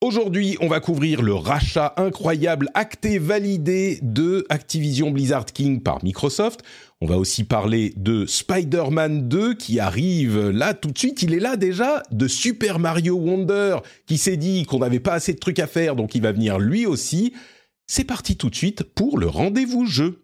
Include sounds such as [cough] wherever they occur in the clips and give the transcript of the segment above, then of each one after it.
Aujourd'hui, on va couvrir le rachat incroyable, acté, validé de Activision Blizzard King par Microsoft. On va aussi parler de Spider-Man 2 qui arrive là tout de suite. Il est là déjà, de Super Mario Wonder qui s'est dit qu'on n'avait pas assez de trucs à faire, donc il va venir lui aussi. C'est parti tout de suite pour le rendez-vous jeu.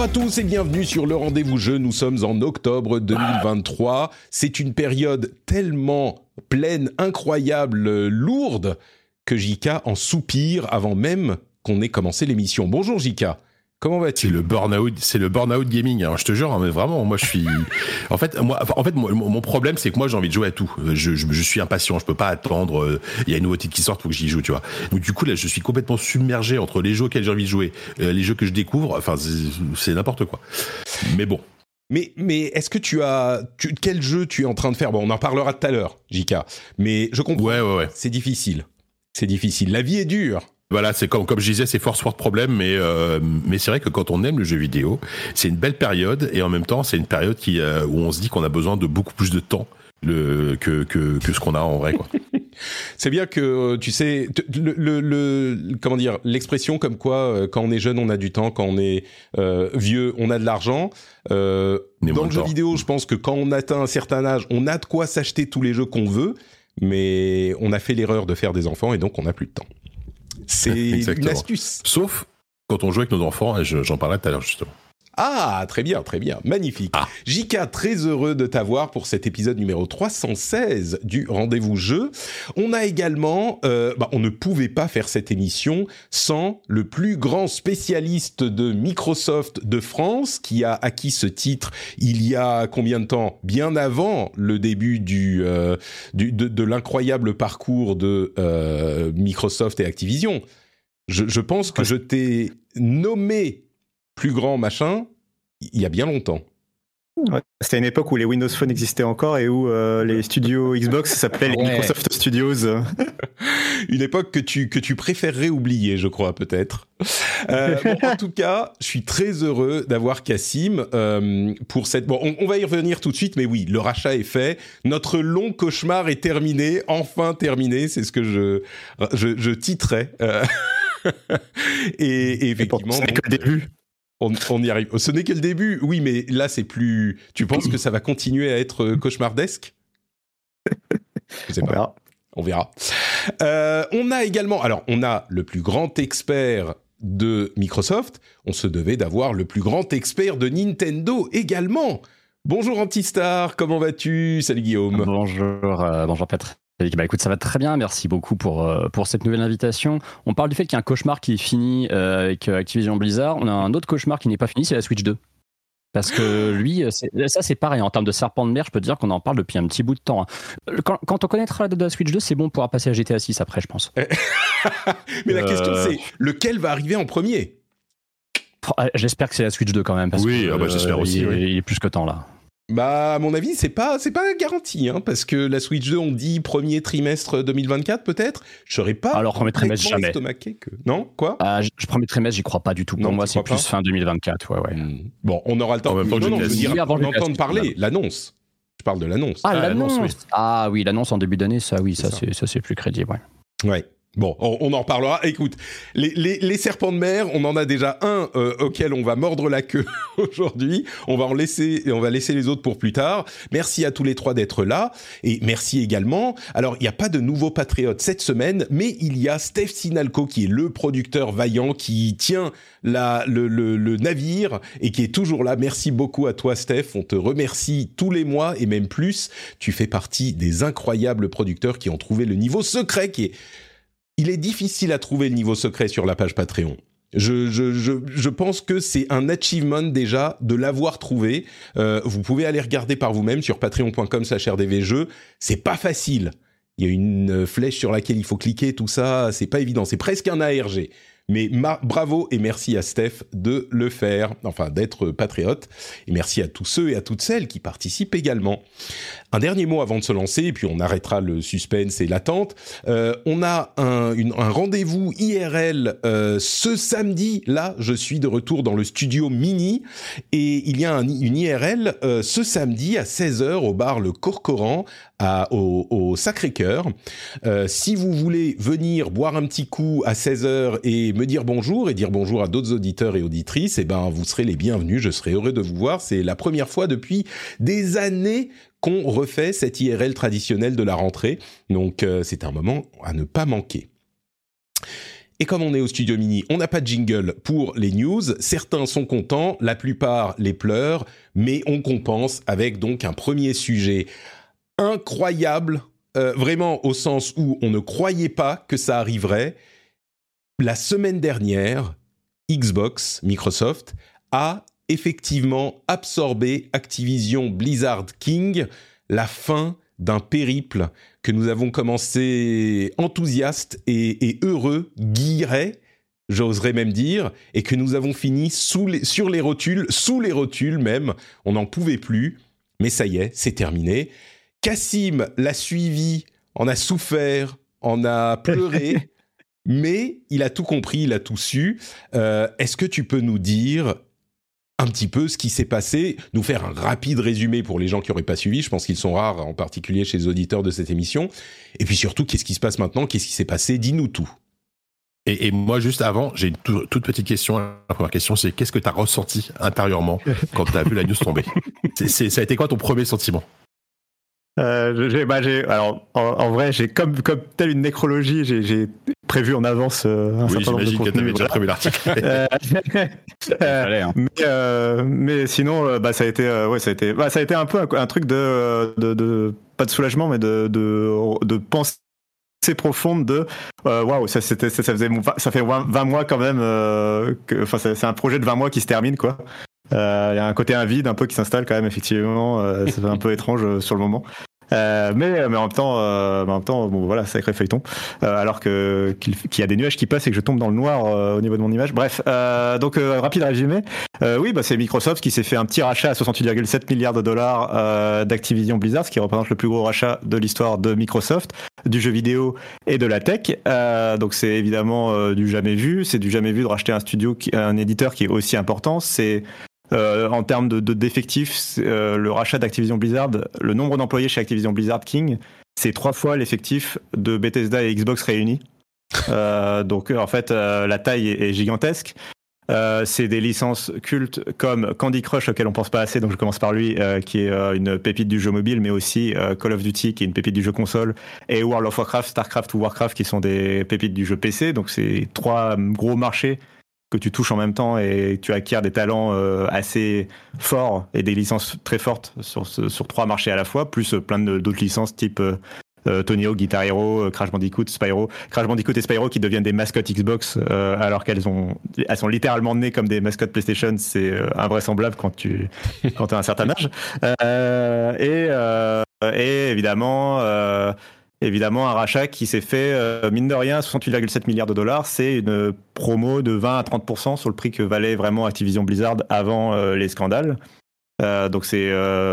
Bonjour à tous et bienvenue sur le rendez-vous jeu. Nous sommes en octobre 2023. C'est une période tellement pleine, incroyable, lourde que Jika en soupire avant même qu'on ait commencé l'émission. Bonjour Jika. Comment vas-tu C'est le burn-out, c'est le burn-out gaming. Hein, je te jure, hein, mais vraiment, moi je suis. [laughs] en fait, moi, en fait, moi, mon problème, c'est que moi j'ai envie de jouer à tout. Je, je, je suis impatient. Je peux pas attendre. euh, Il y a une nouveau titre qui sort pour que j'y joue, tu vois. Donc du coup là, je suis complètement submergé entre les jeux auxquels j'ai envie de jouer, euh, les jeux que je découvre. Enfin, c'est- n'importe quoi. Mais bon. Mais, mais est-ce que tu as... Tu, quel jeu tu es en train de faire? Bon, on en parlera tout à l'heure, Jika. Mais je comprends. Ouais, ouais, ouais. C'est difficile. C'est difficile. La vie est dure. Voilà, c'est comme comme je disais, c'est force force problème, mais euh, mais c'est vrai que quand on aime le jeu vidéo, c'est une belle période et en même temps, c'est une période qui euh, où on se dit qu'on a besoin de beaucoup plus de temps le que que que ce qu'on a en vrai, quoi. [laughs] C'est bien que euh, tu sais le, le, le- comment dire l'expression comme quoi euh, quand on est jeune on a du temps, quand on est euh, vieux on a de l'argent. Euh, dans le jeu vidéo, je pense que quand on atteint un certain âge, on a de quoi s'acheter tous les jeux qu'on veut, mais on a fait l'erreur de faire des enfants et donc on n'a plus de temps. C'est une Exactement. astuce. Sauf quand on joue avec nos enfants, et je- j'en parlais tout à l'heure justement. Ah, très bien, très bien, magnifique. Ah. Jika, très heureux de t'avoir pour cet épisode numéro 316 du Rendez-vous Jeu. On a également, euh, bah, on ne pouvait pas faire cette émission sans le plus grand spécialiste de Microsoft de France, qui a acquis ce titre il y a combien de temps? Bien avant le début du, euh, du- de, de l'incroyable parcours de euh, Microsoft et Activision. Je, je pense que je t'ai nommé plus grand machin il y a bien longtemps. Ouais. C'était une époque où les Windows Phone existaient encore et où euh, les studios Xbox [laughs] s'appelaient les Ouais. Microsoft Studios. [laughs] Une époque que tu, que tu préférerais oublier, je crois, peut-être. Euh, bon, en tout cas, je suis très heureux d'avoir Cassim euh, pour cette... Bon, on, on va y revenir tout de suite, mais oui, le rachat est fait. Notre long cauchemar est terminé, enfin terminé, c'est ce que je, je, je titrais. [laughs] et, et Et effectivement... ce n'est donc, que le début. On, on y arrive. Ce n'est que le début, oui, mais là, c'est plus... Tu penses que ça va continuer à être euh, cauchemardesque? Je sais On pas. verra. On verra. Euh, on a également, alors on a le plus grand expert de Microsoft. On se devait d'avoir le plus grand expert de Nintendo également. Bonjour Antistar, comment vas-tu? Salut Guillaume. Bonjour, euh, bonjour Patrick. Bah écoute, ça va très bien. Merci beaucoup pour, euh, pour cette nouvelle invitation. On parle du fait qu'il y a un cauchemar qui est fini euh, avec euh, Activision Blizzard. On a un autre cauchemar qui n'est pas fini, c'est la Switch 2. Parce que lui, ça c'est pareil, en termes de serpent de mer, je peux te dire qu'on en parle depuis un petit bout de temps. hein. Quand, quand on connaîtra la date de la Switch 2, c'est bon pour pouvoir passer à GTA 6 après, je pense. [laughs] Mais la Euh, question c'est lequel va arriver en premier? J'espère que c'est la Switch 2 quand même. Parce Oui, que, ah bah, j'espère euh, aussi, Il, oui. il est plus que temps là. Bah à mon avis c'est pas c'est pas garanti hein, parce que la Switch 2 on dit premier trimestre 2024 peut-être. Je serais pas Alors, premier trimestre, jamais. estomaqué que non? Quoi? Ah, je, je premier trimestre, j'y crois pas du tout. Pour Non, moi, c'est plus pas? fin 2024. Ouais, ouais. Hmm. Bon, on aura le temps. Non, non, je veux dire, on entend parler, l'annonce. Je parle de l'annonce. Ah, Ah, l'annonce oui. Ah oui, l'annonce en début d'année, ça, oui, C'est ça, ça, c'est plus crédible. Ouais. Ouais. Bon, on, en reparlera. Écoute, les, les, les serpents de mer, on en a déjà un euh, auquel on va mordre la queue [laughs] aujourd'hui. On va en laisser, on va laisser les autres pour plus tard. Merci à tous les trois d'être là et merci également. Alors, il n'y a pas de nouveaux patriotes cette semaine, mais il y a Steph Sinalco qui est le producteur vaillant qui tient la, le, le, le navire et qui est toujours là. Merci beaucoup à toi, Steph. On te remercie tous les mois et même plus. Tu fais partie des incroyables producteurs qui ont trouvé le niveau secret qui est il est difficile à trouver le niveau secret sur la page Patreon. Je, pense que c'est un achievement déjà de l'avoir trouvé. Euh, vous pouvez aller regarder par vous-même sur patreon.com slash rdvjeux. C'est pas facile. Il y a une flèche sur laquelle il faut cliquer, tout ça, c'est pas évident. C'est presque un ARG. Mais bravo et merci à Steph de le faire, enfin d'être patriote. Et merci à tous ceux et à toutes celles qui participent également. Un dernier mot avant de se lancer, et puis on arrêtera le suspense et l'attente. Euh, on a un, rendez-vous IRL euh, ce samedi. Là, je suis de retour dans le studio Mini, et il y a un, une IRL euh, ce samedi à 16h au bar Le Corcoran à, au, au Sacré-Cœur. Euh, si vous voulez venir boire un petit coup à 16h et me dire bonjour et dire bonjour à d'autres auditeurs et auditrices, eh ben vous serez les bienvenus. Je serai heureux de vous voir. C'est la première fois depuis des années qu'on refait cette IRL traditionnelle de la rentrée. Donc euh, c'est un moment à ne pas manquer. Et comme on est au studio mini, on n'a pas de jingle pour les news. Certains sont contents, la plupart les pleurent, mais on compense avec donc un premier sujet incroyable, euh, vraiment au sens où on ne croyait pas que ça arriverait. La semaine dernière, Xbox, Microsoft, a effectivement absorber Activision Blizzard King, la fin d'un périple que nous avons commencé enthousiaste et, heureux, guiret, j'oserais même dire, et que nous avons fini sous les, sur les rotules, sous les rotules même, on n'en pouvait plus, mais ça y est, c'est terminé. Cassim l'a suivi, en a souffert, en a pleuré, [laughs] mais il a tout compris, il a tout su. Euh, est-ce que tu peux nous dire un petit peu ce qui s'est passé, nous faire un rapide résumé pour les gens qui n'auraient pas suivi, je pense qu'ils sont rares, en particulier chez les auditeurs de cette émission, et puis surtout, qu'est-ce qui se passe maintenant, qu'est-ce qui s'est passé, dis-nous tout. Et, moi, juste avant, j'ai une toute petite question. La première question, c'est qu'est-ce que tu as ressenti intérieurement quand tu as vu la news tomber? [laughs] Ça a été quoi ton premier sentiment? Euh, bah, alors, en, vrai, j'ai comme, comme telle une nécrologie, j'ai prévu en avance euh, un certain nombre de contenus. Oui, déjà prévu l'article. Euh, [laughs] euh, hein. mais, mais, sinon, bah, ça a été, ouais, ça a été, bah, ça a été un peu un, truc de, de, de, pas de soulagement, mais de, de, de pensée profonde de waouh ça c'était ça, faisait ça fait 20 mois quand même enfin c'est un projet de 20 mois qui se termine quoi il y a un côté un vide un peu qui s'installe quand même effectivement c'est un peu étrange sur le moment euh, mais, mais en même temps, euh, en même temps, bon voilà, sacré feuilleton. Euh, alors que qu'il y a des nuages qui passent et que je tombe dans le noir au niveau de mon image. Bref, donc rapide résumé. oui, bah c'est Microsoft qui s'est fait un petit rachat à 68,7 milliards de dollars d'Activision Blizzard, ce qui représente le plus gros rachat de l'histoire de Microsoft, du jeu vidéo et de la tech. donc c'est évidemment du jamais vu. C'est du jamais vu de racheter un studio, qui, un éditeur qui est aussi important. C'est euh, en termes de d'effectifs, euh, le rachat d'Activision Blizzard, le nombre d'employés chez Activision Blizzard King, c'est trois fois l'effectif de Bethesda et Xbox réunis. Euh, donc en fait, la taille est, gigantesque. c'est des licences cultes comme Candy Crush auquel on pense pas assez, donc je commence par lui, qui est une pépite du jeu mobile, mais aussi Call of Duty qui est une pépite du jeu console, et World of Warcraft, Starcraft ou Warcraft qui sont des pépites du jeu PC. Donc c'est trois gros marchés que tu touches en même temps et tu acquiers des talents euh, assez forts et des licences très fortes sur, sur trois marchés à la fois, plus plein d'autres licences type euh, Tony Hawk, Guitar Hero, euh, Crash Bandicoot, Spyro. Crash Bandicoot et Spyro qui deviennent des mascottes Xbox alors qu'elles ont, elles sont littéralement nées comme des mascottes PlayStation. C'est invraisemblable quand tu quand as un certain âge. et, et évidemment évidemment un rachat qui s'est fait, euh, mine de rien, 68,7 milliards de dollars. C'est une promo de 20 à 30% sur le prix que valait vraiment Activision Blizzard avant euh, les scandales. Euh, donc c'est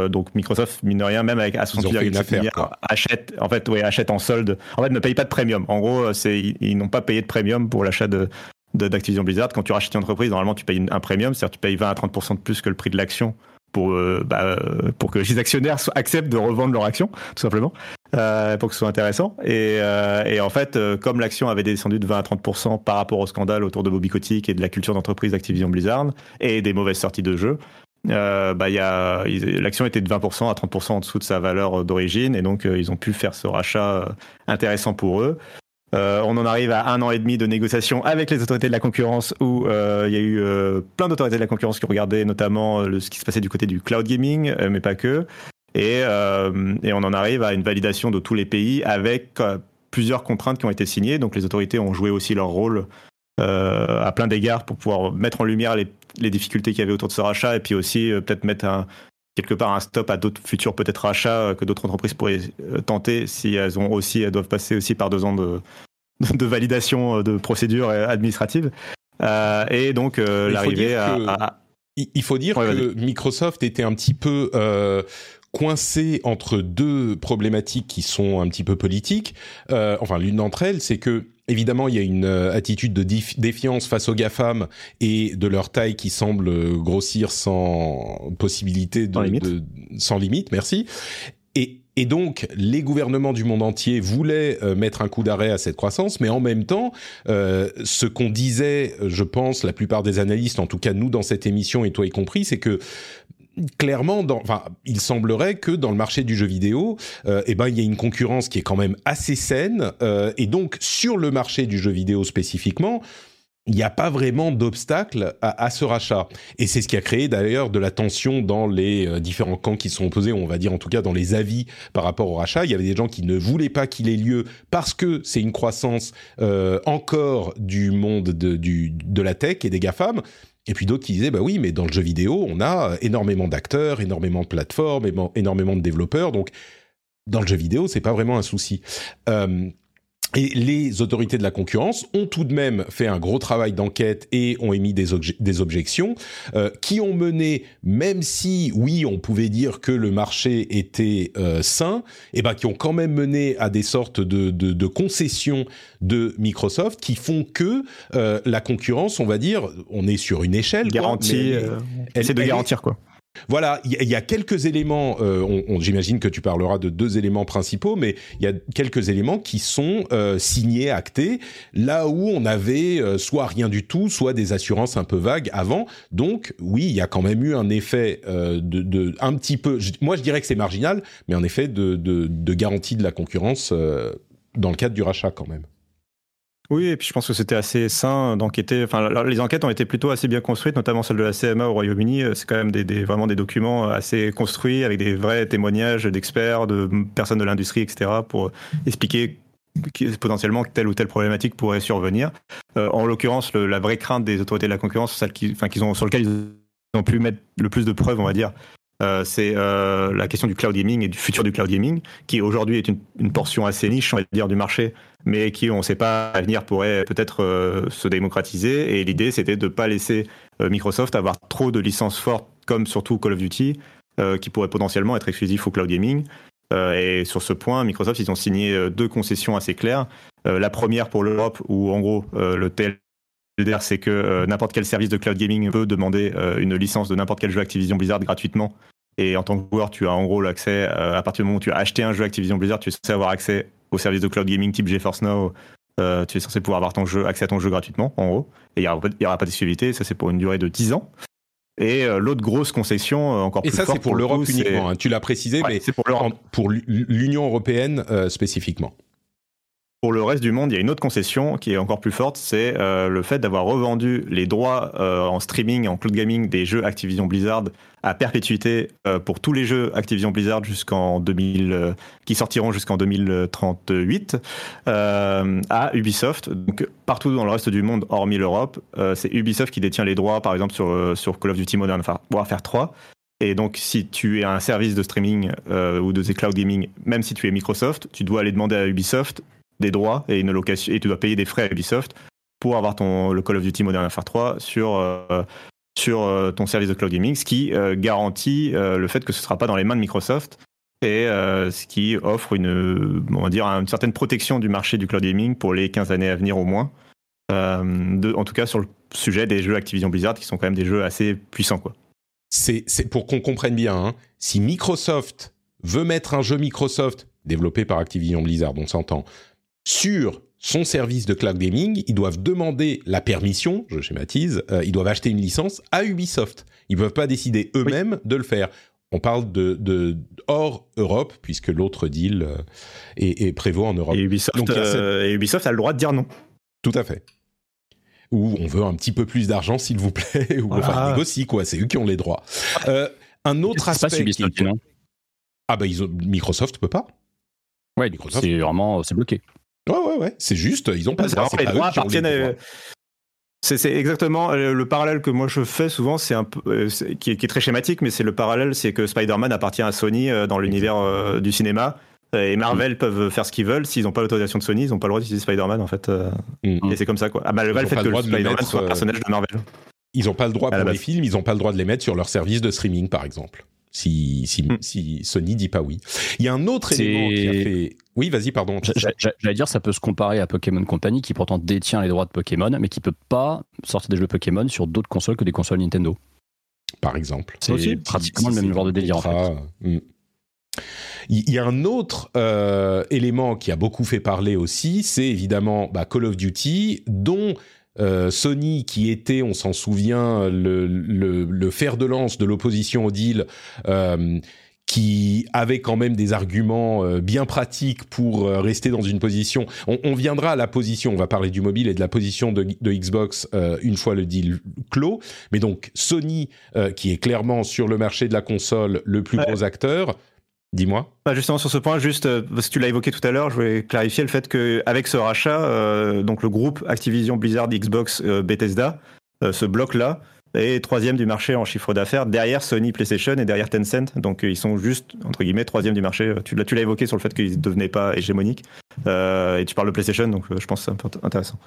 donc Microsoft mine de rien même avec à 68,7 milliards achète en fait ouais achète en solde. En fait ne paye pas de premium. En gros c'est ils, n'ont pas payé de premium pour l'achat de d'Activision Blizzard. Quand tu rachètes une entreprise normalement tu payes un premium c'est-à-dire tu payes 20 à 30% de plus que le prix de l'action pour, bah, pour que les actionnaires [laughs] acceptent de revendre leur action, tout simplement, euh, pour que ce soit intéressant. Et, et en fait, comme l'action avait descendu de 20 à 30% par rapport au scandale autour de Bobby Kotick et de la culture d'entreprise Activision Blizzard et des mauvaises sorties de jeux, euh, bah, l'action était de 20% à 30% en dessous de sa valeur d'origine et donc ils ont pu faire ce rachat intéressant pour eux. Euh, on en arrive à un an et demi de négociations avec les autorités de la concurrence où euh, il y a eu euh, plein d'autorités de la concurrence qui regardaient notamment ce qui se passait du côté du cloud gaming, mais pas que. Et, et, on en arrive à une validation de tous les pays avec plusieurs contraintes qui ont été signées. Donc les autorités ont joué aussi leur rôle à plein d'égards pour pouvoir mettre en lumière les, les difficultés qu'il y avait autour de ce rachat et puis aussi peut-être mettre un, quelque part un stop à d'autres futurs peut-être rachats que d'autres entreprises pourraient tenter si elles ont aussi elles doivent passer aussi par deux ans de, de validation de procédures administratives. et donc l'arrivée à, Il faut dire que Microsoft était un petit peu coincé entre deux problématiques qui sont un petit peu politiques. Euh, enfin, l'une d'entre elles, c'est que évidemment, il y a une euh, attitude de défiance face aux GAFAM et de leur taille qui semble grossir sans possibilité de, sans limite, de, sans limite merci. Et, et donc, les gouvernements du monde entier voulaient euh, mettre un coup d'arrêt à cette croissance, mais en même temps, euh, ce qu'on disait, je pense, la plupart des analystes, en tout cas nous dans cette émission et toi y compris, c'est que clairement, dans, enfin, il semblerait que dans le marché du jeu vidéo, euh, eh ben, il y a une concurrence qui est quand même assez saine, euh, et donc sur le marché du jeu vidéo spécifiquement, il n'y a pas vraiment d'obstacle à, ce rachat. Et c'est ce qui a créé d'ailleurs de la tension dans les euh, différents camps qui sont opposés, on va dire en tout cas dans les avis par rapport au rachat. Il y avait des gens qui ne voulaient pas qu'il ait lieu parce que c'est une croissance euh, encore du monde de, du, de la tech et des GAFAM. Et puis d'autres qui disaient, bah oui, mais dans le jeu vidéo, on a énormément d'acteurs, énormément de plateformes, énormément de développeurs. Donc, dans le jeu vidéo, c'est pas vraiment un souci. Euh, et les autorités de la concurrence ont tout de même fait un gros travail d'enquête et ont émis des, des objections euh, qui ont mené, même si oui, on pouvait dire que le marché était euh, sain, et eh ben qui ont quand même mené à des sortes de, de, de concessions de Microsoft qui font que euh, la concurrence, on va dire, on est sur une échelle garantie, euh, c'est de garantir quoi. Voilà, il y, a quelques éléments, euh, j'imagine que tu parleras de deux éléments principaux, mais il y a quelques éléments qui sont euh, signés, actés, là où on avait euh, soit rien du tout, soit des assurances un peu vagues avant. Donc oui, il y a quand même eu un effet de, un petit peu, moi je dirais que c'est marginal, mais en effet de, de, de garantie de la concurrence dans le cadre du rachat quand même. Oui, et puis je pense que c'était assez sain d'enquêter. Enfin, les enquêtes ont été plutôt assez bien construites, notamment celle de la CMA au Royaume-Uni. C'est quand même des, vraiment des documents assez construits avec des vrais témoignages d'experts, de personnes de l'industrie, etc., pour expliquer potentiellement telle ou telle problématique pourrait survenir. Euh, en l'occurrence, la vraie crainte des autorités de la concurrence, celle qu'ils ont, sur lequel ils ont pu mettre le plus de preuves, on va dire, euh, c'est euh, la question du cloud gaming et du futur du cloud gaming, qui aujourd'hui est une, portion assez niche, on va dire, du marché, mais qui, on ne sait pas, à venir pourrait peut-être euh, se démocratiser. Et l'idée, c'était de ne pas laisser Microsoft avoir trop de licences fortes, comme surtout Call of Duty, qui pourraient potentiellement être exclusifs au cloud gaming. et sur ce point, Microsoft, ils ont signé deux concessions assez claires. la première pour l'Europe, où en gros, le C'est que n'importe quel service de cloud gaming peut demander une licence de n'importe quel jeu Activision Blizzard gratuitement et en tant que joueur, tu as en gros l'accès, à partir du moment où tu as acheté un jeu Activision Blizzard, tu es censé avoir accès au service de cloud gaming type GeForce Now, euh, tu es censé pouvoir avoir ton jeu, accès à ton jeu gratuitement, en gros. Et il n'y aura, aura, pas d'exclusivité, ça c'est pour une durée de 10 ans. Et euh, l'autre grosse concession, euh, encore plus forte. Et ça, c'est pour, l'Europe uniquement, hein. tu l'as précisé, ouais, mais c'est pour, pour l'Union européenne euh, spécifiquement. Pour le reste du monde, il y a une autre concession qui est encore plus forte, c'est euh, le fait d'avoir revendu les droits euh, en streaming, en cloud gaming des jeux Activision Blizzard à perpétuité euh, pour tous les jeux Activision Blizzard jusqu'en 2000, euh, qui sortiront jusqu'en 2038 euh, à Ubisoft. Donc partout dans le reste du monde, hormis l'Europe, c'est Ubisoft qui détient les droits, par exemple sur sur Call of Duty Modern Warfare 3. Et donc, si tu es un service de streaming ou de cloud gaming, même si tu es Microsoft, tu dois aller demander à Ubisoft des droits et une location et tu dois payer des frais à Ubisoft pour avoir ton le Call of Duty Modern Warfare 3 sur euh, sur euh, ton service de cloud gaming, ce qui euh, garantit le fait que ce ne sera pas dans les mains de Microsoft et ce qui offre une on va dire une certaine protection du marché du cloud gaming pour les 15 années à venir au moins. En tout cas sur le sujet des jeux Activision Blizzard qui sont quand même des jeux assez puissants quoi. C'est pour qu'on comprenne bien hein, si Microsoft veut mettre un jeu Microsoft développé par Activision Blizzard, on s'entend, sur son service de cloud gaming, ils doivent demander la permission, je schématise, euh, ils doivent acheter une licence à Ubisoft. Ils ne peuvent pas décider eux-mêmes oui. de le faire. On parle de, de hors Europe, puisque l'autre deal euh, est, est, prévaut en Europe. Et Ubisoft, Donc, euh, et Ubisoft a le droit de dire non. Tout à fait. Ou on veut un petit peu plus d'argent, s'il vous plaît, [laughs] ou voilà. enfin négocie, quoi. C'est eux qui ont les droits. Euh, un autre aspect. Pas Ubisoft, qui... non ah, bah, ils ont... Microsoft peut pas. Ouais, Microsoft. c'est vraiment c'est bloqué. Ouais, ouais, ouais. C'est juste, ils ont pas ça. Les droits appartiennent à... C'est exactement euh, le parallèle que moi je fais souvent, c'est un peu, euh, qui, est, très schématique, mais c'est le parallèle, c'est que Spider-Man appartient à Sony euh, dans l'univers du cinéma. Et Marvel mm. peuvent faire ce qu'ils veulent. S'ils n'ont pas l'autorisation de Sony, ils n'ont pas le droit d'utiliser Spider-man en fait. Mm. Et c'est comme ça quoi. Ah, malgré le fait que Spider-Man soit un personnage de Marvel. Ils n'ont pas le droit pour les films, ils n'ont pas le droit de les mettre sur leur service de streaming par exemple si, si, mm. si Sony dit pas oui. Il y a un autre élément qui a fait. Oui, vas-y, pardon. J'allais dire, ça peut se comparer à Pokémon Company, qui pourtant détient les droits de Pokémon, mais qui peut pas sortir des jeux Pokémon sur d'autres consoles que des consoles Nintendo. Par exemple. C'est pratiquement le même genre de délire. En fait. Mm. Il y a un autre euh, élément qui a beaucoup fait parler aussi, c'est évidemment bah, Call of Duty, dont euh, Sony, qui était, on s'en souvient, le, fer de lance de l'opposition au deal, euh, qui avait quand même des arguments euh, bien pratiques pour rester dans une position. On, viendra à la position, on va parler du mobile et de la position de, Xbox une fois le deal clos. Mais donc Sony, qui est clairement sur le marché de la console le plus gros acteur, Dis-moi. Bah, justement sur ce point, juste euh, parce que tu l'as évoqué tout à l'heure, je voulais clarifier le fait qu'avec ce rachat, euh, donc le groupe Activision Blizzard Xbox euh, Bethesda, ce bloc-là est troisième du marché en chiffre d'affaires derrière Sony PlayStation et derrière Tencent. Donc ils sont juste entre guillemets troisième du marché. Tu l'as, tu l'as évoqué sur le fait qu'ils ne devenaient pas hégémoniques. et tu parles de PlayStation, donc je pense que c'est intéressant.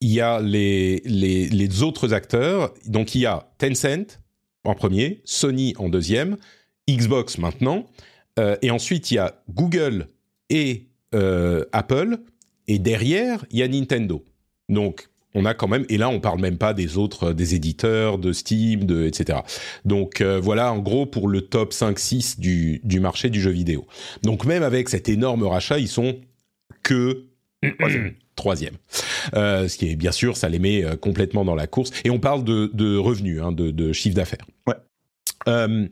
Il y a les, les, les autres acteurs. Donc il y a Tencent en premier, Sony en deuxième, Xbox maintenant. Euh, et ensuite, il y a Google et euh, Apple. Et derrière, il y a Nintendo. Donc, on a quand même, et là on parle même pas des autres, des éditeurs, de Steam, de, etc. Donc euh, voilà en gros pour le top 5-6 du, du marché du jeu vidéo. Donc même avec cet énorme rachat, ils sont que troisième. [clears throat] Euh, ce qui est bien sûr, ça les met complètement dans la course. Et on parle de, de revenus, hein, de, de chiffre d'affaires. Ouais. Euh,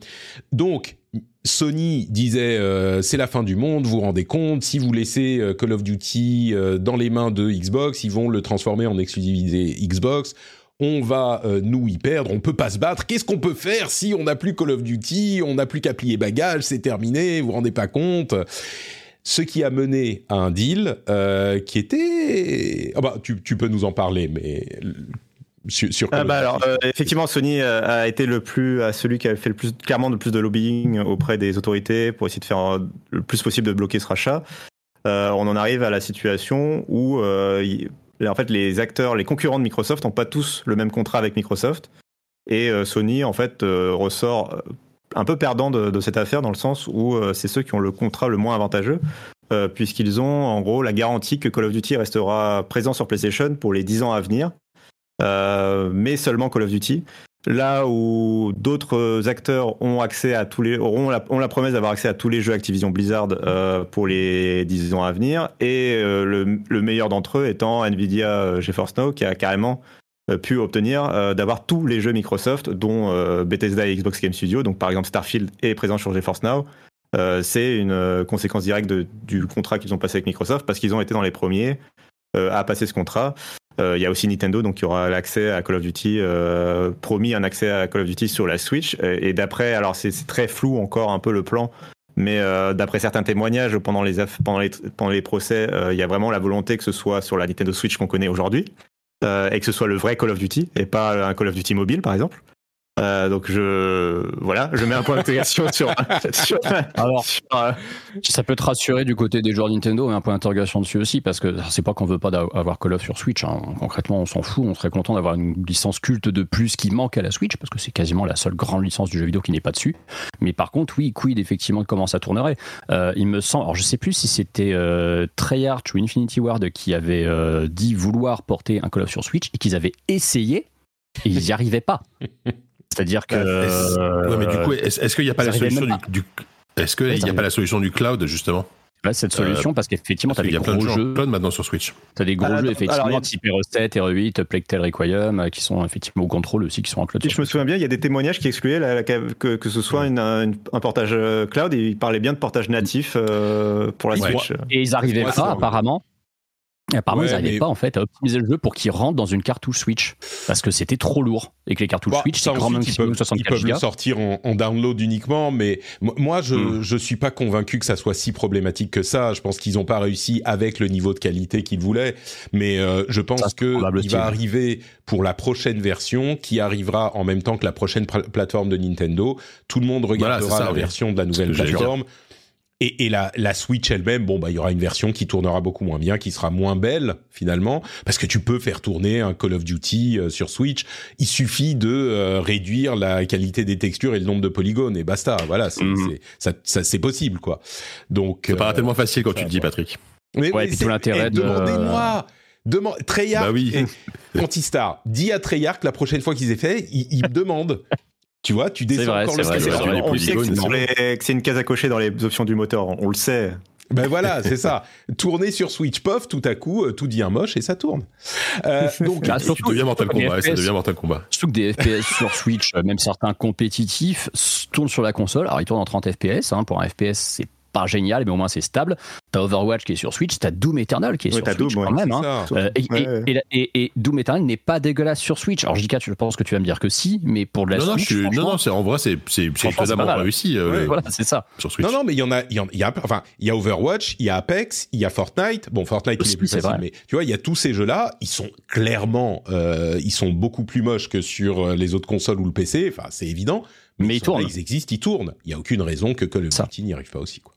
donc Sony disait euh, c'est la fin du monde, vous vous rendez compte, si vous laissez euh, Call of Duty euh, dans les mains de Xbox, ils vont le transformer en exclusivité Xbox. On va nous y perdre, on peut pas se battre. Qu'est-ce qu'on peut faire si on n'a plus Call of Duty, on n'a plus qu'à plier bagages, c'est terminé, vous vous rendez pas compte? Ce qui a mené à un deal qui était... Ah bah, tu, tu, peux nous en parler, mais ah bah alors, euh, effectivement, Sony euh, a été le plus, à celui qui a fait le plus, clairement le plus de lobbying auprès des autorités pour essayer de faire euh, le plus possible de bloquer ce rachat. on en arrive à la situation où, en fait, les acteurs, les concurrents de Microsoft n'ont pas tous le même contrat avec Microsoft. Et Sony, en fait, ressort un peu perdant de, de, cette affaire dans le sens où c'est ceux qui ont le contrat le moins avantageux. puisqu'ils ont en gros la garantie que Call of Duty restera présent sur PlayStation pour les 10 ans à venir, euh, mais seulement Call of Duty. Là où d'autres acteurs ont accès à tous les auront la, la promesse d'avoir accès à tous les jeux Activision Blizzard euh, pour les 10 ans à venir, et euh, le, le, meilleur d'entre eux étant Nvidia GeForce Now qui a carrément pu obtenir d'avoir tous les jeux Microsoft, dont Bethesda et Xbox Game Studio. Donc par exemple Starfield est présent sur GeForce Now. c'est une conséquence directe du contrat qu'ils ont passé avec Microsoft parce qu'ils ont été dans les premiers à passer ce contrat. Euh, il y a aussi Nintendo, donc il y aura l'accès à Call of Duty, euh, promis un accès à Call of Duty sur la Switch. Et, d'après, alors c'est très flou encore un peu le plan, mais euh, d'après certains témoignages pendant les, pendant les, pendant les procès, il y a vraiment la volonté que ce soit sur la Nintendo Switch qu'on connaît aujourd'hui, et que ce soit le vrai Call of Duty, et pas un Call of Duty mobile par exemple. Euh, donc je voilà, je mets un point d'interrogation [laughs] sur, Alors, euh, ça peut te rassurer du côté des joueurs Nintendo, mais un point d'interrogation dessus aussi parce que c'est pas qu'on veut pas avoir Call of sur Switch. Hein. Concrètement, on s'en fout. On serait content d'avoir une licence culte de plus qui manque à la Switch parce que c'est quasiment la seule grande licence du jeu vidéo qui n'est pas dessus. Mais par contre, oui, quid effectivement de comment ça tournerait. Euh, il me semble, alors je sais plus si c'était Treyarch ou Infinity Ward qui avait dit vouloir porter un Call of sur Switch et qu'ils avaient essayé et ils n'y arrivaient pas. [laughs] C'est-à-dire que. Ouais, mais du coup, est-ce qu'il n'y a pas la solution du, Est-ce qu'il n'y a pas la solution du cloud justement? Là, cette solution, parce qu'effectivement, tu as des gros plein jeux. Cloud maintenant sur Switch. Tu as des gros ah, jeux, effectivement, type RE7, RE8, Plague Tale Requiem, qui sont effectivement au contrôle aussi, qui sont en cloud. je me souviens bien, il y a des témoignages qui excluaient que, que, ce soit une, un portage euh, cloud, et ils parlaient bien de portage natif euh, pour la Switch. Et ils arrivaient pas, apparemment. Apparemment, Ouais, ils n'arrivaient mais- pas en fait à optimiser le jeu pour qu'il rentre dans une cartouche Switch parce que c'était trop lourd et que les cartouches Bah, Switch c'est grand ensuite, ils peuvent, ils 64 peuvent le sortir en, en download uniquement, mais mo- moi, je je suis pas convaincu que ça soit si problématique que ça. Je pense qu'ils n'ont pas réussi avec le niveau de qualité qu'ils voulaient, mais euh, je pense Ça, que il va ouais. arriver pour la prochaine version, qui arrivera en même temps que la prochaine pla- plateforme de Nintendo. Tout le monde regardera Voilà, c'est ça, la oui. version de la nouvelle plateforme. Et, et la, la Switch elle-même, bon bah il y aura une version qui tournera beaucoup moins bien, qui sera moins belle finalement, parce que tu peux faire tourner un Call of Duty euh, sur Switch. Il suffit de euh, réduire la qualité des textures et le nombre de polygones et basta. Voilà, c'est Mhm. ça, ça c'est possible quoi. Donc C'est pas euh, tellement facile quand ça tu le dis. Patrick. mais, Ouais, mais c'est- l'intérêt de- Demandez-moi. Demande Treyarch Bah oui. et Antistar. Dis à Treyarch que la prochaine fois qu'ils aient fait, ils, ils me demandent. [laughs] Tu vois, tu descends vrai, encore c'est le vrai, vrai. on sait que c'est c'est sur les- que c'est une case à cocher dans les options du moteur, on le sait. Ben voilà, c'est ça. Tourner sur Switch, pof, tout à coup, euh, tout devient moche et ça tourne. Euh, donc, Bah, Tu surtout- deviens Mortal Kombat, ouais, ça FPS, devient Mortal Kombat. Surtout que des FPS [laughs] sur Switch, euh, même certains compétitifs, tournent sur la console. Alors ils tournent en 30 FPS. hein. Pour un FPS, c'est pas génial, mais au moins c'est stable. T'as Overwatch qui est sur Switch, t'as Doom Eternal qui est Ouais, sur Switch Doom, quand ouais, même. hein. Euh, et, Ouais, et- ouais. et la- et- et Doom Eternal n'est pas dégueulasse sur Switch. Alors JK, je pense que tu vas me dire que si, mais pour de la Non, non, je non, c'est en vrai, c'est extrêmement réussi euh, voilà, c'est ça. sur Switch. Non, non, mais il y en a, il y en il y a, enfin, il y a Overwatch, il y a Apex, il y a Fortnite. Bon, Fortnite, il Aussi, est plus facile, vrai. mais tu vois, il y a tous ces jeux-là, ils sont clairement, euh, ils sont beaucoup plus moches que sur euh, les autres consoles ou le PC. Enfin, c'est évident. Mais ils là, tournent. Ils existent, ils tournent. Il y a aucune raison que Call of. Duty n'y arrive pas aussi, quoi.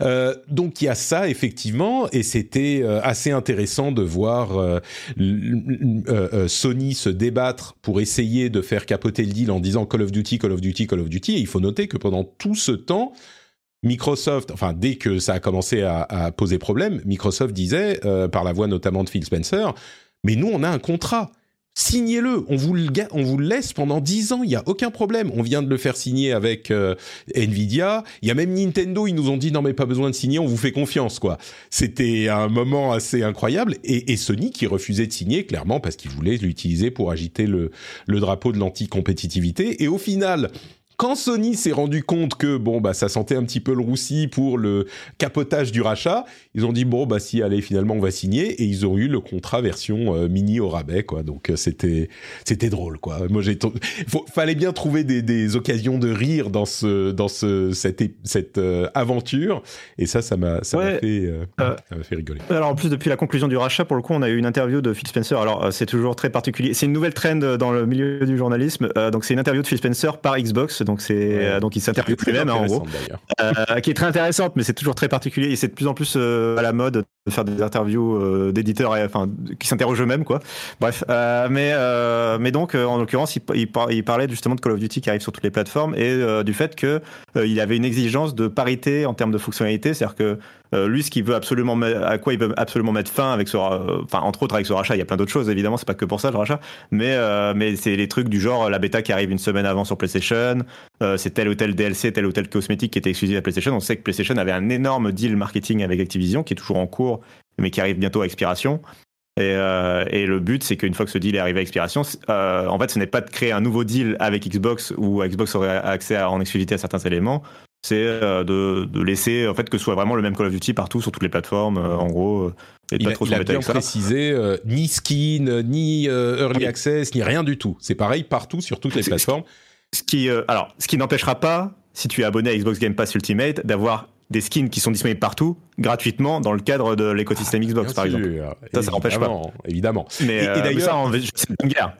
Euh, donc il y a ça effectivement et c'était euh, assez intéressant de voir euh, Sony se débattre pour essayer de faire capoter le deal en disant Call of Duty, Call of Duty, Call of Duty. Et il faut noter que pendant tout ce temps, Microsoft, enfin dès que ça a commencé à, poser problème, Microsoft disait, par la voix notamment de Phil Spencer, mais nous on a un contrat. Signez-le, on vous le, on vous le laisse pendant 10 ans, il n'y a aucun problème. On vient de le faire signer avec euh, Nvidia. Il y a même Nintendo, ils nous ont dit non mais pas besoin de signer, on vous fait confiance quoi. C'était un moment assez incroyable et, et Sony qui refusait de signer clairement parce qu'il voulait l'utiliser pour agiter le, le drapeau de l'anti-compétitivité. Et au final, quand Sony s'est rendu compte que bon bah ça sentait un petit peu le roussi pour le capotage du rachat, ils ont dit bon bah si allez finalement on va signer et ils ont eu le contrat version euh, mini au rabais quoi. Donc euh, c'était c'était drôle quoi. Moi j'ai fallait bien trouver des, des occasions de rire dans ce dans ce cette cette euh, aventure et ça ça m'a ça m'a fait ça m'a fait rigoler. Alors en plus depuis la conclusion du rachat, pour le coup, on a eu une interview de Phil Spencer. Alors c'est toujours très particulier. C'est une nouvelle trend dans le milieu du journalisme. Donc c'est une interview de Phil Spencer par Xbox. Donc c'est Ouais. euh, donc il s'interviewe lui-même en gros. Euh, qui est très intéressante, mais c'est toujours très particulier et c'est de plus en plus euh, à la mode de faire des interviews euh, d'éditeurs, enfin qui s'interrogent eux-mêmes quoi. Bref, euh, mais euh, mais donc euh, en l'occurrence, il, il, par- il parlait justement de Call of Duty qui arrive sur toutes les plateformes et du fait que il avait une exigence de parité en termes de fonctionnalité, c'est-à-dire que lui, ce qu'il veut absolument, me- à quoi il veut absolument mettre fin avec ce, entre autres avec ce rachat, il y a plein d'autres choses évidemment, c'est pas que pour ça le rachat, mais mais c'est les trucs du genre la bêta qui arrive une semaine avant sur PlayStation, c'est tel ou tel DLC, tel ou tel cosmétique qui était exclusif à PlayStation. On sait que PlayStation avait un énorme deal marketing avec Activision qui est toujours en cours, mais qui arrive bientôt à expiration. Et, euh, et le but, c'est qu'une fois que ce deal est arrivé à expiration, euh, en fait, ce n'est pas de créer un nouveau deal avec Xbox où Xbox aurait accès à, en exclusivité à certains éléments. C'est euh, de, de laisser en fait que ce soit vraiment le même Call of Duty partout sur toutes les plateformes, en gros, et de Il pas a, trop il a bien avec précisé ni skin, ni early Oui. access, ni rien du tout. C'est pareil partout sur toutes les plateformes. Ce qui, alors, ce qui n'empêchera pas, si tu es abonné à Xbox Game Pass Ultimate, d'avoir des skins qui sont disponibles partout, gratuitement, dans le cadre de l'écosystème Xbox, Bien par exemple. Ça, ça n'empêche pas. évidemment. Mais, Et- et euh, d'ailleurs- ça, en- c'est une guerre.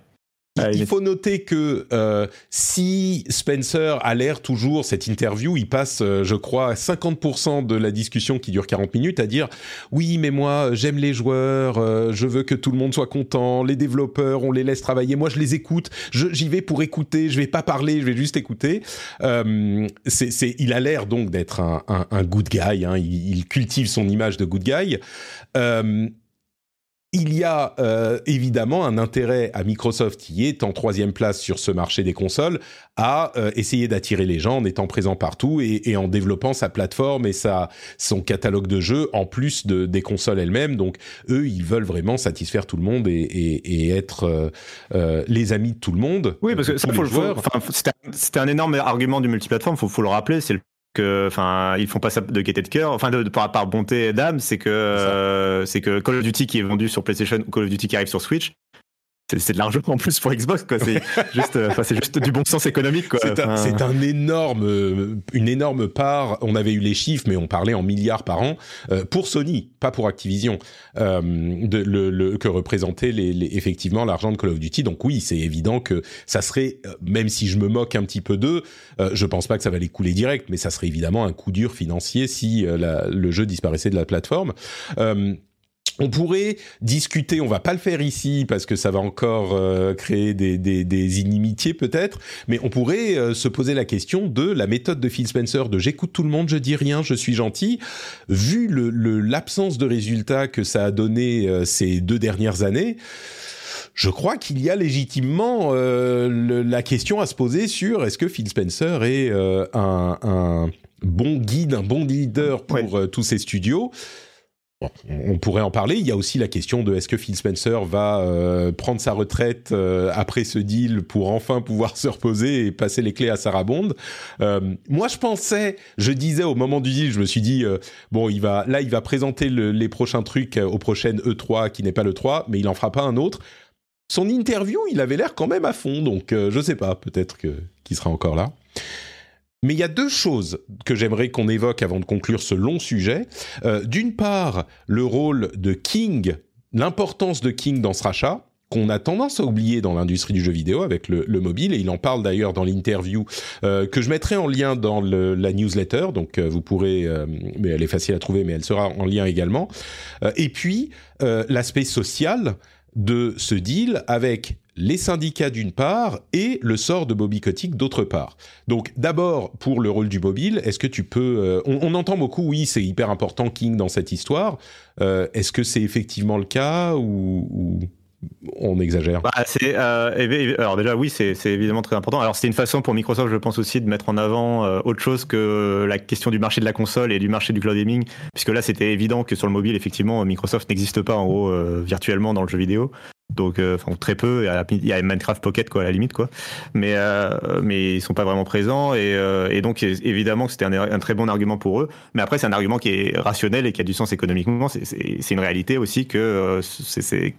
Il- Ouais, il faut noter que euh, si Spencer a l'air toujours cette interview, il passe, euh, je crois, 50% de la discussion qui dure 40 minutes à dire oui, mais moi j'aime les joueurs, euh, je veux que tout le monde soit content, les développeurs, on les laisse travailler, moi je les écoute, j'y vais pour écouter, je vais pas parler, je vais juste écouter. Euh, c'est, c'est, il a l'air donc d'être un, un, un good guy, hein, il, il cultive son image de good guy. Il y a euh, évidemment un intérêt à Microsoft qui est en troisième place sur ce marché des consoles à euh, essayer d'attirer les gens en étant présent partout et, et en développant sa plateforme et sa, son catalogue de jeux en plus de, des consoles elles-mêmes. Donc eux, ils veulent vraiment satisfaire tout le monde et, et, et être euh, euh, les amis de tout le monde. Oui, parce que ça, faut, le- enfin, c'était un- c'était un énorme argument du multiplateforme, faut, faut le rappeler, c'est le que enfin ils font pas ça de gaieté de cœur. Enfin de, par, par bonté d'âme c'est que c'est que Call of Duty qui est vendu sur PlayStation ou Call of Duty qui arrive sur Switch c'est de l'argent en plus pour Xbox quoi. C'est [laughs] juste euh, c'est juste du bon sens économique quoi. C'est un, un, énorme euh, une énorme part. On avait eu les chiffres mais on parlait en milliards par an euh, pour Sony pas pour Activision. Euh, de, le, le, que représentait les, les, effectivement l'argent de Call of Duty. Donc oui c'est évident que ça serait même si je me moque un petit peu d'eux euh, je pense pas que ça va les couler direct mais ça serait évidemment un coup dur financier si la, le jeu disparaissait de la plateforme on pourrait discuter, on va pas le faire ici parce que ça va encore euh, créer des, des, des inimitiés peut-être, mais on pourrait euh, se poser la question de la méthode de Phil Spencer de j'écoute tout le monde, je dis rien, je suis gentil. Vu l'absence le, de résultats que ça a donné euh, ces deux dernières années, je crois qu'il y a légitimement le, la question à se poser sur est-ce que Phil Spencer est un, un, bon guide, un bon leader pour tous ces studios on pourrait en parler. Il y a aussi la question de est-ce que Phil Spencer va euh, prendre sa retraite euh, après ce deal pour enfin pouvoir [laughs] se reposer et passer les clés à Sarah Bond. Euh, moi, je pensais, je disais au moment du deal, je me suis dit bon, il va là, il va présenter les prochains trucs aux prochaines E3 qui n'est pas le 3, mais il en fera pas un autre. Son interview, il avait l'air quand même à fond, donc je sais pas, peut-être qu'il sera encore là. Mais il y a deux choses que j'aimerais qu'on évoque avant de conclure ce long sujet. Euh, D'une part, le rôle de King, l'importance de King dans ce rachat qu'on a tendance à oublier dans l'industrie du jeu vidéo avec le, le, mobile, et il en parle d'ailleurs dans l'interview euh, que je mettrai en lien dans la newsletter, donc euh, vous pourrez, mais elle est facile à trouver, mais elle sera en lien également. Et puis, l'aspect social de ce deal avec les syndicats d'une part et le sort de Bobby Kotick d'autre part. Donc d'abord pour le rôle du mobile, est-ce que tu peux euh, on, entend beaucoup oui c'est hyper important King dans cette histoire. Euh, est-ce que c'est effectivement le cas ou, on exagère? Bah, euh, Alors déjà oui c'est, évidemment très important. Alors c'est une façon pour Microsoft je pense aussi de mettre en avant euh, autre chose que la question du marché de la console et du marché du cloud gaming puisque là c'était évident que sur le mobile effectivement Microsoft n'existe pas en gros virtuellement dans le jeu vidéo donc euh, très peu. Il y a Minecraft Pocket quoi à la limite quoi. Mais euh, mais ils sont pas vraiment présents. Et, euh, donc évidemment que c'était un, très bon argument pour eux. Mais après c'est un argument qui est rationnel et qui a du sens économiquement. C'est une réalité aussi que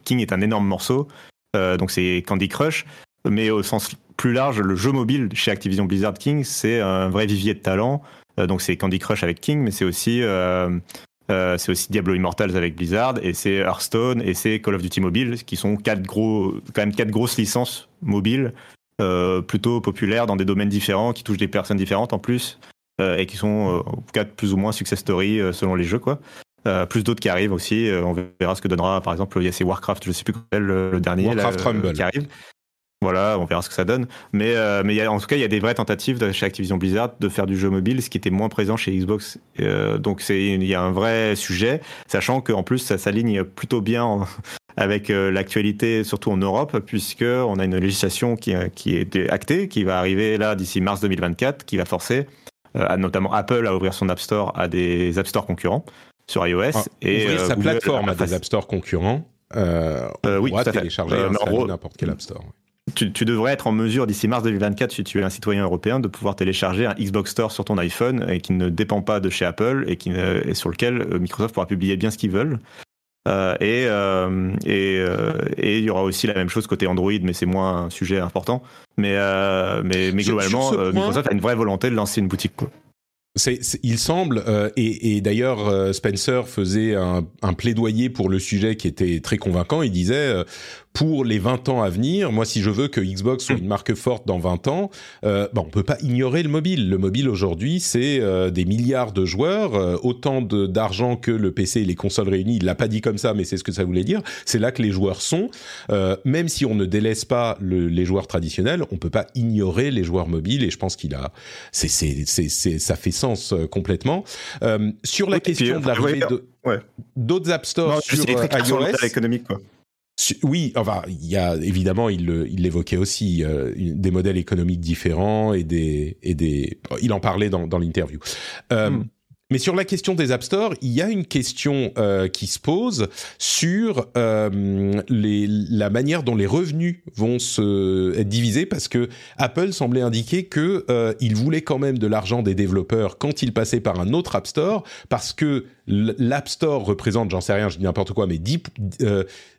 King est un énorme morceau. Donc c'est Candy Crush. Mais au sens plus large le jeu mobile chez Activision Blizzard King c'est un vrai vivier de talent. Donc c'est Candy Crush avec King mais c'est aussi c'est aussi Diablo Immortals avec Blizzard et c'est Hearthstone et c'est Call of Duty Mobile qui sont quatre gros, quand même quatre grosses licences mobiles euh, plutôt populaires dans des domaines différents qui touchent des personnes différentes en plus euh, et qui sont quatre plus ou moins success story selon les jeux quoi. plus d'autres qui arrivent aussi. on verra ce que donnera par exemple il y a ces Warcraft, je sais plus quel le, le dernier Warcraft là, Rumble qui arrive. Voilà, on verra ce que ça donne. Mais, euh, mais y a, en tout cas, il y a des vraies tentatives de, chez Activision Blizzard de faire du jeu mobile, ce qui était moins présent chez Xbox. Euh, donc il y a un vrai sujet, sachant qu'en plus, ça s'aligne plutôt bien en, [laughs] avec euh, l'actualité, surtout en Europe, puisque on a une législation qui, qui est actée, qui va arriver là d'ici mars 2024, qui va forcer notamment Apple à ouvrir son App Store à des App Store concurrents sur iOS. Ah, et ouvrir sa Google plateforme à des App Store concurrents. On oui, pourra télécharger n'importe quel App Store. Tu, tu, devrais être en mesure d'ici mars 2024, si tu es un citoyen européen, de pouvoir télécharger un Xbox Store sur ton iPhone et qui ne dépend pas de chez Apple et, qui ne, et sur lequel euh, Microsoft pourra publier bien ce qu'ils veulent. Euh, et euh, et, euh, et il y aura aussi la même chose côté Android, mais c'est moins un sujet important. Mais, euh, mais, mais globalement, point, Microsoft a une vraie volonté de lancer une boutique. Quoi. Il semble, euh, et, et d'ailleurs euh, Spencer faisait un, un, plaidoyer pour le sujet qui était très convaincant. Il disait, euh, pour les 20 ans à venir, moi si je veux que Xbox soit une marque forte dans 20 ans, euh, bah, on peut pas ignorer le mobile. Le mobile aujourd'hui, c'est euh, des milliards de joueurs, euh, autant d'argent que le PC et les consoles réunies. Il l'a pas dit comme ça, mais c'est ce que ça voulait dire. C'est là que les joueurs sont. Euh, même si on ne délaisse pas le, les joueurs traditionnels, on peut pas ignorer les joueurs mobiles. Et je pense qu'il a, c'est, ça fait sens euh, complètement. Euh, sur la oui, question de l'arrivée ouais. d'autres App Store non, sur iOS, économique quoi. Oui, enfin, il y a évidemment, il l'évoquait aussi, euh, des modèles économiques différents et des et des. Il en parlait dans, dans l'interview. Euh, mm. mais sur la question des App Store, il y a une question euh, qui se pose sur euh, les, la manière dont les revenus vont se être divisés, parce que Apple semblait indiquer que euh, il voulait quand même de l'argent des développeurs quand ils passaient par un autre App Store, parce que l'App Store représente, j'en sais rien, je dis n'importe quoi, mais 10,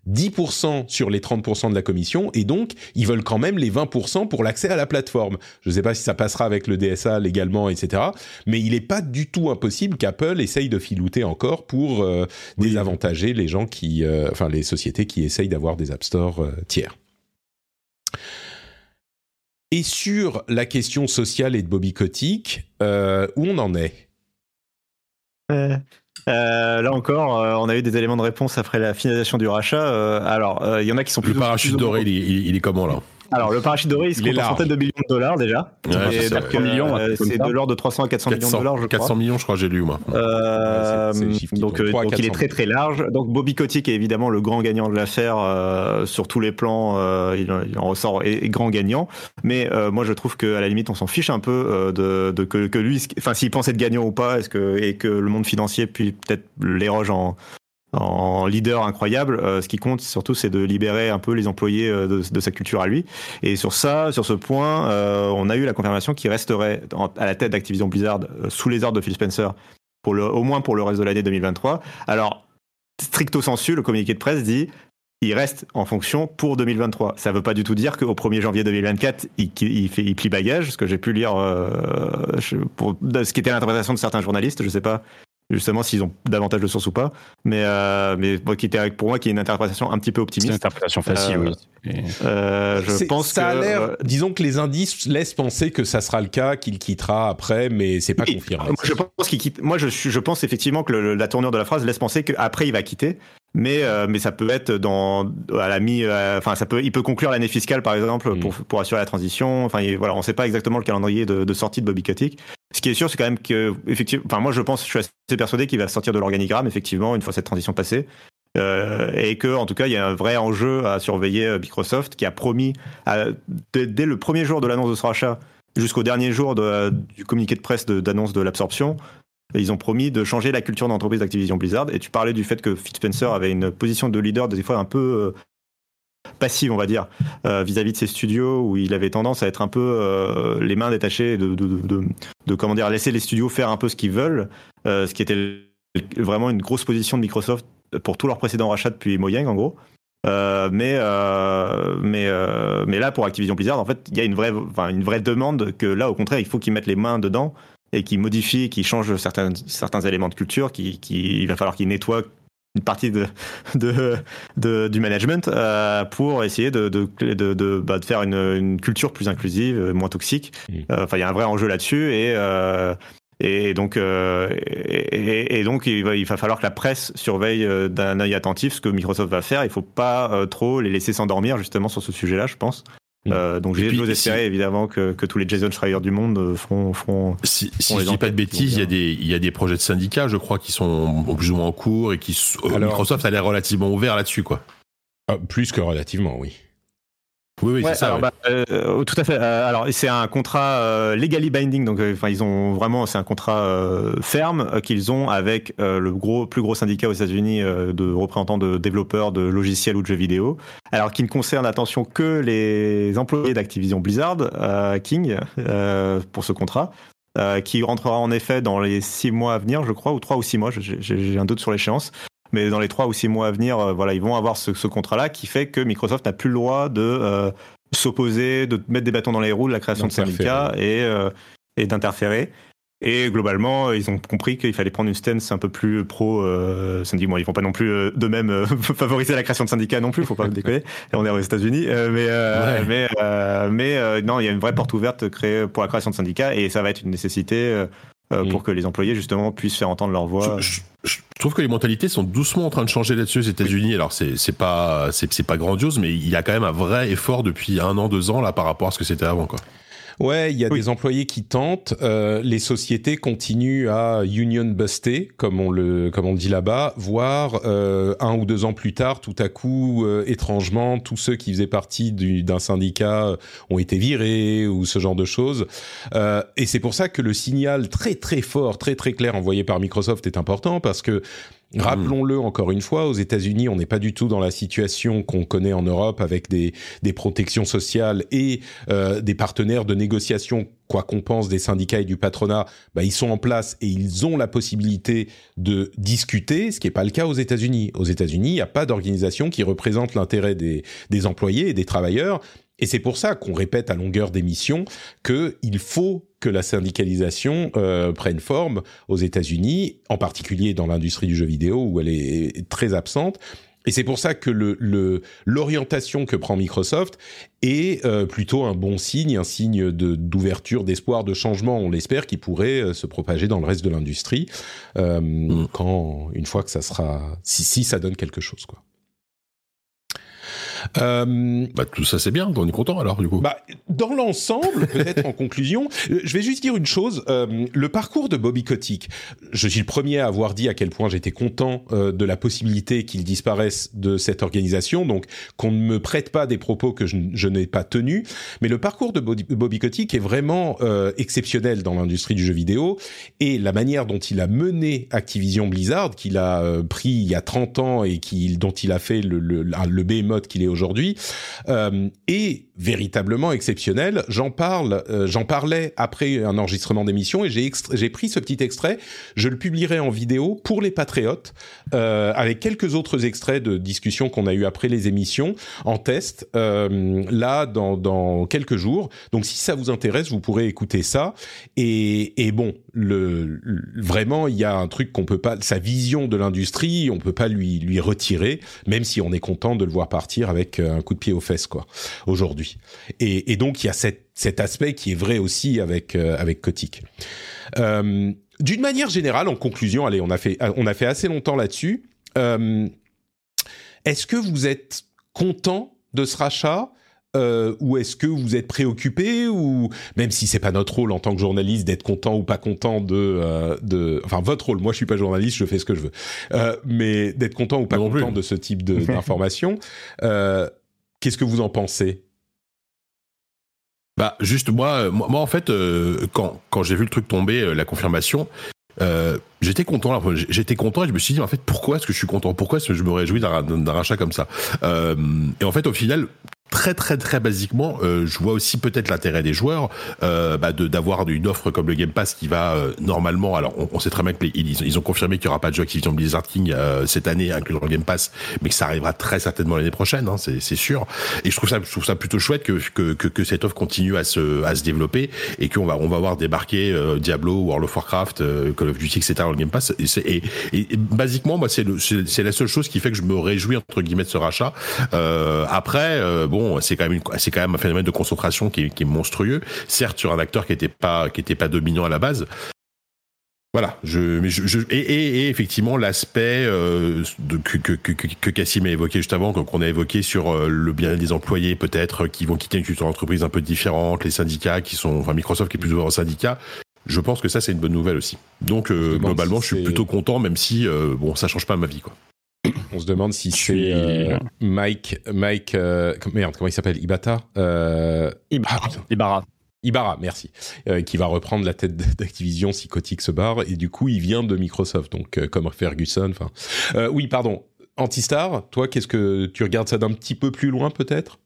10% sur les 30% de la commission, et donc ils veulent quand même les 20% pour l'accès à la plateforme. Je ne sais pas si ça passera avec le DSA légalement, etc. Mais il n'est pas du tout impossible qu'Apple essaye de filouter encore pour euh, désavantager les gens qui, euh, enfin les sociétés qui essayent d'avoir des App Store euh, tiers. Et sur la question sociale et de Bobby Kotick, où on en est? Euh, là encore, euh, on a eu des éléments de réponse après la finalisation du rachat. Euh, alors, il y en a qui sont plus. Le parachute doré, il, est comment là? Alors, le parachute doré, il se compte en centaines de millions de dollars déjà. Ouais, c'est c'est de l'ordre de 300 à 400 millions de dollars, je crois. 400 millions, je crois, j'ai lu, moi. Euh, donc, donc il est très très large. Donc, Bobby Kotick est évidemment le grand gagnant de l'affaire euh, sur tous les plans. Euh, il, en ressort et, grand gagnant. Mais moi, je trouve qu'à la limite, on s'en fiche un peu de, de que, que, lui, enfin, s'il pense être gagnant ou pas, est-ce que et que le monde financier puis peut-être l'éroge en en leader incroyable. Euh, ce qui compte surtout, c'est de libérer un peu les employés euh, de, sa culture à lui. Et sur ça, sur ce point, euh, on a eu la confirmation qu'il resterait à la tête d'Activision Blizzard sous les ordres de Phil Spencer, au moins pour le reste de l'année 2023. Alors, stricto sensu, le communiqué de presse dit il reste en fonction pour 2023. Ça ne veut pas du tout dire qu'au 1er janvier 2024, il, fait, plie bagage, ce que j'ai pu lire, pour, ce qui était l'interprétation de certains journalistes, je ne sais pas justement s'ils ont davantage de sources ou pas. Mais, euh, mais qui était pour moi qui est une interprétation un petit peu optimiste. C'est une interprétation facile, oui. Euh, euh, je pense ça a l'air. disons que les indices laissent penser que ça sera le cas, qu'il quittera après, mais c'est pas confirmé. Moi, je pense qu'il quitte. Moi, je, je pense effectivement que la tournure de la phrase laisse penser qu'après il va quitter mais euh, mais ça peut être dans à la mi euh, enfin ça peut il peut conclure l'année fiscale par exemple mm. pour pour assurer la transition enfin voilà on sait pas exactement le calendrier de, de sortie de Bobby Kotick ce qui est sûr c'est quand même que effectivement enfin moi je pense je suis assez persuadé qu'il va sortir de l'organigramme effectivement une fois cette transition passée euh, et que en tout cas il y a un vrai enjeu à surveiller euh, Microsoft qui a promis dès, le premier jour de l'annonce de ce rachat jusqu'au dernier jour du communiqué de presse d'annonce de, l'absorption ils ont promis de changer la culture d'entreprise d'Activision Blizzard. Et tu parlais du fait que Phil avait une position de leader des fois un peu euh, passive, on va dire, vis-à-vis de ses studios, où il avait tendance à être un peu les mains détachées, de, de, comment dire, laisser les studios faire un peu ce qu'ils veulent, ce qui était vraiment une grosse position de Microsoft pour tous leurs précédents rachats depuis Mojang, en gros. mais mais mais là pour Activision Blizzard en fait il y a une vraie une vraie demande que là au contraire il faut qu'ils mettent les mains dedans et qui modifie, qui change certains, certains éléments de culture, qui, qui il va falloir qu'il nettoie une partie de, de, de du management euh, pour essayer de, de, de, bah, de faire une, une, culture plus inclusive, euh, moins toxique. Euh, enfin, il y a un vrai enjeu là-dessus et euh, et donc, euh, et, et, donc, il va, il va, falloir que la presse surveille d'un œil attentif ce que Microsoft va faire. Il faut pas trop les laisser s'endormir justement sur ce sujet-là, je pense. Mm. Euh, donc j'ai j'ose espérer évidemment que, que, tous les Jason Schreier du monde euh, feront. feront si, si je dis pas de bêtises, il y, a des, il y a des projets de syndicats, je crois, qui sont plus ou moins en cours et qui. Alors, Microsoft a l'air relativement ouvert là-dessus, quoi. Ah, plus que relativement, oui. Oui, oui, c'est ça. Bah, euh, tout à fait. Euh, alors, c'est un contrat euh, legally binding, donc enfin, ils ont vraiment, c'est un contrat ferme qu'ils ont avec le gros, plus gros syndicat aux États-Unis de représentants de développeurs de logiciels ou de jeux vidéo. Alors, qui ne concerne, attention, que les employés d'Activision Blizzard, King, pour ce contrat. qui rentrera en effet dans les six mois à venir, je crois, ou trois ou six mois, j'ai un doute sur l'échéance mais dans les trois ou six mois à venir, euh, voilà, ils vont avoir ce, ce contrat-là qui fait que Microsoft n'a plus le droit de euh, s'opposer, de mettre des bâtons dans les roues de la création de syndicats et, euh, et d'interférer. Et globalement, ils ont compris qu'il fallait prendre une stance un peu plus pro euh, syndicat. Bon, ils vont pas non plus euh, de même [laughs] favoriser la création de syndicats non plus, faut pas déconner. on est aux États-Unis, mais mais mais non, il y a une vraie porte ouverte créée pour la création de syndicats et ça va être une nécessité euh, pour mm. que les employés justement puissent faire entendre leur voix. Je, trouve que les mentalités sont doucement en train de changer là-dessus aux États-Unis. Alors c'est c'est pas c'est pas grandiose, mais il y a quand même un vrai effort depuis un an deux ans là par rapport à ce que c'était avant quoi. Ouais, il y a des employés qui tentent. Euh, les sociétés continuent à union buster, comme on le comme on dit là-bas, voire euh, un ou deux ans plus tard, tout à coup, euh, étrangement, tous ceux qui faisaient partie d'un syndicat ont été virés ou ce genre de choses. et c'est pour ça que le signal très très fort, très très clair envoyé par Microsoft est important parce que Rappelons-le encore une fois, aux États-Unis, on n'est pas du tout dans la situation qu'on connaît en Europe avec des, des protections sociales et euh, des partenaires de négociation, quoi qu'on pense des syndicats et du patronat, bah, ils sont en place et ils ont la possibilité de discuter, ce qui n'est pas le cas aux États-Unis. Aux États-Unis, il n'y a pas d'organisation qui représente l'intérêt des, des employés et des travailleurs. Et c'est pour ça qu'on répète à longueur d'émission qu'il faut que la syndicalisation euh, prenne forme aux États-Unis, en particulier dans l'industrie du jeu vidéo où elle est très absente. Et c'est pour ça que le, l'orientation que prend Microsoft est euh, plutôt un bon signe, un signe de, d'ouverture, d'espoir, de changement, on l'espère, qui pourrait euh, se propager dans le reste de l'industrie mm. quand une fois que ça sera, si, si ça donne quelque chose, quoi. Euh, bah, tout ça c'est bien, on est content alors du coup. Bah, dans l'ensemble, [laughs] peut-être en conclusion, euh, je vais juste dire une chose. Euh, le parcours de Bobby Kotick, je suis le premier à avoir dit à quel point j'étais content euh, de la possibilité qu'il disparaisse de cette organisation, donc qu'on ne me prête pas des propos que je, je n'ai pas tenus. Mais le parcours de Bobby, Bobby Kotick est vraiment exceptionnel dans l'industrie du jeu vidéo et la manière dont il a mené Activision Blizzard, qu'il a pris il y a 30 ans et qui, dont il a fait le, le, le behemoth qu'il est aujourd'hui, euh, véritablement exceptionnel. J'en parle, euh, j'en parlais après un enregistrement d'émission et j'ai j'ai pris ce petit extrait. Je le publierai en vidéo pour les patriotes euh, avec quelques autres extraits de discussions qu'on a eu après les émissions en test euh, là dans, dans quelques jours. Donc si ça vous intéresse, vous pourrez écouter ça. Et, et bon, le, vraiment il y a un truc qu'on peut pas, sa vision de l'industrie, on peut pas lui lui retirer, même si on est content de le voir partir avec un coup de pied aux fesses quoi aujourd'hui. Et, donc il y a cet aspect qui est vrai aussi avec euh, avec Kotick. Euh, d'une manière générale, en conclusion, allez, on a fait on a fait assez longtemps là-dessus. Euh, est-ce que vous êtes content de ce rachat? Ou est-ce que vous êtes préoccupé? Ou même si c'est pas notre rôle en tant que journaliste d'être content ou pas content de de enfin votre rôle. Moi je suis pas journaliste je fais ce que je veux. Mais d'être content ou pas content de ce type [laughs] d'information qu'est-ce que vous en pensez? Bah juste moi, euh, moi, en fait, euh, quand, quand j'ai vu le truc tomber, euh, la confirmation, j'étais content. J'étais content et je me suis dit en fait pourquoi est-ce que je suis content? Pourquoi est-ce que je me réjouis d'un rachat comme ça? Et en fait au final très très très basiquement, euh, je vois aussi peut-être l'intérêt des joueurs euh, bah de d'avoir une offre comme le Game Pass qui va euh, normalement. Alors on, sait très bien que ils, ont confirmé qu'il y aura pas de jeu Activision Blizzard King euh, cette année inclus dans le Game Pass, mais que ça arrivera très certainement l'année prochaine, hein, c'est sûr. Et je trouve ça je trouve ça plutôt chouette que que, que, que cette offre continue à se à se développer et qu'on va on va voir débarquer euh, Diablo, World of Warcraft, Call of Duty, etc. dans le Game Pass. Et, et, et, basiquement moi c'est c'est la seule chose qui fait que je me réjouis entre guillemets de ce rachat. après bon, c'est quand même c'est quand même un phénomène de concentration qui est, monstrueux. Certes, sur un acteur qui était pas qui était pas dominant à la base. Voilà, je, mais je, et, effectivement l'aspect euh, que, que, que, que Cassim a évoqué juste avant, qu'on a évoqué sur euh, le bien des employés peut-être qui vont quitter une culture d'entreprise un peu différente, les syndicats qui sont, enfin Microsoft qui est plus ouvert aux syndicats. Je pense que ça c'est une bonne nouvelle aussi. Donc euh, globalement, je suis plutôt content, même si bon, ça change pas ma vie quoi. On se demande si c'est euh, Mike, Mike, euh, merde, comment il s'appelle? Ibata? Euh, ah, Ibarra. Ibarra, merci, euh, qui va reprendre la tête [laughs] d'Activision si Kotick se barre. Et du coup il vient de Microsoft, donc comme Ferguson. Enfin, oui, pardon. Antistar, toi, qu'est-ce que tu regardes ça d'un petit peu plus loin peut-être?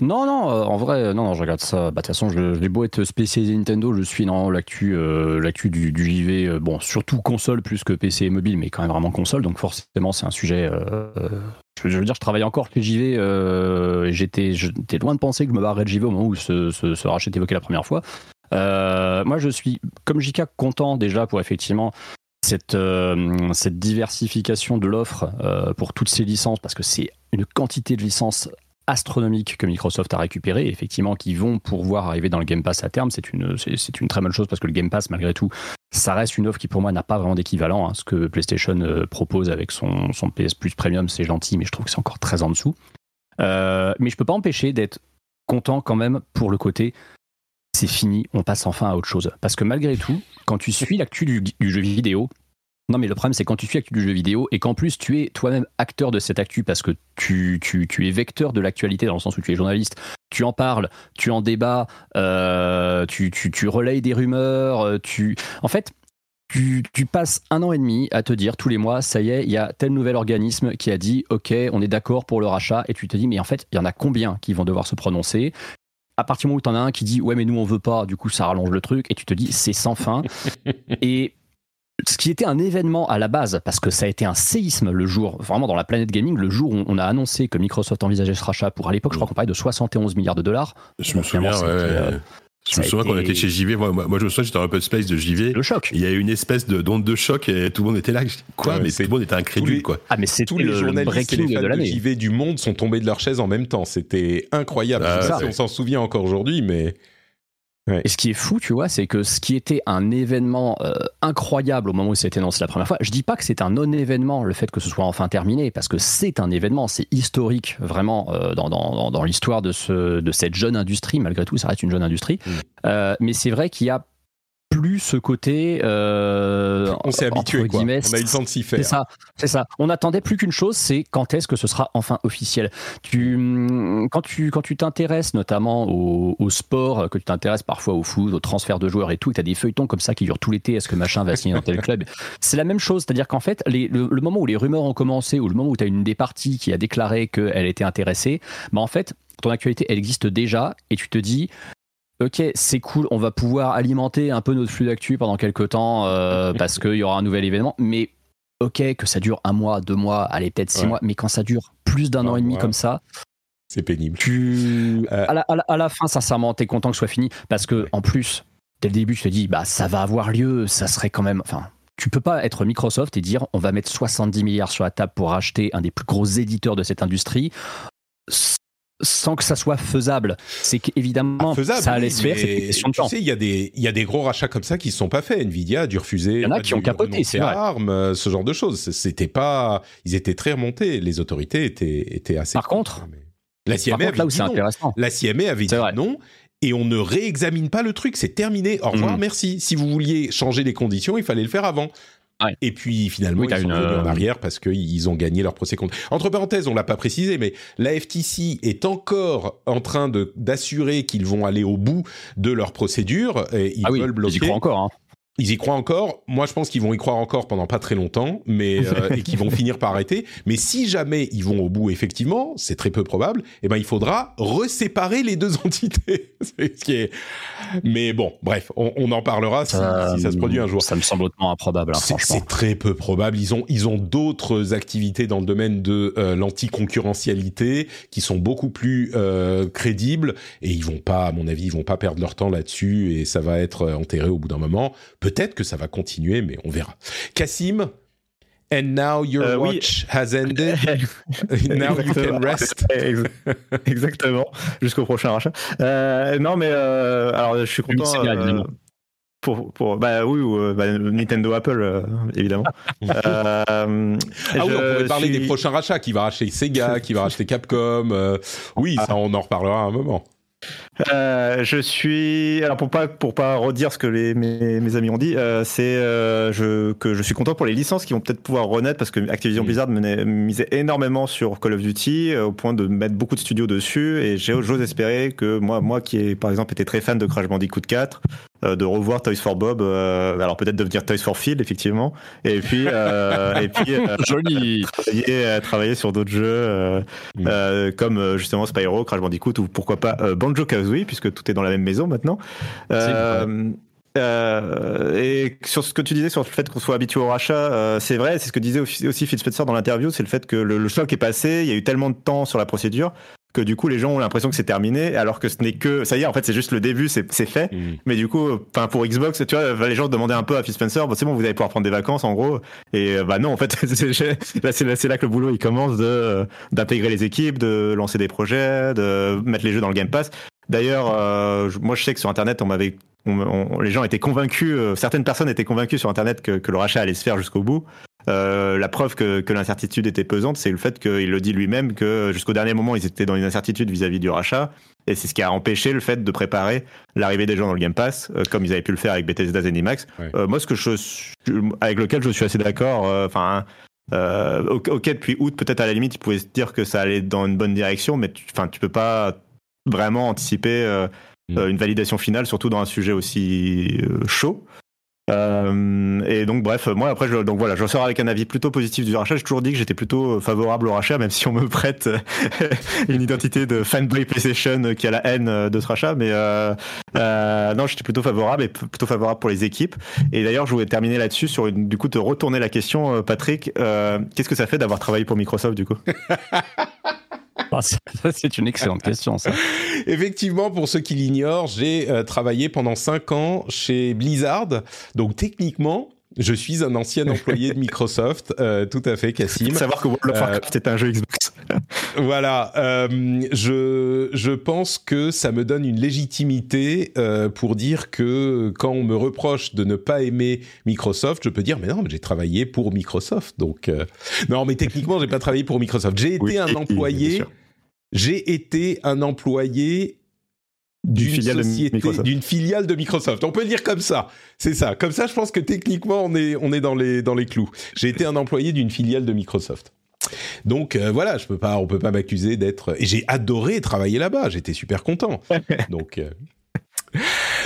Non, non, euh, en vrai, non, non, je regarde ça. Bah, de toute façon, je, je beau être spécialisé Nintendo, je suis dans l'actu euh, du, JV, euh, bon, surtout console plus que PC et mobile, mais quand même vraiment console, donc forcément, c'est un sujet. Je, veux dire, je travaille encore chez JV, j'étais loin de penser que je me barrerais de JV au moment où ce, ce, est évoqué la première fois. moi, je suis, comme JK, content déjà pour effectivement cette, cette diversification de l'offre pour toutes ces licences, parce que c'est une quantité de licences astronomiques que Microsoft a récupéré, effectivement, qui vont pouvoir arriver dans le Game Pass à terme. C'est une, très bonne chose parce que le Game Pass, malgré tout, ça reste une offre qui pour moi n'a pas vraiment d'équivalent. Ce que PlayStation euh, propose avec son, son PS Plus Premium, c'est gentil, mais je trouve que c'est encore très en dessous. Euh, mais je peux pas empêcher d'être content quand même pour le côté c'est fini, on passe enfin à autre chose. Parce que malgré tout, quand tu suis l'actu du, jeu vidéo, non, mais le problème, c'est quand tu suis l'actu du jeu vidéo et qu'en plus tu es toi-même acteur de cette actu parce que tu, tu, es vecteur de l'actualité dans le sens où tu es journaliste, tu en parles, tu en débats, euh, tu, tu, tu relayes des rumeurs, euh, tu. En fait, tu, tu, passes un an et demi à te dire tous les mois, ça y est, il y a tel nouvel organisme qui a dit, ok, on est d'accord pour le rachat, et tu te dis, mais en fait, il y en a combien qui vont devoir se prononcer? À partir du moment où tu en as un qui dit ouais mais nous on veut pas, du coup ça rallonge le truc et tu te dis c'est sans fin. [laughs] et ce qui était un événement à la base, parce que ça a été un séisme le jour, vraiment dans la planète gaming, le jour où on a annoncé que Microsoft envisageait ce rachat pour, à l'époque, je crois qu'on parlait de 71 milliards de dollars. Je me souviens, ouais. Euh, je me souviens qu'on était chez JV. Moi, moi, je me souviens, j'étais un peu de space de JV. Le choc. Il y a eu une espèce de d'onde de choc et tout le monde était là. Quoi? Mais tout le monde était incrédule, quoi. Ah, mais c'est tous les journalistes et les fans de, de, JV du monde sont tombés de leur chaise en même temps. C'était incroyable. Ah, on s'en souvient encore aujourd'hui, mais et ce qui est fou, tu vois, c'est que ce qui était un événement euh, incroyable au moment où c'était annoncé la première fois, je dis pas que c'est un non-événement le fait que ce soit enfin terminé, parce que c'est un événement, c'est historique vraiment euh, dans, dans, dans l'histoire de, ce, de cette jeune industrie, malgré tout, ça reste une jeune industrie. Mm. Euh, mais c'est vrai qu'il y a plus ce côté. Euh, on s'est habitué, quoi. On a eu le temps de s'y faire. C'est ça, c'est ça. On n'attendait plus qu'une chose, c'est quand est-ce que ce sera enfin officiel. Tu, hum, quand tu, quand tu t'intéresses notamment au, sport, que tu t'intéresses parfois au foot, au transfert de joueurs et tout, tu as des feuilletons comme ça qui durent tout l'été. Est-ce que machin va signer dans tel [laughs] club? C'est la même chose, c'est-à-dire qu'en fait, le, moment où les rumeurs ont commencé, ou le moment où tu as une des parties qui a déclaré qu'elle était intéressée, bah en fait, ton actualité, elle existe déjà, et tu te dis, ok, c'est cool, on va pouvoir alimenter un peu notre flux d'actu pendant quelques temps euh, [laughs] parce qu'il y aura un nouvel événement, mais ok, que ça dure un mois, deux mois, allez, peut-être six mois, mais quand ça dure plus d'un an et demi comme ça, c'est pénible. Tu... Euh. À, la, à, la, fin, sincèrement, t'es content que ce soit fini parce que, en plus, dès le début, je te dis, bah, ça va avoir lieu, ça serait quand même. Enfin, tu peux pas être Microsoft et dire on va mettre 70 milliards sur la table pour acheter un des plus gros éditeurs de cette industrie sans que ça soit faisable. C'est qu'évidemment, ah, ça allait se faire, c'était question de temps. Tu sais, il y, a des, y a des gros rachats comme ça qui ne sont pas faits. Nvidia a dû refuser. Il y en a qui ont capoté, c'est. Armes, euh, ce genre de choses. C'était pas, ils étaient très remontés. Les autorités étaient, étaient assez. Par contre, la CMA avait dit non. La CMA avait dit non. Et on ne réexamine pas le truc, c'est terminé. Au revoir, mmh. merci. Si vous vouliez changer les conditions, il fallait le faire avant. Et puis finalement, ils sont revenus en euh, arrière parce qu'ils ont gagné leur procès contre. Entre parenthèses, on l'a pas précisé, mais la FTC est encore en train de d'assurer qu'ils vont aller au bout de leur procédure. Et ils ah veulent bloquer. Ils y croient encore. Hein. Ils y croient encore. Moi, je pense qu'ils vont y croire encore pendant pas très longtemps, mais euh, [laughs] et qu'ils vont finir par arrêter. Mais si jamais ils vont au bout, effectivement, c'est très peu probable. Eh ben, il faudra reséparer les deux [laughs] entités. [laughs] ce qui est. Mais bon, bref, on, en parlera si, ça, se produit un jour. Ça me semble hautement improbable. Hein, c'est très peu probable. Ils ont ils ont d'autres activités dans le domaine de euh, l'anticoncurrentialité qui sont beaucoup plus euh, crédibles et ils vont pas, à mon avis, ils vont pas perdre leur temps là-dessus et ça va être enterré au bout d'un moment Peut-être que ça va continuer, mais on verra. Cassim, and now your euh, watch has ended. [laughs] now you can rest. [laughs] Exactement. Jusqu'au prochain rachat. Euh, non, mais euh, alors je suis content. Euh, pour, pour, bah oui, ou, bah, Nintendo Apple, évidemment. [laughs] ah oui, on pourrait parler des prochains rachats, qui va racheter Sega, qui va racheter Capcom. oui, ça, on en reparlera à un moment. Euh, je suis alors pour pas pour pas redire ce que les, mes, mes amis ont dit, euh, c'est euh, je, que je suis content pour les licences qui vont peut-être pouvoir renaître parce que Activision mm. Blizzard misait énormément sur Call of Duty au point de mettre beaucoup de studios dessus et j'ose espérer que moi moi qui ai par exemple été très fan de Crash Bandicoot 4 de revoir Toys for Bob alors peut-être devenir Toys for Phil effectivement et puis et puis [laughs] joli travailler, travailler sur d'autres jeux mm. comme justement Spyro Crash Bandicoot ou pourquoi pas Banjo Kazooie puisque tout est dans la même maison maintenant. Euh, euh, et sur ce que tu disais sur le fait qu'on soit habitué au rachat, euh, c'est vrai, c'est ce que disait aussi, aussi Phil Spencer dans l'interview, c'est le fait que le, choc est passé, il y a eu tellement de temps sur la procédure que du coup les gens ont l'impression que c'est terminé alors que ce n'est que ça y est en fait c'est juste le début c'est fait mm. mais du coup enfin pour Xbox tu vois les gens demandaient un peu à Phil Spencer bon c'est bon vous allez pouvoir prendre des vacances en gros et bah non en fait [laughs] là c'est là que le boulot il commence de d'intégrer les équipes de lancer des projets de mettre les jeux dans le Game Pass D'ailleurs, euh, moi je sais que sur Internet, on m'avait, les gens étaient convaincus, euh, certaines personnes étaient convaincues sur Internet que, le rachat allait se faire jusqu'au bout. La preuve que, que l'incertitude était pesante, c'est le fait qu'il le dit lui-même que jusqu'au dernier moment, ils étaient dans une incertitude vis-à-vis du rachat. Et c'est ce qui a empêché le fait de préparer l'arrivée des gens dans le Game Pass, comme ils avaient pu le faire avec Bethesda Zenimax. moi, ce que je, avec lequel je suis assez d'accord, enfin, euh, ok, depuis août, peut-être à la limite, ils pouvaient se dire que ça allait dans une bonne direction, mais tu, tu peux pas vraiment anticiper euh, mm. euh, une validation finale, surtout dans un sujet aussi chaud. Euh, et donc bref, moi après, je, donc voilà, je ressors avec un avis plutôt positif du rachat. J'ai toujours dit que j'étais plutôt favorable au rachat, même si on me [laughs] prête une identité de fanboy PlayStation qui a la haine de ce rachat. Mais euh, euh, non, j'étais plutôt favorable et plutôt favorable pour les équipes. Et d'ailleurs, je voulais terminer là-dessus sur une, du coup te retourner la question, Patrick. Qu'est-ce que ça fait d'avoir travaillé pour Microsoft du coup? [laughs] [laughs] c'est une excellente question, ça. Effectivement, pour ceux qui l'ignorent, j'ai euh, travaillé pendant 5 ans chez Blizzard. Donc, techniquement, je suis un ancien employé de Microsoft, euh, tout à fait, Cassim. savoir que World of Warcraft est un jeu Xbox. [laughs] voilà, euh, je je pense que ça me donne une légitimité euh, pour dire que quand on me reproche de ne pas aimer Microsoft, je peux dire mais non, mais j'ai travaillé pour Microsoft, donc non, mais techniquement j'ai pas travaillé pour Microsoft. J'ai été un employé. J'ai été un employé d'une filiale d'une filiale de Microsoft. On peut le dire comme ça. C'est ça. Comme ça, je pense que techniquement, on est, on est dans les, dans les clous. J'ai été un employé d'une filiale de Microsoft. Donc euh, voilà, je peux pas, on peut pas m'accuser d'être. Et j'ai adoré travailler là-bas. J'étais super content. [laughs] Donc euh,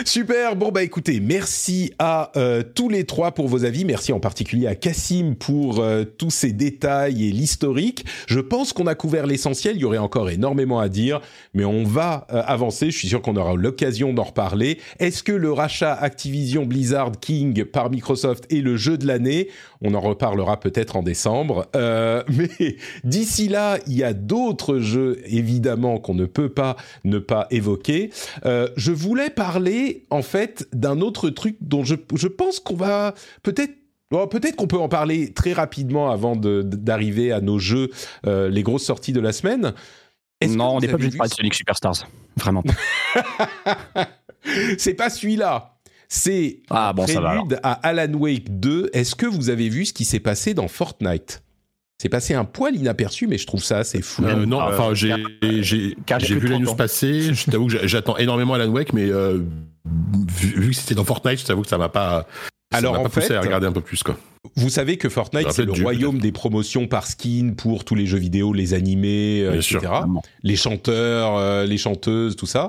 Super. Bon bah écoutez, merci à euh, tous les trois pour vos avis. Merci en particulier à Cassim pour euh, tous ces détails et l'historique. Je pense qu'on a couvert l'essentiel. Il y aurait encore énormément à dire, mais on va euh, avancer. Je suis sûr qu'on aura l'occasion d'en reparler. Est-ce que le rachat Activision Blizzard King par Microsoft est le jeu de l'année? On en reparlera peut-être en décembre. [laughs] mais d'ici là, il y a d'autres jeux évidemment qu'on ne peut pas ne pas évoquer. je voulais parler en fait d'un autre truc dont je, je pense qu'on va peut-être Peut-être qu'on peut en parler très rapidement avant d'arriver à nos jeux, euh, les grosses sorties de la semaine. Non, on n'est pas obligé de parler de Sonic Superstars. Vraiment [laughs] c'est pas celui-là. C'est ah, bon, prélude à Alan Wake 2. Est-ce que vous avez vu ce qui s'est passé dans Fortnite? C'est passé un poil inaperçu, mais je trouve ça assez fou. Euh, non, enfin, j'ai vu la news passer. Je t'avoue que j'attends énormément Alan Wake, mais euh, vu, que c'était dans Fortnite, je t'avoue que ça m'a pas. Alors en fait, à regarder un peu plus quoi. Vous savez que Fortnite c'est le royaume des promotions par skin pour tous les jeux vidéo, les animés, euh, etc. Les chanteurs, les chanteuses, tout ça.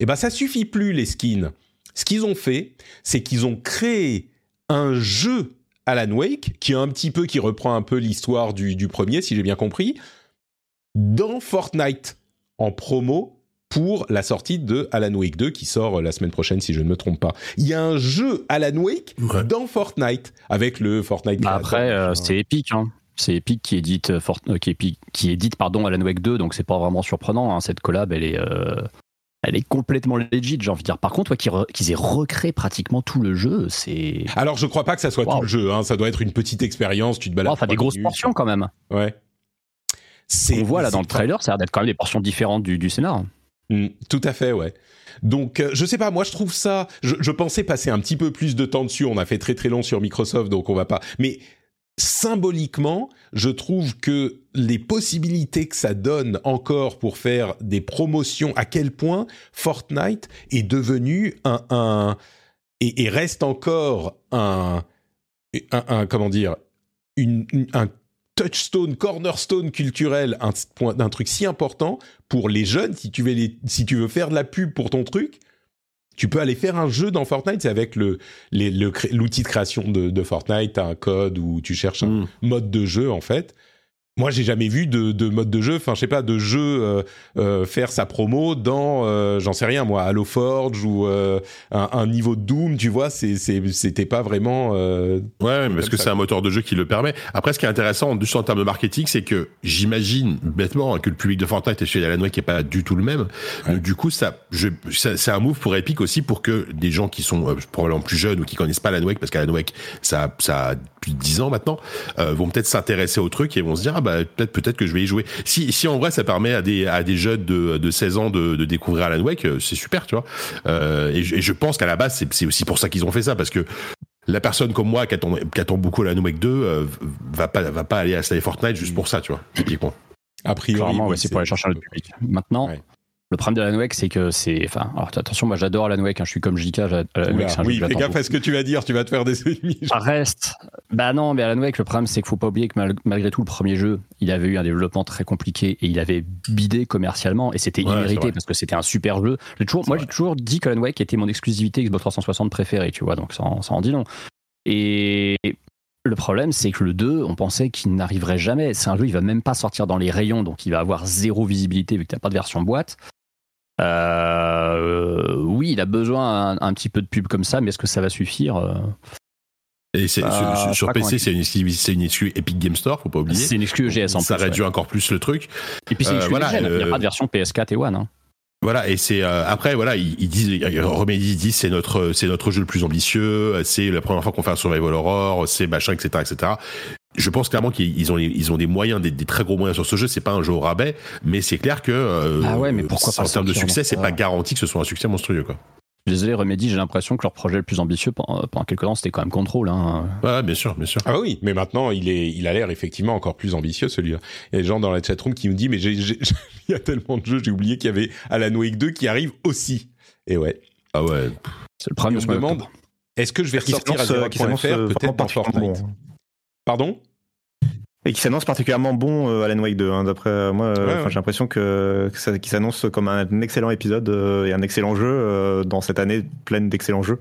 Et eh ben ça suffit plus les skins. Ce qu'ils ont fait, c'est qu'ils ont créé un jeu Alan Wake, qui un petit peu, qui reprend un peu l'histoire du, premier, si j'ai bien compris, dans Fortnite, en promo pour la sortie de Alan Wake 2 qui sort la semaine prochaine si je ne me trompe pas. Il y a un jeu Alan Wake dans Fortnite avec le Fortnite. Bah, après euh, c'est épique hein. C'est Epic qui édite, euh, euh, qui, qui édite pardon, Alan Wake 2, donc c'est pas vraiment surprenant. Hein. Cette collab, elle est, elle est complètement legit, j'ai envie de dire. Par contre, qu'ils aient recréé pratiquement tout le jeu, c'est. Alors, je crois pas que ça soit tout le jeu. Hein. Ça doit être une petite expérience. Tu te balades. Enfin, des grosses portions quand même. Ouais. On voit là dans le trailer, ça a l'air d'être quand même des portions différentes du, du scénar. Hmm, tout à fait, ouais. Donc, euh, je sais pas, moi je trouve ça. Je, je, pensais passer un petit peu plus de temps dessus. On a fait très très long sur Microsoft, donc on va pas. Mais symboliquement, je trouve que les possibilités que ça donne encore pour faire des promotions, à quel point Fortnite est devenu un, et, reste encore un, comment dire, un touchstone, cornerstone culturel, un, un truc si important pour les jeunes, si tu veux, si tu veux faire de la pub pour ton truc, tu peux aller faire un jeu dans Fortnite, c'est avec le l'outil de création de, de Fortnite, as un code où tu cherches un mm. mode de jeu en fait. Moi, j'ai jamais vu de, de, mode de jeu, enfin, je sais pas, de jeu euh, euh, faire sa promo dans, euh, j'en sais rien, moi, Halo Forge ou un, un, niveau de Doom, tu vois, c'était pas vraiment. ouais, mais parce que c'est un moteur de jeu qui le permet? Après, ce qui est intéressant, juste en termes de marketing, c'est que j'imagine bêtement que le public de Fortnite et celui d'Alan Wake est pas du tout le même. Donc, du coup, ça, ça c'est un move pour Epic aussi pour que des gens qui sont probablement plus jeunes ou qui connaissent pas Alan Wake, parce qu'Alan Wake, ça, ça a plus de 10 ans maintenant, vont peut-être s'intéresser au truc et vont se dire, ah, bah, peut-être peut-être que je vais y jouer. Si, si en vrai ça permet à des, à des jeunes de, de 16 ans de, de découvrir Alan Wake, euh, c'est super, tu vois. Euh, et, je, pense qu'à la base c'est aussi pour ça qu'ils ont fait ça parce que la personne comme moi qui attend, qui attend beaucoup la Wake 2 euh, va pas va pas aller à Fortnite juste pour ça, tu vois, typiquement. A priori, ouais, c'est pour aller chercher un autre public. Maintenant, le problème de Alan Wake, c'est que c'est. Enfin, alors attention, moi j'adore Alan Wake, hein, je suis comme JK. Alan Wake, oui, fais gaffe à ce que tu vas dire, tu vas te faire des ennemis. Ça reste. Bah non, mais Alan Wake, le problème, c'est qu'il faut pas oublier que malgré tout, le premier jeu, il avait eu un développement très compliqué et il avait bidé commercialement et c'était immérité parce que c'était un super jeu. Toujours, moi, j'ai toujours dit qu'Alan Wake était mon exclusivité Xbox 360 préférée, tu vois, donc ça, ça en dit long. Et le problème, c'est que le 2, on pensait qu'il n'arriverait jamais. C'est un jeu, il va même pas sortir dans les rayons, donc il va avoir zéro visibilité vu que tu n'as pas de version boîte. Euh, oui, il a besoin un, petit peu de pub comme ça, mais est-ce que ça va suffire euh? Et c'est, sur, PC, c'est une, c'est une excuse Epic Game Store, faut pas oublier. C'est une excuse GS en Ça réduit encore plus le truc. Et puis c'est une euh, voilà, il n'y a pas de version PS4 et One. Hein. Voilà, et c'est après voilà, ils, disent Remedy dit c'est notre c'est notre jeu le plus ambitieux, c'est la première fois qu'on fait un survival horror, c'est machin etc etc je pense clairement qu'ils ont ils ont des moyens des, très gros moyens sur ce jeu c'est pas un jeu au rabais mais c'est clair que euh, ah ouais mais pourquoi en termes de succès c'est pas garanti que ce soit un succès monstrueux quoi Désolé, Remedy, j'ai l'impression que leur projet le plus ambitieux pendant, quelques temps, c'était quand même Control. Hein. Ouais, bien sûr, bien sûr. Ah oui, mais maintenant, il, est, il a l'air effectivement encore plus ambitieux, celui-là. Il y a des gens dans la chatroom qui me disent, mais [laughs] il y a tellement de jeux, j'ai oublié qu'il y avait Alan Wake 2 qui arrive aussi. Et ouais. Ah ouais. C'est le premier. On se demande, est-ce que je vais ressortir à 0.fr, euh, peut-être dans Fortnite Pardon? Et qui s'annonce particulièrement bon euh, Alan Wake 2. Hein, d'après euh, moi, euh, j'ai l'impression que, s'annonce comme un, excellent épisode et un excellent jeu dans cette année pleine d'excellents jeux.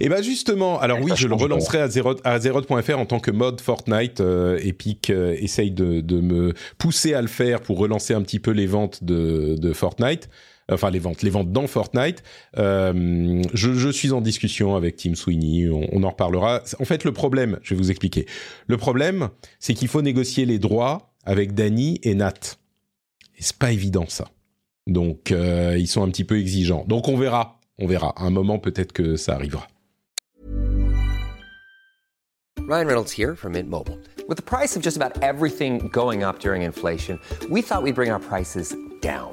Et bien justement, alors oui, je le relancerai à Zeroth, à Zeroth.fr en tant que mode Fortnite. Epic essaye de, de, me pousser à le faire pour relancer un petit peu les ventes de, de Fortnite enfin les ventes, les ventes dans Fortnite. Euh, je, suis en discussion avec Tim Sweeney, on, en reparlera. En fait, le problème, je vais vous expliquer. Le problème, c'est qu'il faut négocier les droits avec Danny et Nat. Et c'est pas évident ça. Donc euh, ils sont un petit peu exigeants. Donc on verra, on verra. À un moment peut-être que ça arrivera. Ryan Reynolds here from Mint Mobile. With the price of just about everything going up during inflation, we thought we'd bring our prices down.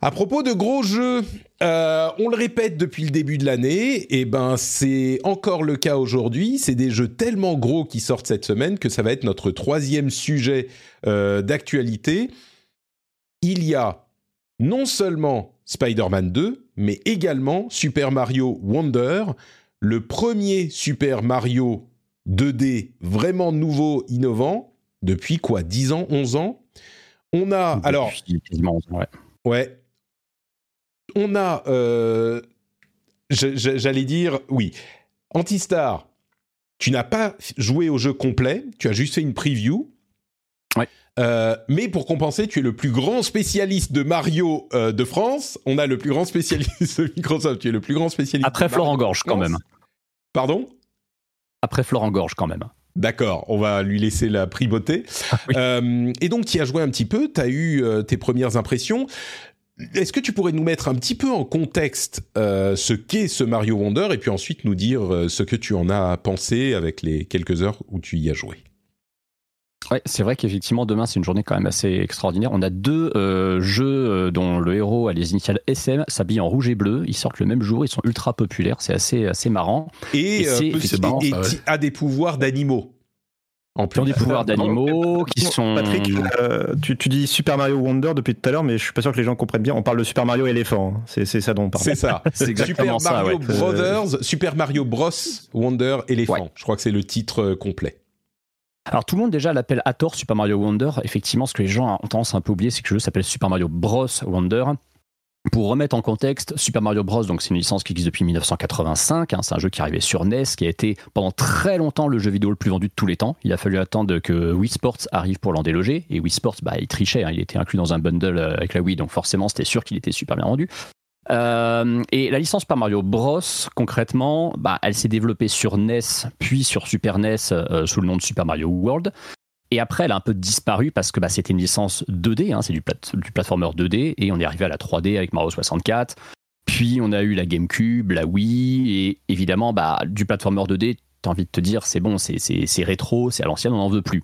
À propos de gros jeux, euh, on le répète depuis le début de l'année, et ben c'est encore le cas aujourd'hui. C'est des jeux tellement gros qui sortent cette semaine que ça va être notre troisième sujet euh, d'actualité. Il y a non seulement Spider-Man 2, mais également Super Mario Wonder, le premier Super Mario 2D vraiment nouveau, innovant, depuis quoi 10 ans, 11 ans? On a... alors... ouais. Ouais, on a, euh, j'allais dire, oui, Antistar, tu n'as pas joué au jeu complet, tu as juste fait une preview. Euh, mais pour compenser, tu es le plus grand spécialiste de Mario euh, de France. On a le plus grand spécialiste de Microsoft. Tu es le plus grand spécialiste. Après Florent Gorge, quand même. Pardon? Après Florent Gorge, quand même. D'accord, on va lui laisser la primauté. Ah et donc, tu as joué un petit peu, tu as eu tes premières impressions. Est-ce que tu pourrais nous mettre un petit peu en contexte euh, ce qu'est ce Mario Wonder et puis ensuite nous dire euh, ce que tu en as pensé avec les quelques heures où tu y as joué? Ouais, c'est vrai qu'effectivement demain c'est une journée quand même assez extraordinaire. On a deux euh, jeux dont le héros a les initiales SM, s'habille en rouge et bleu. Ils sortent le même jour, ils sont ultra populaires, c'est assez assez marrant. Et, a des pouvoirs d'animaux. En plus, des pouvoirs d'animaux qui sont. Patrick, euh, tu, dis Super Mario Wonder depuis tout à l'heure, mais je suis pas sûr que les gens comprennent bien. On parle de Super Mario éléphant. Hein. C'est ça dont on parle. C'est ça. [laughs] c'est exactement Super Mario Brothers, Super Mario Bros. Wonder éléphant. Je crois que c'est le titre euh, complet. Alors tout le monde déjà l'appelle à tort Super Mario Wonder. Effectivement, ce que les gens ont tendance à un peu oublier, c'est que le jeu s'appelle Super Mario Bros Wonder. Pour remettre en contexte, Super Mario Bros, donc c'est une licence qui existe depuis 1985. Hein, c'est un jeu qui arrivait sur NES, qui a été pendant très longtemps le jeu vidéo le plus vendu de tous les temps. Il a fallu attendre que Wii Sports arrive pour l'en déloger. Et Wii Sports, bah, il trichait. Hein, il était inclus dans un bundle euh, avec la Wii, donc forcément, c'était sûr qu'il était super bien vendu. Euh, et la licence Super Mario Bros, concrètement, bah, elle s'est développée sur NES, puis sur Super NES euh, sous le nom de Super Mario World. Et après, elle a un peu disparu parce que bah, c'était une licence 2D, hein, c'est du, du platformer 2D, et on est arrivé à la 3D avec Mario 64. Puis on a eu la GameCube, la Wii, et évidemment, bah, du platformer 2D, t'as envie de te dire, c'est bon, c'est rétro, c'est à l'ancienne, on n'en veut plus.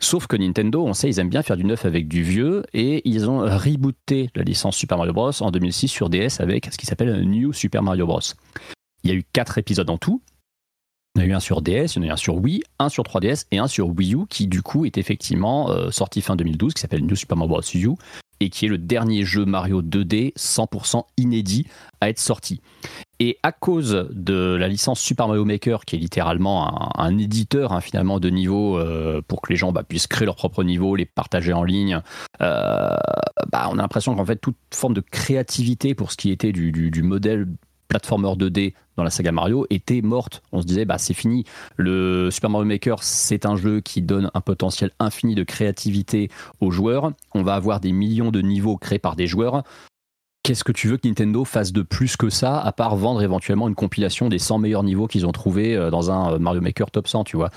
Sauf que Nintendo, on sait, ils aiment bien faire du neuf avec du vieux, et ils ont rebooté la licence Super Mario Bros. en 2006 sur DS avec ce qui s'appelle New Super Mario Bros. Il y a eu quatre épisodes en tout, il y en a eu un sur DS, il y en a eu un sur Wii, un sur 3DS et un sur Wii U qui du coup est effectivement euh, sorti fin 2012, qui s'appelle New Super Mario Bros. U et qui est le dernier jeu Mario 2D 100% inédit à être sorti. Et à cause de la licence Super Mario Maker, qui est littéralement un, éditeur hein, finalement de niveau euh, pour que les gens bah, puissent créer leur propre niveau, les partager en ligne, euh, bah, on a l'impression qu'en fait toute forme de créativité pour ce qui était du, du modèle platformer 2D dans la saga Mario était morte. On se disait, bah, c'est fini. Le Super Mario Maker, c'est un jeu qui donne un potentiel infini de créativité aux joueurs. On va avoir des millions de niveaux créés par des joueurs. Qu'est-ce que tu veux que Nintendo fasse de plus que ça, à part vendre éventuellement une compilation des 100 meilleurs niveaux qu'ils ont trouvés euh, dans un euh, Mario Maker top 100, tu vois?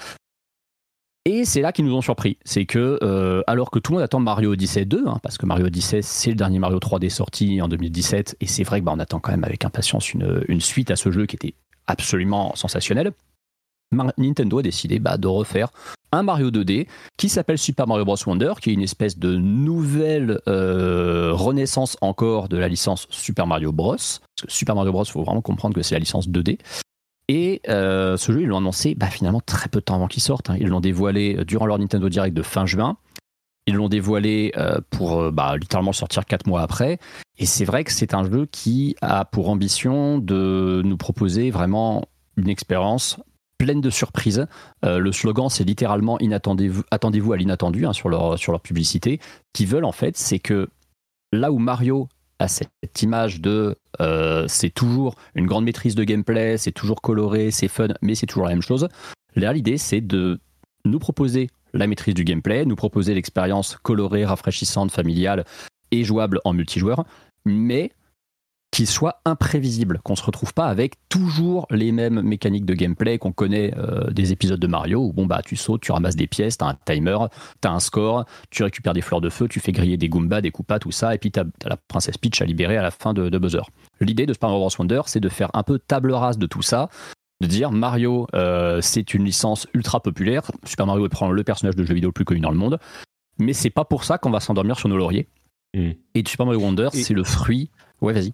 Et c'est là qu'ils nous ont surpris. C'est que, euh, alors que tout le monde attend Mario Odyssey 2, hein, parce que Mario Odyssey, c'est le dernier Mario 3D sorti en 2017, et c'est vrai qu'on bah, attend quand même avec impatience une, suite à ce jeu qui était absolument sensationnel. Nintendo a décidé bah, de refaire un Mario 2D qui s'appelle Super Mario Bros. Wonder, qui est une espèce de nouvelle euh, renaissance encore de la licence Super Mario Bros. Parce que Super Mario Bros, il faut vraiment comprendre que c'est la licence 2D. Et euh, ce jeu, ils l'ont annoncé bah, finalement très peu de temps avant qu'il sorte. Hein. Ils l'ont dévoilé euh, durant leur Nintendo Direct de fin juin. Ils l'ont dévoilé euh, pour bah, littéralement sortir quatre mois après. Et c'est vrai que c'est un jeu qui a pour ambition de nous proposer vraiment une expérience pleine de surprises. le slogan, c'est littéralement attendez-vous à l'inattendu hein, sur, leur, sur leur publicité. Ce qu'ils veulent en fait, c'est que là où Mario à cette image de euh, c'est toujours une grande maîtrise de gameplay, c'est toujours coloré, c'est fun, mais c'est toujours la même chose. Là, l'idée, c'est de nous proposer la maîtrise du gameplay, nous proposer l'expérience colorée, rafraîchissante, familiale et jouable en multijoueur, mais qu'il soit imprévisible, qu'on se retrouve pas avec toujours les mêmes mécaniques de gameplay qu'on connaît euh, des épisodes de Mario où bon bah tu sautes, tu ramasses des pièces, tu as un timer, tu as un score, tu récupères des fleurs de feu, tu fais griller des Goombas, des Koopas, tout ça, et puis tu as, la princesse Peach à libérer à la fin de, Buzzer. L'idée de Super Mario Bros. Wonder, c'est de faire un peu table rase de tout ça, de dire Mario, euh, c'est une licence ultra populaire, Super Mario prend le personnage de jeu vidéo le plus connu dans le monde, mais c'est pas pour ça qu'on va s'endormir sur nos lauriers. Mm. Et Super Mario Wonder, c'est le fruit. Ouais, vas-y.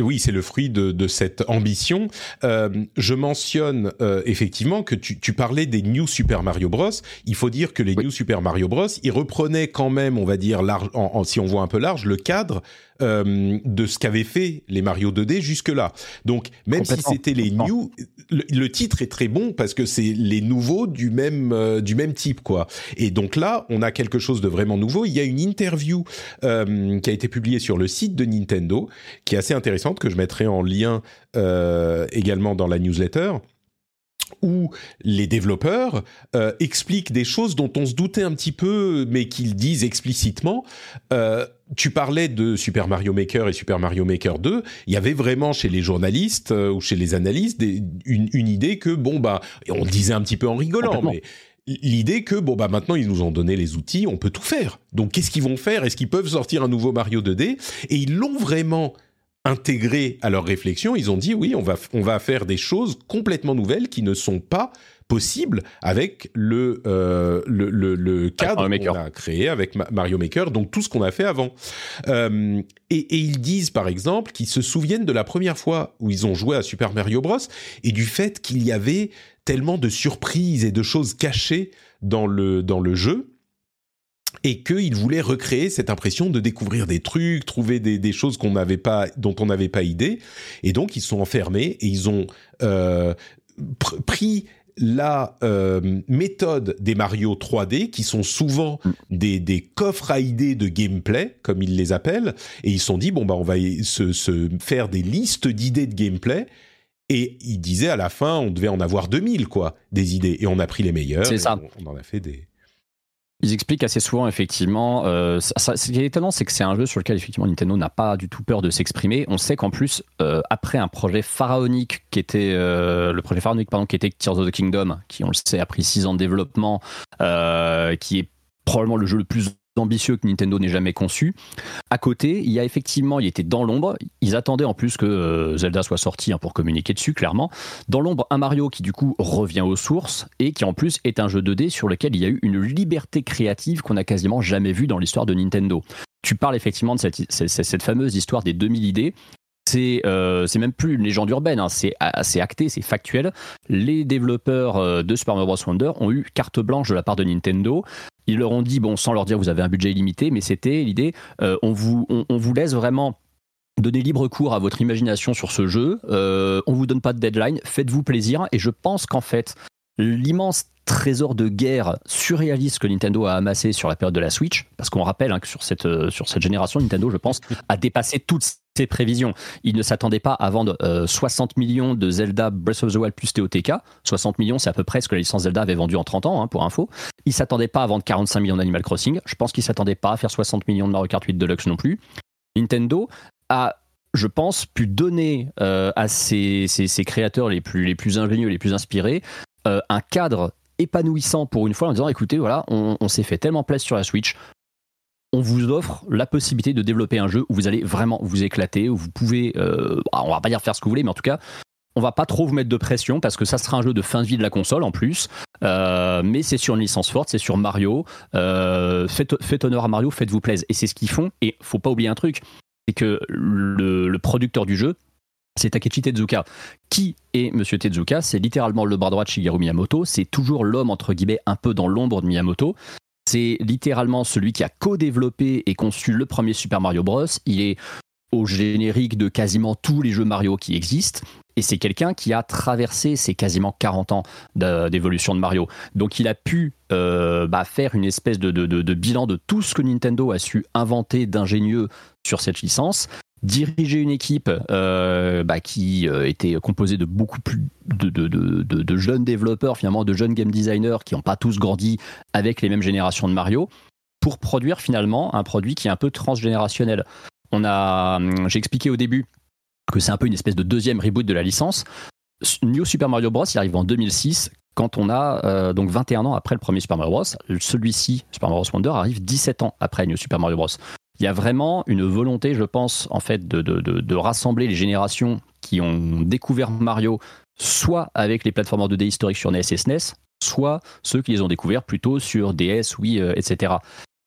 Oui, c'est le fruit de, cette ambition. Euh, je mentionne euh, effectivement que tu, parlais des New Super Mario Bros. Il faut dire que les New Super Mario Bros. ils reprenaient quand même, on va dire, large, si on voit un peu large, le cadre euh, de ce qu'avaient fait les Mario 2D jusque-là. Donc, même si c'était les new, le, titre est très bon parce que c'est les nouveaux du même euh, du même type, quoi. Et donc là, on a quelque chose de vraiment nouveau. Il y a une interview euh, qui a été publiée sur le site de Nintendo, qui est assez intéressante que je mettrai en lien également dans la newsletter où les développeurs euh, expliquent des choses dont on se doutait un petit peu, mais qu'ils disent explicitement. Euh, tu parlais de Super Mario Maker et Super Mario Maker 2. Il y avait vraiment chez les journalistes euh, ou chez les analystes une, idée que bon bah, on le disait un petit peu en rigolant, mais l'idée que bon bah maintenant ils nous ont donné les outils, on peut tout faire. Donc qu'est-ce qu'ils vont faire? Est-ce qu'ils peuvent sortir un nouveau Mario 2D Et ils l'ont vraiment intégré à leur réflexion, ils ont dit oui, on va, on va faire des choses complètement nouvelles qui ne sont pas possibles avec le, euh, le, le, cadre qu'on a créé avec Mario Maker, donc tout ce qu'on a fait avant. Euh, et, et, ils disent par exemple qu'ils se souviennent de la première fois où ils ont joué à Super Mario Bros. et du fait qu'il y avait tellement de surprises et de choses cachées dans le, dans le jeu et qu'il voulait recréer cette impression de découvrir des trucs, trouver des, choses qu'on n'avait pas, dont on n'avait pas idée, et donc ils sont enfermés et ils ont euh, pris la euh, méthode des Mario 3D, qui sont souvent mm. des, des, coffres à idées de gameplay, comme ils les appellent, et ils se sont dit, bon, bah, on va se, se faire des listes d'idées de gameplay, et ils disaient à la fin, on devait en avoir 2000, quoi, des idées, et on a pris les meilleures, C'est ça. On, on en a fait des... Ils expliquent assez souvent, effectivement. Euh, ça, ce qui est étonnant, c'est que c'est un jeu sur lequel, effectivement, Nintendo n'a pas du tout peur de s'exprimer. On sait qu'en plus, euh, après un projet pharaonique qui était euh, le projet pharaonique pardon qui était Tears of the Kingdom, qui on le sait a pris six ans de développement, qui est probablement le jeu le plus ambitieux que Nintendo n'ait jamais conçu. À côté, il y a effectivement, il était dans l'ombre. Ils attendaient en plus que euh, Zelda soit sorti hein, pour communiquer dessus, clairement. Dans l'ombre, un Mario qui du coup revient aux sources et qui en plus est un jeu 2D sur lequel il y a eu une liberté créative qu'on n'a quasiment jamais vue dans l'histoire de Nintendo. Tu parles effectivement de cette, cette fameuse histoire des 2000 idées c'est euh, c'est même plus une légende urbaine, hein, c'est assez acté, c'est factuel. Les développeurs euh, de Super Mario Bros. Wonder ont eu carte blanche de la part de Nintendo. Ils leur ont dit, bon, sans leur dire vous avez un budget illimité, mais c'était l'idée, euh, on, vous, on, vous laisse vraiment donner libre cours à votre imagination sur ce jeu. On vous donne pas de deadline, faites-vous plaisir. Et je pense qu'en fait, l'immense trésor de guerre surréaliste que Nintendo a amassé sur la période de la Switch, parce qu'on rappelle hein, que sur cette, euh, sur cette génération, Nintendo, je pense, a dépassé toutes ses prévisions. Il ne s'attendait pas à vendre euh, 60 millions de Zelda Breath of the Wild plus TOTK. 60 millions, c'est à peu près ce que la licence Zelda avait vendu en 30 ans, hein, pour info. Il s'attendait pas à vendre 45 millions d'Animal Crossing. Je pense qu'il s'attendait pas à faire 60 millions de Mario Kart 8 Deluxe non plus. Nintendo a je pense, pu donner euh, à ses, créateurs les plus, les plus ingénieux, les plus inspirés, euh, un cadre épanouissant pour une fois en disant écoutez, voilà, on, s'est fait tellement place sur la Switch, on vous offre la possibilité de développer un jeu où vous allez vraiment vous éclater, où vous pouvez, euh, on va pas dire faire ce que vous voulez, mais en tout cas, on va pas trop vous mettre de pression parce que ça sera un jeu de fin de vie de la console en plus, euh, mais c'est sur une licence forte, c'est sur Mario. Faites, honneur à Mario, faites-vous plaisir. Et c'est ce qu'ils font. Et faut pas oublier un truc, c'est que le, producteur du jeu, c'est Takechi Tezuka. Qui est Monsieur Tezuka? C'est littéralement le bras droit de Shigeru Miyamoto. C'est toujours l'homme entre guillemets un peu dans l'ombre de Miyamoto. C'est littéralement celui qui a co-développé et conçu le premier Super Mario Bros. Il est au générique de quasiment tous les jeux Mario qui existent. Et c'est quelqu'un qui a traversé ces quasiment 40 ans d'évolution de Mario. Donc il a pu euh, bah, faire une espèce de, bilan de tout ce que Nintendo a su inventer d'ingénieux sur cette licence diriger une équipe euh, bah, qui euh, était composée de beaucoup plus de, jeunes développeurs, finalement de jeunes game designers qui n'ont pas tous grandi avec les mêmes générations de Mario, pour produire finalement un produit qui est un peu transgénérationnel. On a, hum, j'ai expliqué au début que c'est un peu une espèce de deuxième reboot de la licence. New Super Mario Bros. il arrive en 2006 quand on a euh, donc 21 ans après le premier Super Mario Bros. Celui-ci, Super Mario Wonder, arrive 17 ans après New Super Mario Bros il y a vraiment une volonté, je pense, en fait, de, rassembler les générations qui ont découvert Mario, soit avec les plateformes 2D historiques sur NES et SNES, soit ceux qui les ont découverts plutôt sur DS, Wii, euh, etc.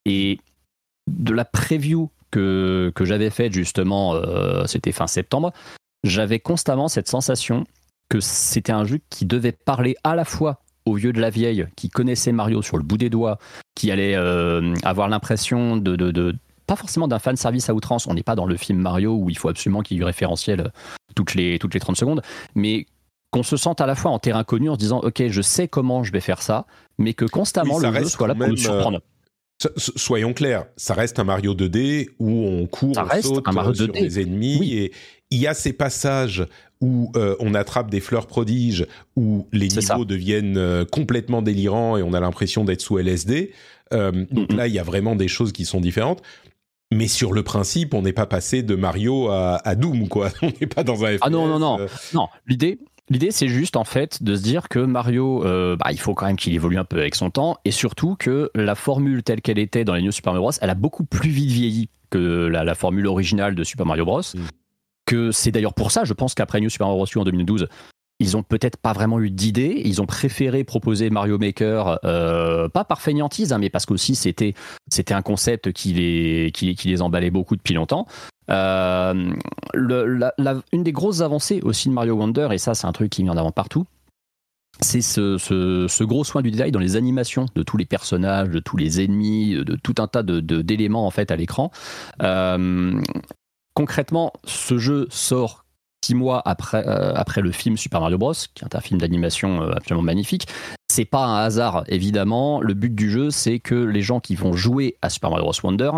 Et de la preview que, j'avais faite justement, euh, c'était fin septembre, j'avais constamment cette sensation que c'était un jeu qui devait parler à la fois aux vieux de la vieille qui connaissaient Mario sur le bout des doigts, qui allait euh, avoir l'impression de, de, pas forcément d'un fan service à outrance. On n'est pas dans le film Mario où il faut absolument qu'il y ait du référentiel euh, toutes les, toutes les 30 secondes, mais qu'on se sente à la fois en terrain connu en se disant ok je sais comment je vais faire ça mais que constamment oui, le jeu soit là pour nous surprendre euh, soyons clairs ça reste un Mario 2D où on court ça on saute un Mario sur 2D. les ennemis oui. et il y a ces passages où euh, on attrape des fleurs prodiges où les niveaux ça. deviennent euh, complètement délirants et on a l'impression d'être sous LSD euh, donc mm -hmm. là il y a vraiment des choses qui sont différentes mais sur le principe, on n'est pas passé de Mario à, à Doom, quoi. [laughs] On n'est pas dans un FPS. Ah non, non, non. Euh... Non, l'idée, L'idée, c'est juste en fait de se dire que Mario, euh, bah, il faut quand même qu'il évolue un peu avec son temps, et surtout que la formule telle qu'elle était dans les New Super Mario Bros, elle a beaucoup plus vite vieilli que la, la formule originale de Super Mario Bros. Mm. Que c'est d'ailleurs pour ça, je pense qu'après New Super Mario Bros. en 2012, ils ont peut-être pas vraiment eu d'idée. Ils ont préféré proposer Mario Maker, euh, pas par fainéantise, hein, mais parce qu'aussi c'était c'était un concept qui les qui, les emballait beaucoup depuis longtemps. Euh, une des grosses avancées aussi de Mario Wonder, et ça c'est un truc qui met en avant partout, c'est ce, ce, gros soin du détail dans les animations de tous les personnages, de tous les ennemis, de tout un tas d'éléments de, en fait à l'écran. Euh, concrètement, ce jeu sort six mois après, après le film Super Mario Bros, qui est un film d'animation absolument magnifique. C'est pas un hasard, évidemment. Le but du jeu, c'est que les gens qui vont jouer à Super Mario Bros Wonder,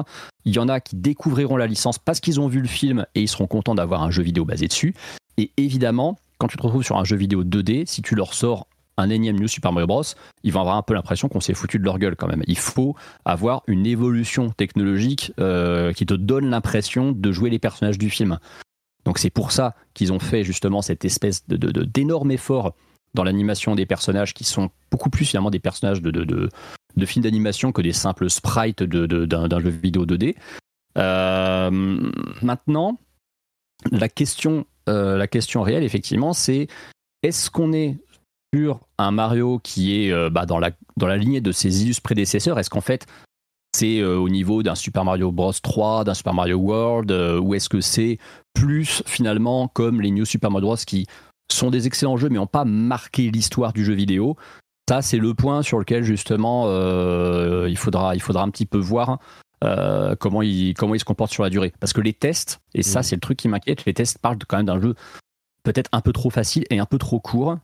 il y en a qui découvriront la licence parce qu'ils ont vu le film et ils seront contents d'avoir un jeu vidéo basé dessus. Et évidemment, quand tu te retrouves sur un jeu vidéo 2D, si tu leur sors un énième New Super Mario Bros, ils vont avoir un peu l'impression qu'on s'est foutu de leur gueule quand même. Il faut avoir une évolution technologique euh, qui te donne l'impression de jouer les personnages du film. Donc c'est pour ça qu'ils ont fait justement cette espèce de, d'énorme effort dans l'animation des personnages qui sont beaucoup plus finalement des personnages de, de, films d'animation que des simples sprites d'un, jeu vidéo 2D. Euh, maintenant, la question, euh, la question réelle, effectivement, c'est est-ce qu'on est sur un Mario qui est euh, bah, dans, la, dans la lignée de ses illustres prédécesseurs? Est-ce qu'en fait, c'est au niveau d'un Super Mario Bros 3, d'un Super Mario World, ou est-ce que c'est plus finalement comme les New Super Mario Bros qui sont des excellents jeux mais n'ont pas marqué l'histoire du jeu vidéo? Ça, c'est le point sur lequel justement il, faudra, il faudra un petit peu voir euh, comment, il, comment il se comporte sur la durée. Parce que les tests, et ça mm. c'est le truc qui m'inquiète, les tests parlent quand même d'un jeu peut-être un peu trop facile et un peu trop court.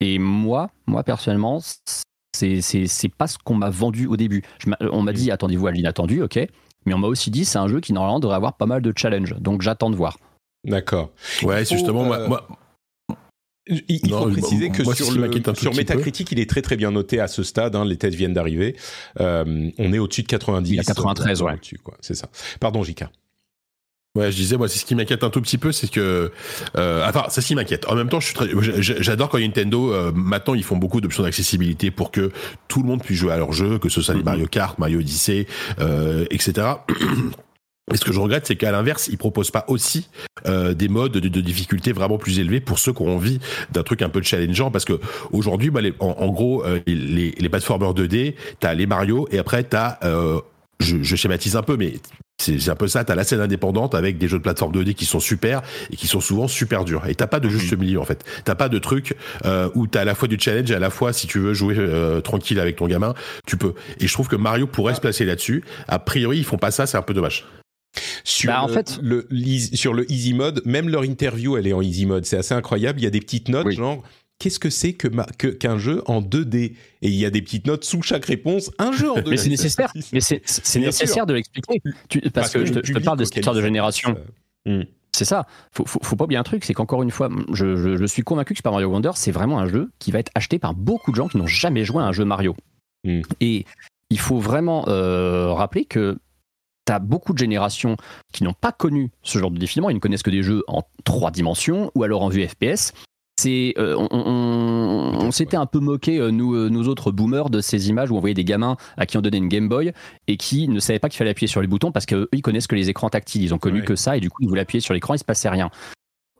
Et moi, moi personnellement, c'est pas ce qu'on m'a vendu au début. on m'a dit attendez-vous à l'inattendu, ok. Mais on m'a aussi dit c'est un jeu qui normalement devrait avoir pas mal de challenges. Donc j'attends de voir. D'accord. Ouais, justement, moi, euh, il, faut préciser que sur, le, sur Metacritic, il est très très bien noté à ce stade. Hein, les tests viennent d'arriver. Euh, on est au-dessus de 90. Il y a 93, ouais. C'est ça. Pardon, Jika. Ouais, je disais, moi, c'est ce qui m'inquiète un tout petit peu, c'est que, euh, enfin, c'est ce qui m'inquiète. En même temps, je suis très, j'adore quand Nintendo, euh, maintenant, ils font beaucoup d'options d'accessibilité pour que tout le monde puisse jouer à leur jeu, que ce soit les mm-hmm. Mario Kart, Mario Odyssey, euh, etc. Et ce que je regrette, c'est qu'à l'inverse, ils proposent pas aussi euh, des modes de, difficulté vraiment plus élevés pour ceux qui ont envie d'un truc un peu challengeant. Parce que aujourd'hui, bah, en, gros, euh, les, les platformers 2D, t'as les Mario et après t'as, euh, je, je schématise un peu, mais c'est un peu ça. T'as la scène indépendante avec des jeux de plateforme 2D qui sont super et qui sont souvent super durs. Et t'as pas de juste milieu en fait. T'as pas de truc euh, où t'as à la fois du challenge et à la fois si tu veux jouer euh, tranquille avec ton gamin, tu peux. Et je trouve que Mario pourrait se placer là-dessus. A priori, ils font pas ça. C'est un peu dommage. Sur, bah, en fait, le, sur le easy mode, même leur interview, elle est en easy mode. C'est assez incroyable. Il y a des petites notes, genre, qu'est-ce que c'est que qu'un jeu en 2D Et il y a des petites notes sous chaque réponse. Un jeu en 2D. [laughs] mais c'est nécessaire. mais c'est nécessaire de l'expliquer. Parce, que, je, te, parle de cette histoire de génération. Hmm. C'est ça. Faut, faut, pas oublier un truc, c'est qu'encore une fois, je, suis convaincu que Super Mario Wonder, c'est vraiment un jeu qui va être acheté par beaucoup de gens qui n'ont jamais joué à un jeu Mario. Hmm. Et il faut vraiment euh, rappeler que tu as beaucoup de générations qui n'ont pas connu ce genre de défilement, ils ne connaissent que des jeux en trois dimensions ou alors en vue FPS. C'est, euh, on, s'était un peu moqué, euh, nous, euh, nous autres boomers, de ces images où on voyait des gamins à qui on donnait une Game Boy et qui ne savaient pas qu'il fallait appuyer sur les boutons parce qu'eux, ils connaissent que les écrans tactiles. Ils ont connu que ça et du coup, ils voulaient appuyer sur l'écran, il se passait rien.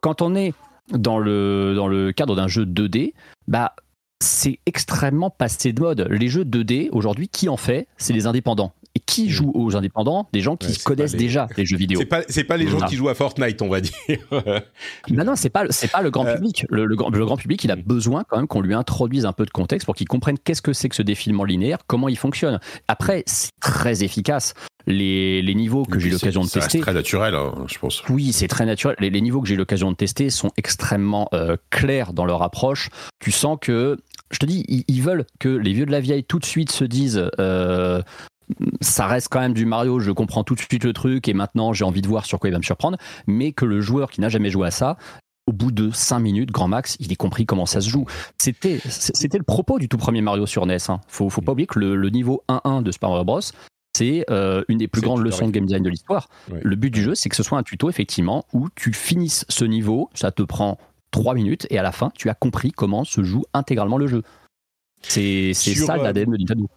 Quand on est dans le, dans le cadre d'un jeu 2D, bah, c'est extrêmement passé de mode. Les jeux 2D, aujourd'hui, qui en fait? C'est les indépendants. Et qui mm. joue aux indépendants Des gens qui connaissent déjà les jeux vidéo. C'est pas, pas les gens qui jouent à Fortnite, on va dire. [laughs] non, non, c'est pas, c'est pas le grand euh. public. Le, grand, le, grand, public, il a besoin quand même qu'on lui introduise un peu de contexte pour qu'il comprenne qu'est-ce que c'est que ce défilement linéaire, comment il fonctionne. Après, c'est très efficace. Les, les niveaux que j'ai eu l'occasion de tester. C'est très naturel, hein, je pense. Oui, c'est très naturel. Les, les niveaux que j'ai eu l'occasion de tester sont extrêmement euh, clairs dans leur approche. Tu sens que je te dis, ils, veulent que les vieux de la vieille tout de suite se disent euh, ça reste quand même du Mario, je comprends tout de suite le truc et maintenant j'ai envie de voir sur quoi il va me surprendre, mais que le joueur qui n'a jamais joué à ça, au bout de 5 minutes, grand max, il ait compris comment ça se joue. C'était, c'était le propos du tout premier Mario sur NES. Hein. Faut, faut pas oublier que le, niveau 1-1 de Super Bros. C'est euh, une des plus grandes leçons de game design de l'histoire. Le but du jeu, c'est que ce soit un tuto, effectivement, où tu finisses ce niveau, ça te prend 3 minutes, et à la fin, tu as compris comment se joue intégralement le jeu. C'est ça euh, l'ADN de Nintendo.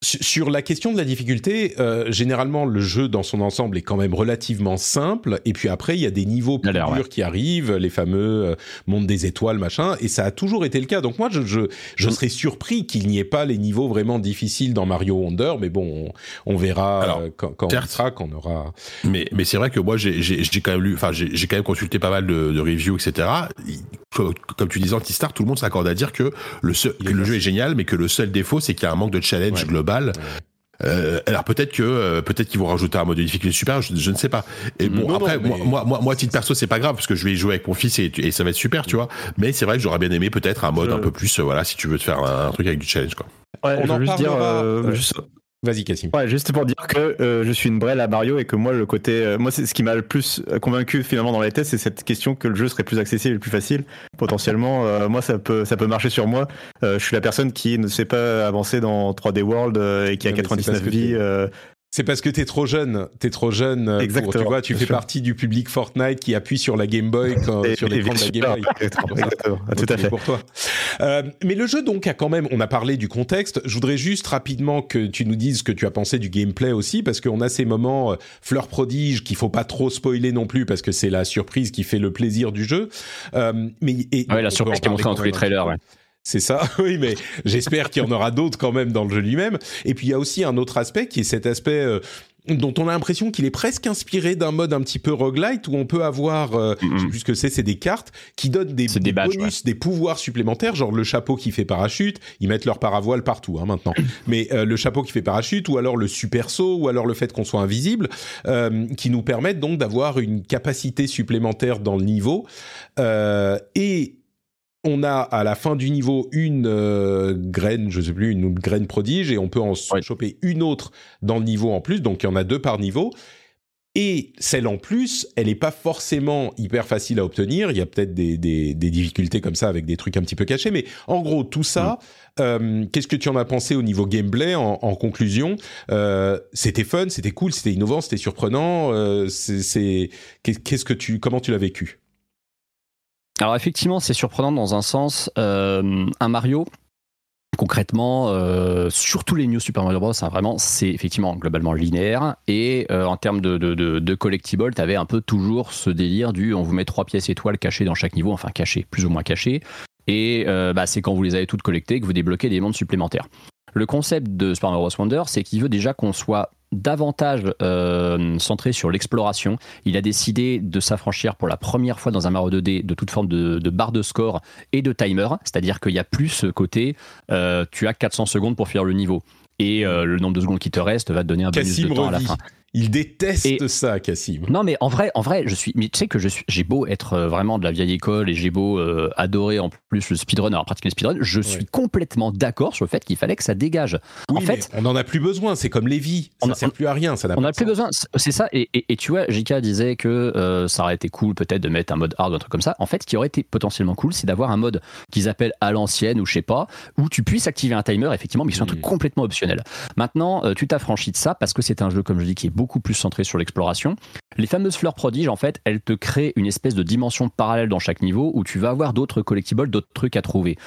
Sur la question de la difficulté, euh, généralement le jeu dans son ensemble est quand même relativement simple, et puis après il y a des niveaux plus durs qui arrivent, les fameux euh, mondes des étoiles, machin, et ça a toujours été le cas. Donc moi je je, je mm. serais surpris qu'il n'y ait pas les niveaux vraiment difficiles dans Mario Wonder, mais bon on, verra euh, quand, quand on sera, quand on aura. Mais mais c'est vrai que moi j'ai j'ai quand même lu, enfin j'ai quand même consulté pas mal de, de reviews etc. Comme tu disais Antistar, tout le monde s'accorde à dire que le, le jeu est génial, mais que le seul défaut c'est qu'il y a un manque de challenge global Euh, alors peut-être que euh, peut-être qu'ils vont rajouter un mode de difficulté super, je, ne sais pas. Et bon après moi, moi moi titre perso c'est pas grave parce que je vais y jouer avec mon fils et, et ça va être super tu vois. Mais c'est vrai que j'aurais bien aimé peut-être un mode un peu plus voilà si tu veux te faire un, truc avec du challenge quoi. Ouais, On en juste dire juste Vas-y, Cassim. Ouais, juste pour dire que euh, je suis une brêle à Mario et que moi, le côté. Euh, moi, c'est ce qui m'a le plus convaincu finalement dans les tests, c'est cette question que le jeu serait plus accessible et plus facile. Potentiellement, euh, moi, ça peut, ça peut marcher sur moi. je suis la personne qui ne sait pas avancer dans 3D World et qui a 99 vies. C'est parce que t'es trop jeune, t'es trop jeune. Exactement. tu vois, tu fais partie du public Fortnite qui appuie sur la Game Boy quand, sur l'écran de la Game Boy. Exactement, tout à fait. Pour toi. Euh, mais le jeu donc a quand même, on a parlé du contexte. Je voudrais juste rapidement que tu nous dises ce que tu as pensé du gameplay aussi, parce qu'on a ces moments euh, fleurs prodiges qu'il faut pas trop spoiler non plus, parce que c'est la surprise qui fait le plaisir du jeu. Euh, mais et, ouais, la surprise qui est montrée dans tous les trailers. Ouais. C'est ça, [laughs] oui, mais j'espère qu'il y en aura d'autres quand même dans le jeu lui-même. Et puis il y a aussi un autre aspect qui est cet aspect euh, dont on a l'impression qu'il est presque inspiré d'un mode un petit peu roguelite où on peut avoir, euh, je sais plus ce que c'est, c'est des cartes qui donnent des, bonus, des pouvoirs supplémentaires, genre le chapeau qui fait parachute, ils mettent leur paravoile partout hein, maintenant, [coughs] mais euh, le chapeau qui fait parachute ou alors le super saut ou alors le fait qu'on soit invisible, qui nous permettent donc d'avoir une capacité supplémentaire dans le niveau et on a à la fin du niveau une euh, graine, je sais plus, une, graine prodige, et on peut en choper une autre dans le niveau en plus, donc il y en a deux par niveau. Et celle en plus, elle n'est pas forcément hyper facile à obtenir. Il y a peut-être des, difficultés comme ça avec des trucs un petit peu cachés. Mais en gros, tout ça, mm. euh, qu'est-ce que tu en as pensé au niveau gameplay en, conclusion? Euh, C'était fun, c'était cool, c'était innovant, c'était surprenant. c'est, qu'est-ce que tu, comment tu l'as vécu? Alors effectivement, c'est surprenant dans un sens. Euh, un Mario, concrètement, euh, surtout les New Super Mario Bros, hein, vraiment, c'est effectivement globalement linéaire. Et euh, en termes de, de, de, collectibles, tu avais un peu toujours ce délire du on vous met trois pièces étoiles cachées dans chaque niveau, enfin cachées, plus ou moins cachées. Et bah, c'est quand vous les avez toutes collectées que vous débloquez des mondes supplémentaires. Le concept de Super Mario Bros. Wonder, c'est qu'il veut déjà qu'on soit davantage euh, centré sur l'exploration. Il a décidé de s'affranchir pour la première fois dans un Mario 2D de toute forme de, barre de score et de timer, c'est-à-dire qu'il y a plus ce côté, euh, tu as 400 secondes pour finir le niveau. Et euh, le nombre de secondes qui te reste va te donner un bonus de temps à la fin. Il déteste ça, Cassim. Non, mais en vrai, en vrai, je suis. Mais tu sais que je suis. J'ai beau être euh, vraiment de la vieille école et j'ai beau euh, adorer en plus le speedrun, alors pratiquer le speedrun, je suis complètement d'accord sur le fait qu'il fallait que ça dégage. en fait, on n'en a plus besoin. C'est comme Lévi. Ça ne sert plus à rien. Ça on n'a plus besoin. C'est ça. Et, et, tu vois, JK disait que euh, ça aurait été cool peut-être de mettre un mode hard ou un truc comme ça. En fait, ce qui aurait été potentiellement cool, c'est d'avoir un mode qu'ils appellent à l'ancienne ou je sais pas, où tu puisses activer un timer, effectivement, mais soit un truc complètement optionnel. Maintenant, tu t'affranchis de ça parce que c'est un jeu, comme je dis, qui est beaucoup plus centré sur l'exploration. Les fameuses fleurs prodiges, en fait, elles te créent une espèce de dimension parallèle dans chaque niveau où tu vas avoir d'autres collectibles, d'autres trucs à trouver.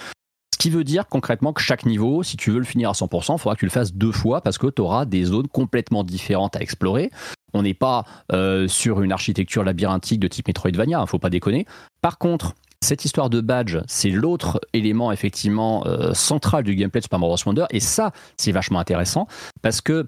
Ce qui veut dire concrètement que chaque niveau, si tu veux le finir à 100%, il faudra que tu le fasses deux fois parce que tu auras des zones complètement différentes à explorer. On n'est pas euh, sur une architecture labyrinthique de type Metroidvania, il hein, faut pas déconner. Par contre, cette histoire de badge, c'est l'autre élément effectivement euh, central du gameplay de Super Mario. Wonder, et ça, c'est vachement intéressant parce que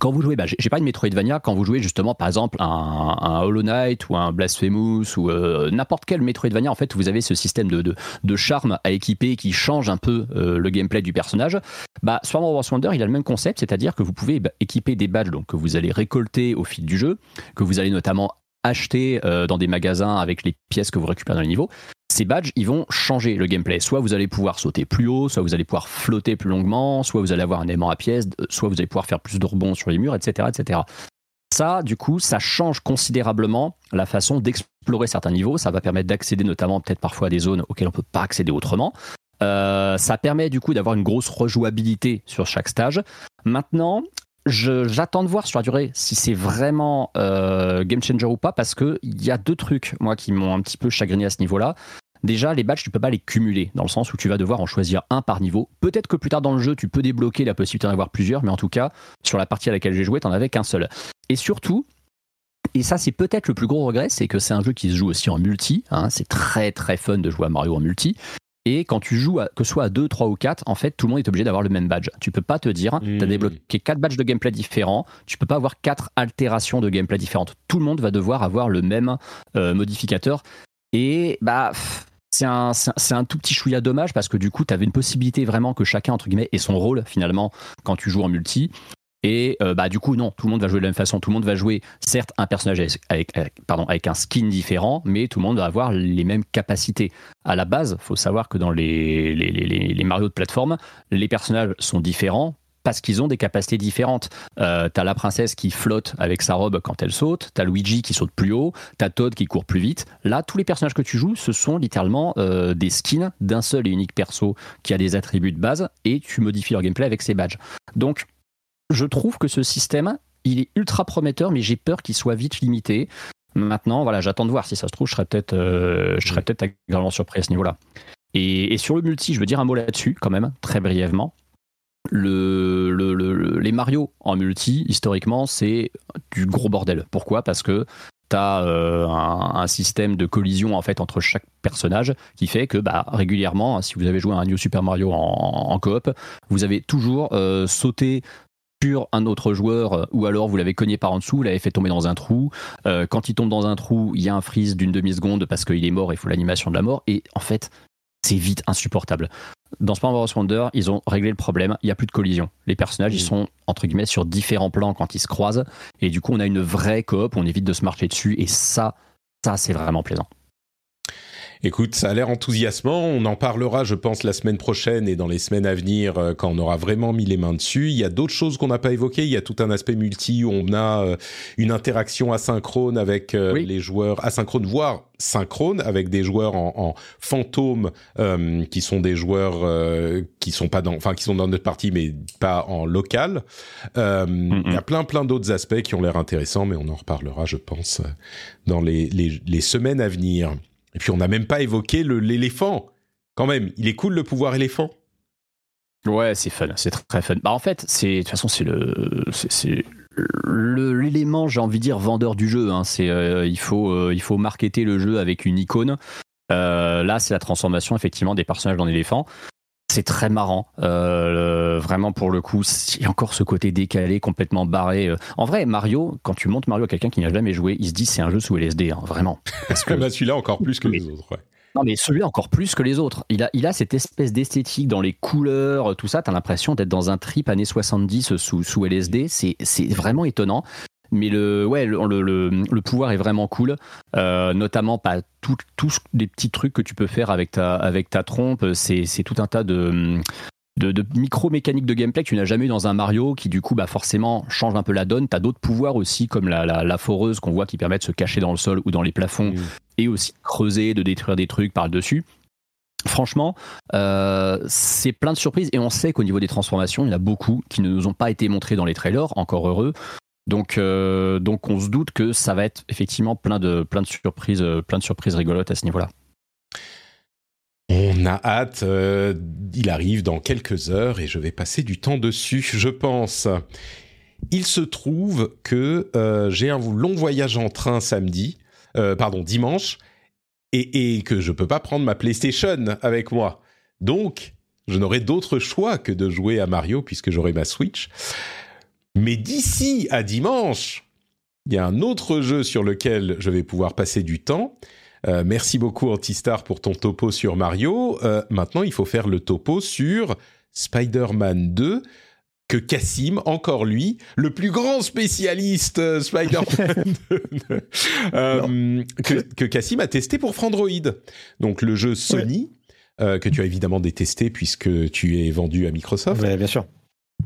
quand vous jouez, bah, j'ai pas une Metroidvania, quand vous jouez justement par exemple un, Hollow Knight ou un Blasphemous ou euh, n'importe quel Metroidvania, en fait, vous avez ce système de, de, de charme à équiper qui change un peu euh, le gameplay du personnage. Bah, Mario Bros. Wonder, il a le même concept, c'est-à-dire que vous pouvez bah, équiper des badges donc, que vous allez récolter au fil du jeu, que vous allez notamment acheter euh, dans des magasins avec les pièces que vous récupérez dans le niveau ces badges, ils vont changer le gameplay. Soit vous allez pouvoir sauter plus haut, soit vous allez pouvoir flotter plus longuement, soit vous allez avoir un aimant à pièces, soit vous allez pouvoir faire plus de rebonds sur les murs, etc., etc. Ça, du coup, ça change considérablement la façon d'explorer certains niveaux. Ça va permettre d'accéder notamment peut-être parfois à des zones auxquelles on ne peut pas accéder autrement. Euh, ça permet du coup d'avoir une grosse rejouabilité sur chaque stage. Maintenant, j'attends de voir sur la durée si c'est vraiment euh, game changer ou pas parce que il y a deux trucs moi qui m'ont un petit peu chagriné à ce niveau-là. Déjà, les badges, tu peux pas les cumuler, dans le sens où tu vas devoir en choisir un par niveau. Peut-être que plus tard dans le jeu, tu peux débloquer la possibilité d'en avoir plusieurs, mais en tout cas, sur la partie à laquelle j'ai joué, t'en avais qu'un seul. Et surtout, et ça, c'est peut-être le plus gros regret, c'est que c'est un jeu qui se joue aussi en multi. Hein. c'est très très fun de jouer à Mario en multi. Et quand tu joues, que ce soit à 2, 3 ou 4, en fait, tout le monde est obligé d'avoir le même badge. Tu peux pas te dire, tu as débloqué 4 badges de gameplay différents, tu peux pas avoir 4 altérations de gameplay différentes. Tout le monde va devoir avoir le même euh, modificateur. Et bah, c'est un, tout petit chouïa dommage parce que du coup, tu avais une possibilité vraiment que chacun, entre guillemets, ait son rôle finalement quand tu joues en multi. Et euh, bah du coup non, tout le monde va jouer de la même façon. Tout le monde va jouer certes un personnage avec, pardon avec un skin différent, mais tout le monde va avoir les mêmes capacités. À la base, faut savoir que dans les, les Mario de plateforme, les personnages sont différents parce qu'ils ont des capacités différentes. Euh, t'as la princesse qui flotte avec sa robe quand elle saute, t'as Luigi qui saute plus haut, t'as Todd qui court plus vite. Là, tous les personnages que tu joues, ce sont littéralement euh, des skins d'un seul et unique perso qui a des attributs de base et tu modifies leur gameplay avec ses badges. Donc, je trouve que ce système, il est ultra prometteur, mais j'ai peur qu'il soit vite limité. Maintenant, voilà, j'attends de voir. Si ça se trouve, je serais peut-être, euh, je serais peut-être agréablement surpris à ce niveau-là. Et, et, sur le multi, je veux dire un mot là-dessus, quand même, très brièvement le, les Mario en multi, historiquement, c'est du gros bordel. Pourquoi? Parce que tu as euh, un, système de collision en fait entre chaque personnage qui fait que bah, régulièrement, si vous avez joué à un New Super Mario en, coop, vous avez toujours euh, sauté sur un autre joueur ou alors vous l'avez cogné par en dessous, vous l'avez fait tomber dans un trou. Euh, quand il tombe dans un trou, il y a un freeze d'une demi-seconde parce qu'il est mort, il faut l'animation de la mort. Et en fait, c'est vite insupportable. Dans Super Mario Wonder, ils ont réglé le problème, il n'y a plus de collision. Les personnages, ils mm. sont entre guillemets sur différents plans quand ils se croisent, et du coup, on a une vraie coop, on évite de se marcher dessus, et ça, ça, c'est vraiment plaisant. Écoute, ça a l'air enthousiasmant. On en parlera, je pense, la semaine prochaine et dans les semaines à venir euh, quand on aura vraiment mis les mains dessus. Il y a d'autres choses qu'on n'a pas évoquées. Il y a tout un aspect multi où on a euh, une interaction asynchrone avec euh, les joueurs, asynchrone voire synchrone avec des joueurs en, en fantôme qui sont des joueurs qui sont pas dans, enfin qui sont dans notre partie mais pas en local. Il y a plein plein d'autres aspects qui ont l'air intéressants, mais on en reparlera, je pense, dans les, les, les semaines à venir. Et puis on n'a même pas évoqué l'éléphant. Quand même, il est cool le pouvoir éléphant. Ouais, c'est fun, c'est très fun. Bah en fait, c'est de toute façon c'est le c'est l'élément, j'ai envie de dire vendeur du jeu. Hein. Euh, il faut euh, il faut marketer le jeu avec une icône. Euh, là, c'est la transformation effectivement des personnages en éléphants. C'est très marrant, vraiment pour le coup. Il y a encore ce côté décalé, complètement barré. En vrai, Mario, quand tu montes Mario à quelqu'un qui n'a jamais joué, il se dit c'est un jeu sous LSD, hein, vraiment. Parce que bah, celui-là encore plus que les autres. Ouais. Non, mais celui-là encore plus que les autres. Il a, il a cette espèce d'esthétique dans les couleurs, tout ça. T'as l'impression d'être dans un trip années 70 sous, sous LSD. C'est, c'est vraiment étonnant. Mais le, ouais, le, le, pouvoir est vraiment cool, euh, notamment pas tous les petits trucs que tu peux faire avec ta, avec ta trompe. C'est, tout un tas de, de, micro-mécaniques de gameplay que tu n'as jamais eu dans un Mario, qui du coup, bah, forcément, change un peu la donne. Tu as d'autres pouvoirs aussi, comme la, la, foreuse qu'on voit qui permet de se cacher dans le sol ou dans les plafonds, et aussi de creuser, de détruire des trucs par le dessus. Franchement, euh, c'est plein de surprises et on sait qu'au niveau des transformations, il y en a beaucoup qui ne nous ont pas été montrés dans les trailers, encore heureux. Donc, euh, donc on se doute que ça va être effectivement plein de, plein de surprises, euh, plein de surprises rigolotes à ce niveau-là. On a hâte, il arrive dans quelques heures et je vais passer du temps dessus, je pense. Il se trouve que j'ai un long voyage en train samedi, pardon dimanche, et, et, que je peux pas prendre ma PlayStation avec moi. Donc, je n'aurai d'autre choix que de jouer à Mario puisque j'aurai ma Switch. Mais d'ici à dimanche, il y a un autre jeu sur lequel je vais pouvoir passer du temps. Euh, merci beaucoup Antistar pour ton topo sur Mario. Euh, maintenant, il faut faire le topo sur Spider-Man 2 que Cassim, encore lui, le plus grand spécialiste euh, Spider-Man, [laughs] que, que Cassim a testé pour Frandroid. Donc le jeu Sony, que tu as évidemment détesté puisque tu es vendu à Microsoft. Bien sûr.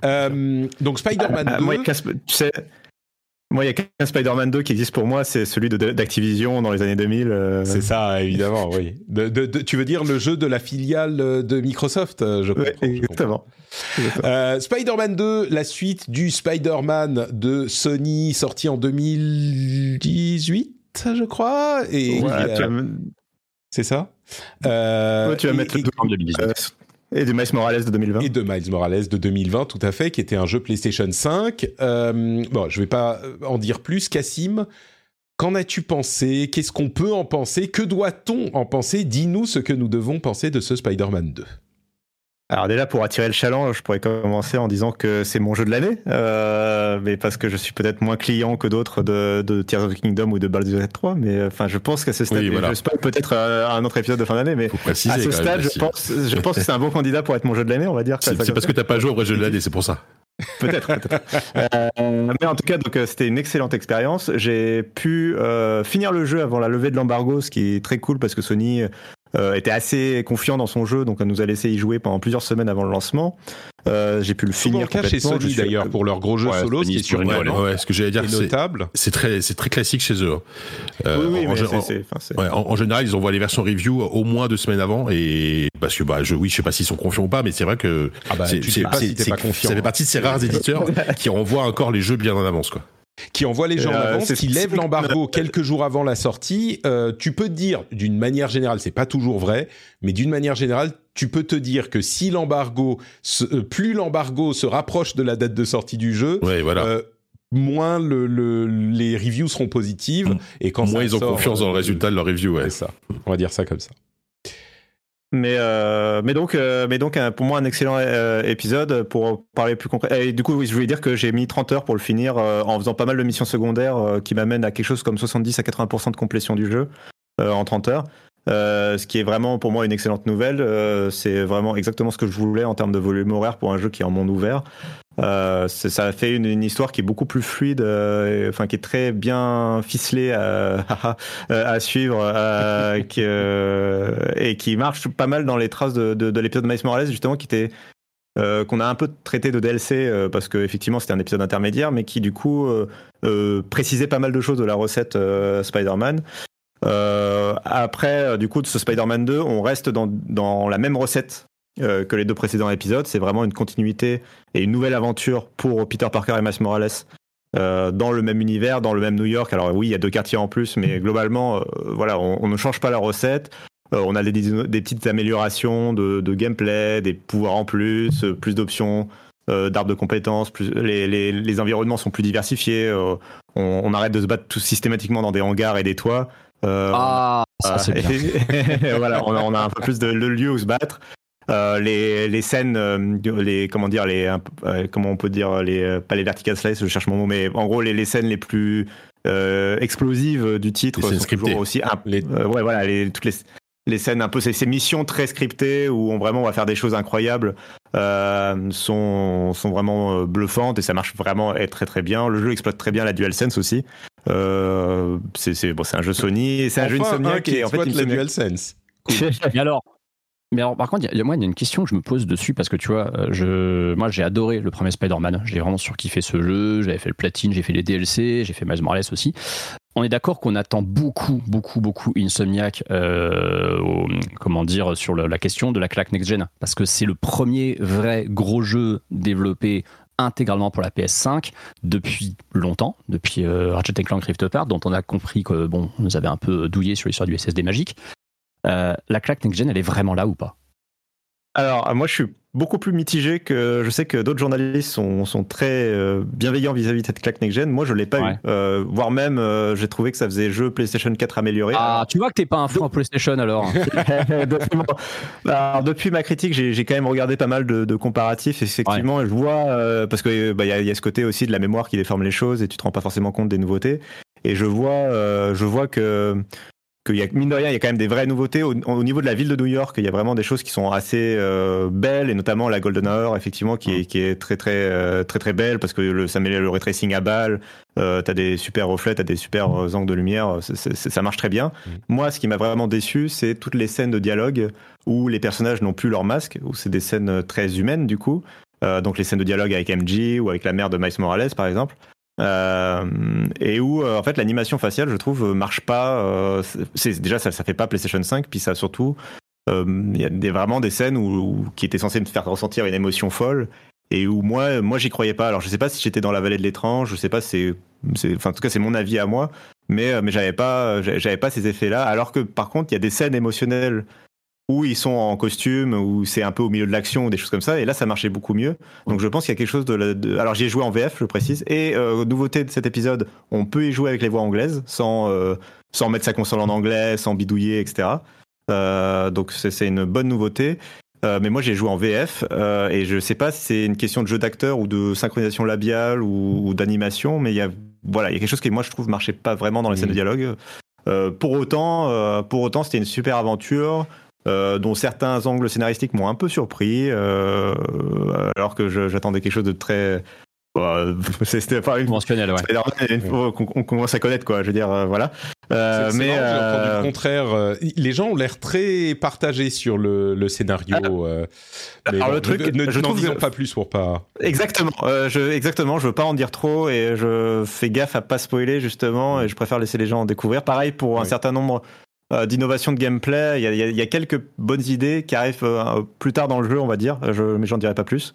Euh, donc Spider-Man 2. Ah, moi, tu sais, moi, il y a qu'un Spider-Man 2 qui existe pour moi, c'est celui d'Activision dans les années 2000. Euh. C'est ça, évidemment, oui. De, tu veux dire le jeu de la filiale de Microsoft, euh, je comprends. exactement. Spider-Man 2, la suite du Spider-Man de Sony, sorti en 2018, je crois. Et c'est ça. tu vas mettre en 2018. Et de Miles Morales de 2020. Et de Miles Morales de 2020, tout à fait, qui était un jeu PlayStation 5. Euh, bon, je ne vais pas en dire plus. Cassim, qu'en as-tu pensé? Qu'est-ce qu'on peut en penser? Que doit-on en penser? Dis-nous ce que nous devons penser de ce Spider-Man 2. Alors déjà pour attirer le challenge, je pourrais commencer en disant que c'est mon jeu de l'année, euh, mais parce que je suis peut-être moins client que d'autres de, de, Tears of the Kingdom ou de Baldur's Gate 3, mais euh, enfin je pense qu'à ce stade, je spoil peut-être euh, un autre épisode de fin d'année, mais à ce stade, je pense, je pense que c'est un bon candidat pour être mon jeu de l'année, on va dire. C'est parce que t'as pas joué au vrai jeu de l'année, c'est pour ça. [laughs] Peut-être. Euh, mais en tout cas, donc c'était une excellente expérience. J'ai pu finir le jeu avant la levée de l'embargo, ce qui est très cool parce que Sony euh, était assez confiant dans son jeu, donc elle nous a laissé y jouer pendant plusieurs semaines avant le lancement. Euh, j'ai pu le finir complètement. chez Sony d'ailleurs pour leur gros jeu solo, ce qui est sur une ouais, ce que j'allais dire, notable. C'est très, c'est très classique chez eux. Euh, oui, oui, en, mais en, en, général, ils envoient les versions review au moins deux semaines avant, et parce que bah, je, oui, je sais pas s'ils sont confiants ou pas, mais c'est vrai que ah bah, c'est, c'est, pas si pas confiant. Ça fait partie de ces rares éditeurs [laughs] qui envoient encore les jeux bien en avance, quoi qui envoie les gens en euh, avance, qui lève l'embargo quelques jours avant la sortie. Euh, tu peux te dire, d'une manière générale, c'est pas toujours vrai, mais d'une manière générale, tu peux te dire que si l'embargo, euh, plus l'embargo se rapproche de la date de sortie du jeu, moins les reviews seront positives mm. et quand moins ils ont confiance dans le résultat de leur review. Ouais. C'est ça. On va dire ça comme ça. Mais, euh, mais donc, euh, mais donc pour moi, un excellent euh, épisode pour parler plus concret. Et du coup, oui, je voulais dire que j'ai mis 30 heures pour le finir en faisant pas mal de missions secondaires qui m'amènent à quelque chose comme 70 à 80% de complétion du jeu en 30 heures. Ce qui est vraiment pour moi une excellente nouvelle. c'est vraiment exactement ce que je voulais en termes de volume horaire pour un jeu qui est en monde ouvert. Euh, ça fait une, une, histoire qui est beaucoup plus fluide, euh, enfin qui est très bien ficelée à, [laughs] à suivre, euh, qui, et qui marche pas mal dans les traces de, de, de l'épisode de Miles Morales justement, qui était qu'on a un peu traité de DLC parce que effectivement c'était un épisode intermédiaire, mais qui du coup précisait pas mal de choses de la recette Spider-Man. Après, du coup, de ce Spider-Man 2, on reste dans, dans la même recette euh, que les deux précédents épisodes. C'est vraiment une continuité et une nouvelle aventure pour Peter Parker et Miles Morales euh, dans le même univers, dans le même New York. Alors oui, il y a deux quartiers en plus, mais globalement, euh, voilà, on, ne change pas la recette. on a des, des, petites améliorations de, de, gameplay, des pouvoirs en plus, plus d'options d'arbres de compétences, plus, les, les, les, environnements sont plus diversifiés. On, on, arrête de se battre tout systématiquement dans des hangars et des toits. Ah, ça c'est bien. [laughs] voilà, on a, on a, un peu plus de, de lieux où se battre. Euh, les, les, scènes, euh, les comment dire, les euh, comment on peut dire, les pas les vertical slice, je cherche mon mot, mais en gros les, les scènes les plus explosives du titre sont toujours aussi, ouais voilà, les, toutes les les scènes un peu ces, ces, missions très scriptées où on vraiment on va faire des choses incroyables sont sont vraiment bluffantes et ça marche vraiment très très bien. Le jeu exploite très bien la DualSense aussi. C'est bon, c'est un jeu Sony, c'est un jeu Insomniac qui en fait la DualSense. [laughs] Cool. Et alors, mais par contre, il y, a, moi, il y a une question que je me pose dessus parce que tu vois, euh, je, moi, j'ai adoré le premier Spider-Man. J'ai vraiment surkiffé ce jeu. J'avais fait le platine, j'ai fait les DLC, j'ai fait Miles Morales aussi. On est d'accord qu'on attend beaucoup, beaucoup, beaucoup Insomniac, euh, comment dire, sur la question de la claque next-gen. Parce que c'est le premier vrai gros jeu développé intégralement pour la PS5 depuis longtemps, depuis euh, Ratchet Clank Rift Apart, dont on a compris que bon, on nous avait un peu douillé sur l'histoire du SSD magique. Euh, la claque next-gen, elle est vraiment là ou pas? Alors, moi, je suis beaucoup plus mitigé que je sais que d'autres journalistes sont, sont très euh, bienveillants vis-à-vis de cette claque next-gen. Moi, je l'ai pas eu. Euh, voire même, j'ai trouvé que ça faisait jeu PlayStation 4 amélioré. Ah, tu vois que t'es pas un fou en PlayStation alors. [laughs] alors. depuis ma critique, j'ai quand même regardé pas mal de, comparatifs. Effectivement, je vois, parce qu'il bah, y, a, y a ce côté aussi de la mémoire qui déforme les choses et tu te rends pas forcément compte des nouveautés. Et je vois, je vois que qu'il y a mine de rien, il y a quand même des vraies nouveautés au, niveau de la ville de New York. Il y a vraiment des choses qui sont assez euh, belles et notamment la Golden Hour, effectivement, qui est, qui est très très euh, très très belle parce que le, ça met le retracing à balle. Euh, t'as des super reflets, t'as des super euh, angles de lumière. ça marche très bien. Mm. Moi, ce qui m'a vraiment déçu, c'est toutes les scènes de dialogue où les personnages n'ont plus leur masque, où c'est des scènes très humaines du coup. donc les scènes de dialogue avec MJ ou avec la mère de Miles Morales, par exemple. Euh, et où euh, en fait l'animation faciale je trouve marche pas euh, c'est déjà ça ça fait pas PlayStation 5 puis ça surtout il y a vraiment des scènes où, qui étaient censées me faire ressentir une émotion folle et où moi moi j'y croyais pas. Alors je sais pas si j'étais dans la vallée de l'étrange je sais pas c'est enfin en tout cas c'est mon avis à moi mais mais j'avais pas j'avais pas ces effets là alors que par contre il y a des scènes émotionnelles où ils sont en costume, où c'est un peu au milieu de l'action des choses comme ça. Et là, ça marchait beaucoup mieux. Donc je pense qu'il y a quelque chose de... Alors j'ai joué en VF, je précise. Et euh, nouveauté de cet épisode, on peut y jouer avec les voix anglaises, sans, euh, sans mettre sa console en anglais, sans bidouiller, etc. Euh, donc c'est une bonne nouveauté. Euh, mais moi j'ai joué en VF euh, et je sais pas si c'est une question de jeu d'acteur ou de synchronisation labiale ou, d'animation, mais il y a voilà il y a quelque chose qui moi je trouve marchait pas vraiment dans les scènes de dialogue. pour autant, pour autant c'était une super aventure dont certains angles scénaristiques m'ont un peu surpris, alors que j'attendais quelque chose de très [laughs] bah, c'était pas une conventionnel, ouais. on, commence à connaître quoi. Je veux dire, euh, voilà. Euh, mais euh... le contraire. Euh, les gens ont l'air très partagés sur le, le scénario. Ah. alors le truc, ne, je n'en disons pas plus pour pas. Exactement. je, exactement. Je veux pas en dire trop et je fais gaffe à pas spoiler justement et je préfère laisser les gens en découvrir. Pareil pour un certain nombre d'innovations de gameplay. Il y, a, il y, a, quelques bonnes idées qui arrivent plus tard dans le jeu, on va dire. Je, mais j'en dirai pas plus.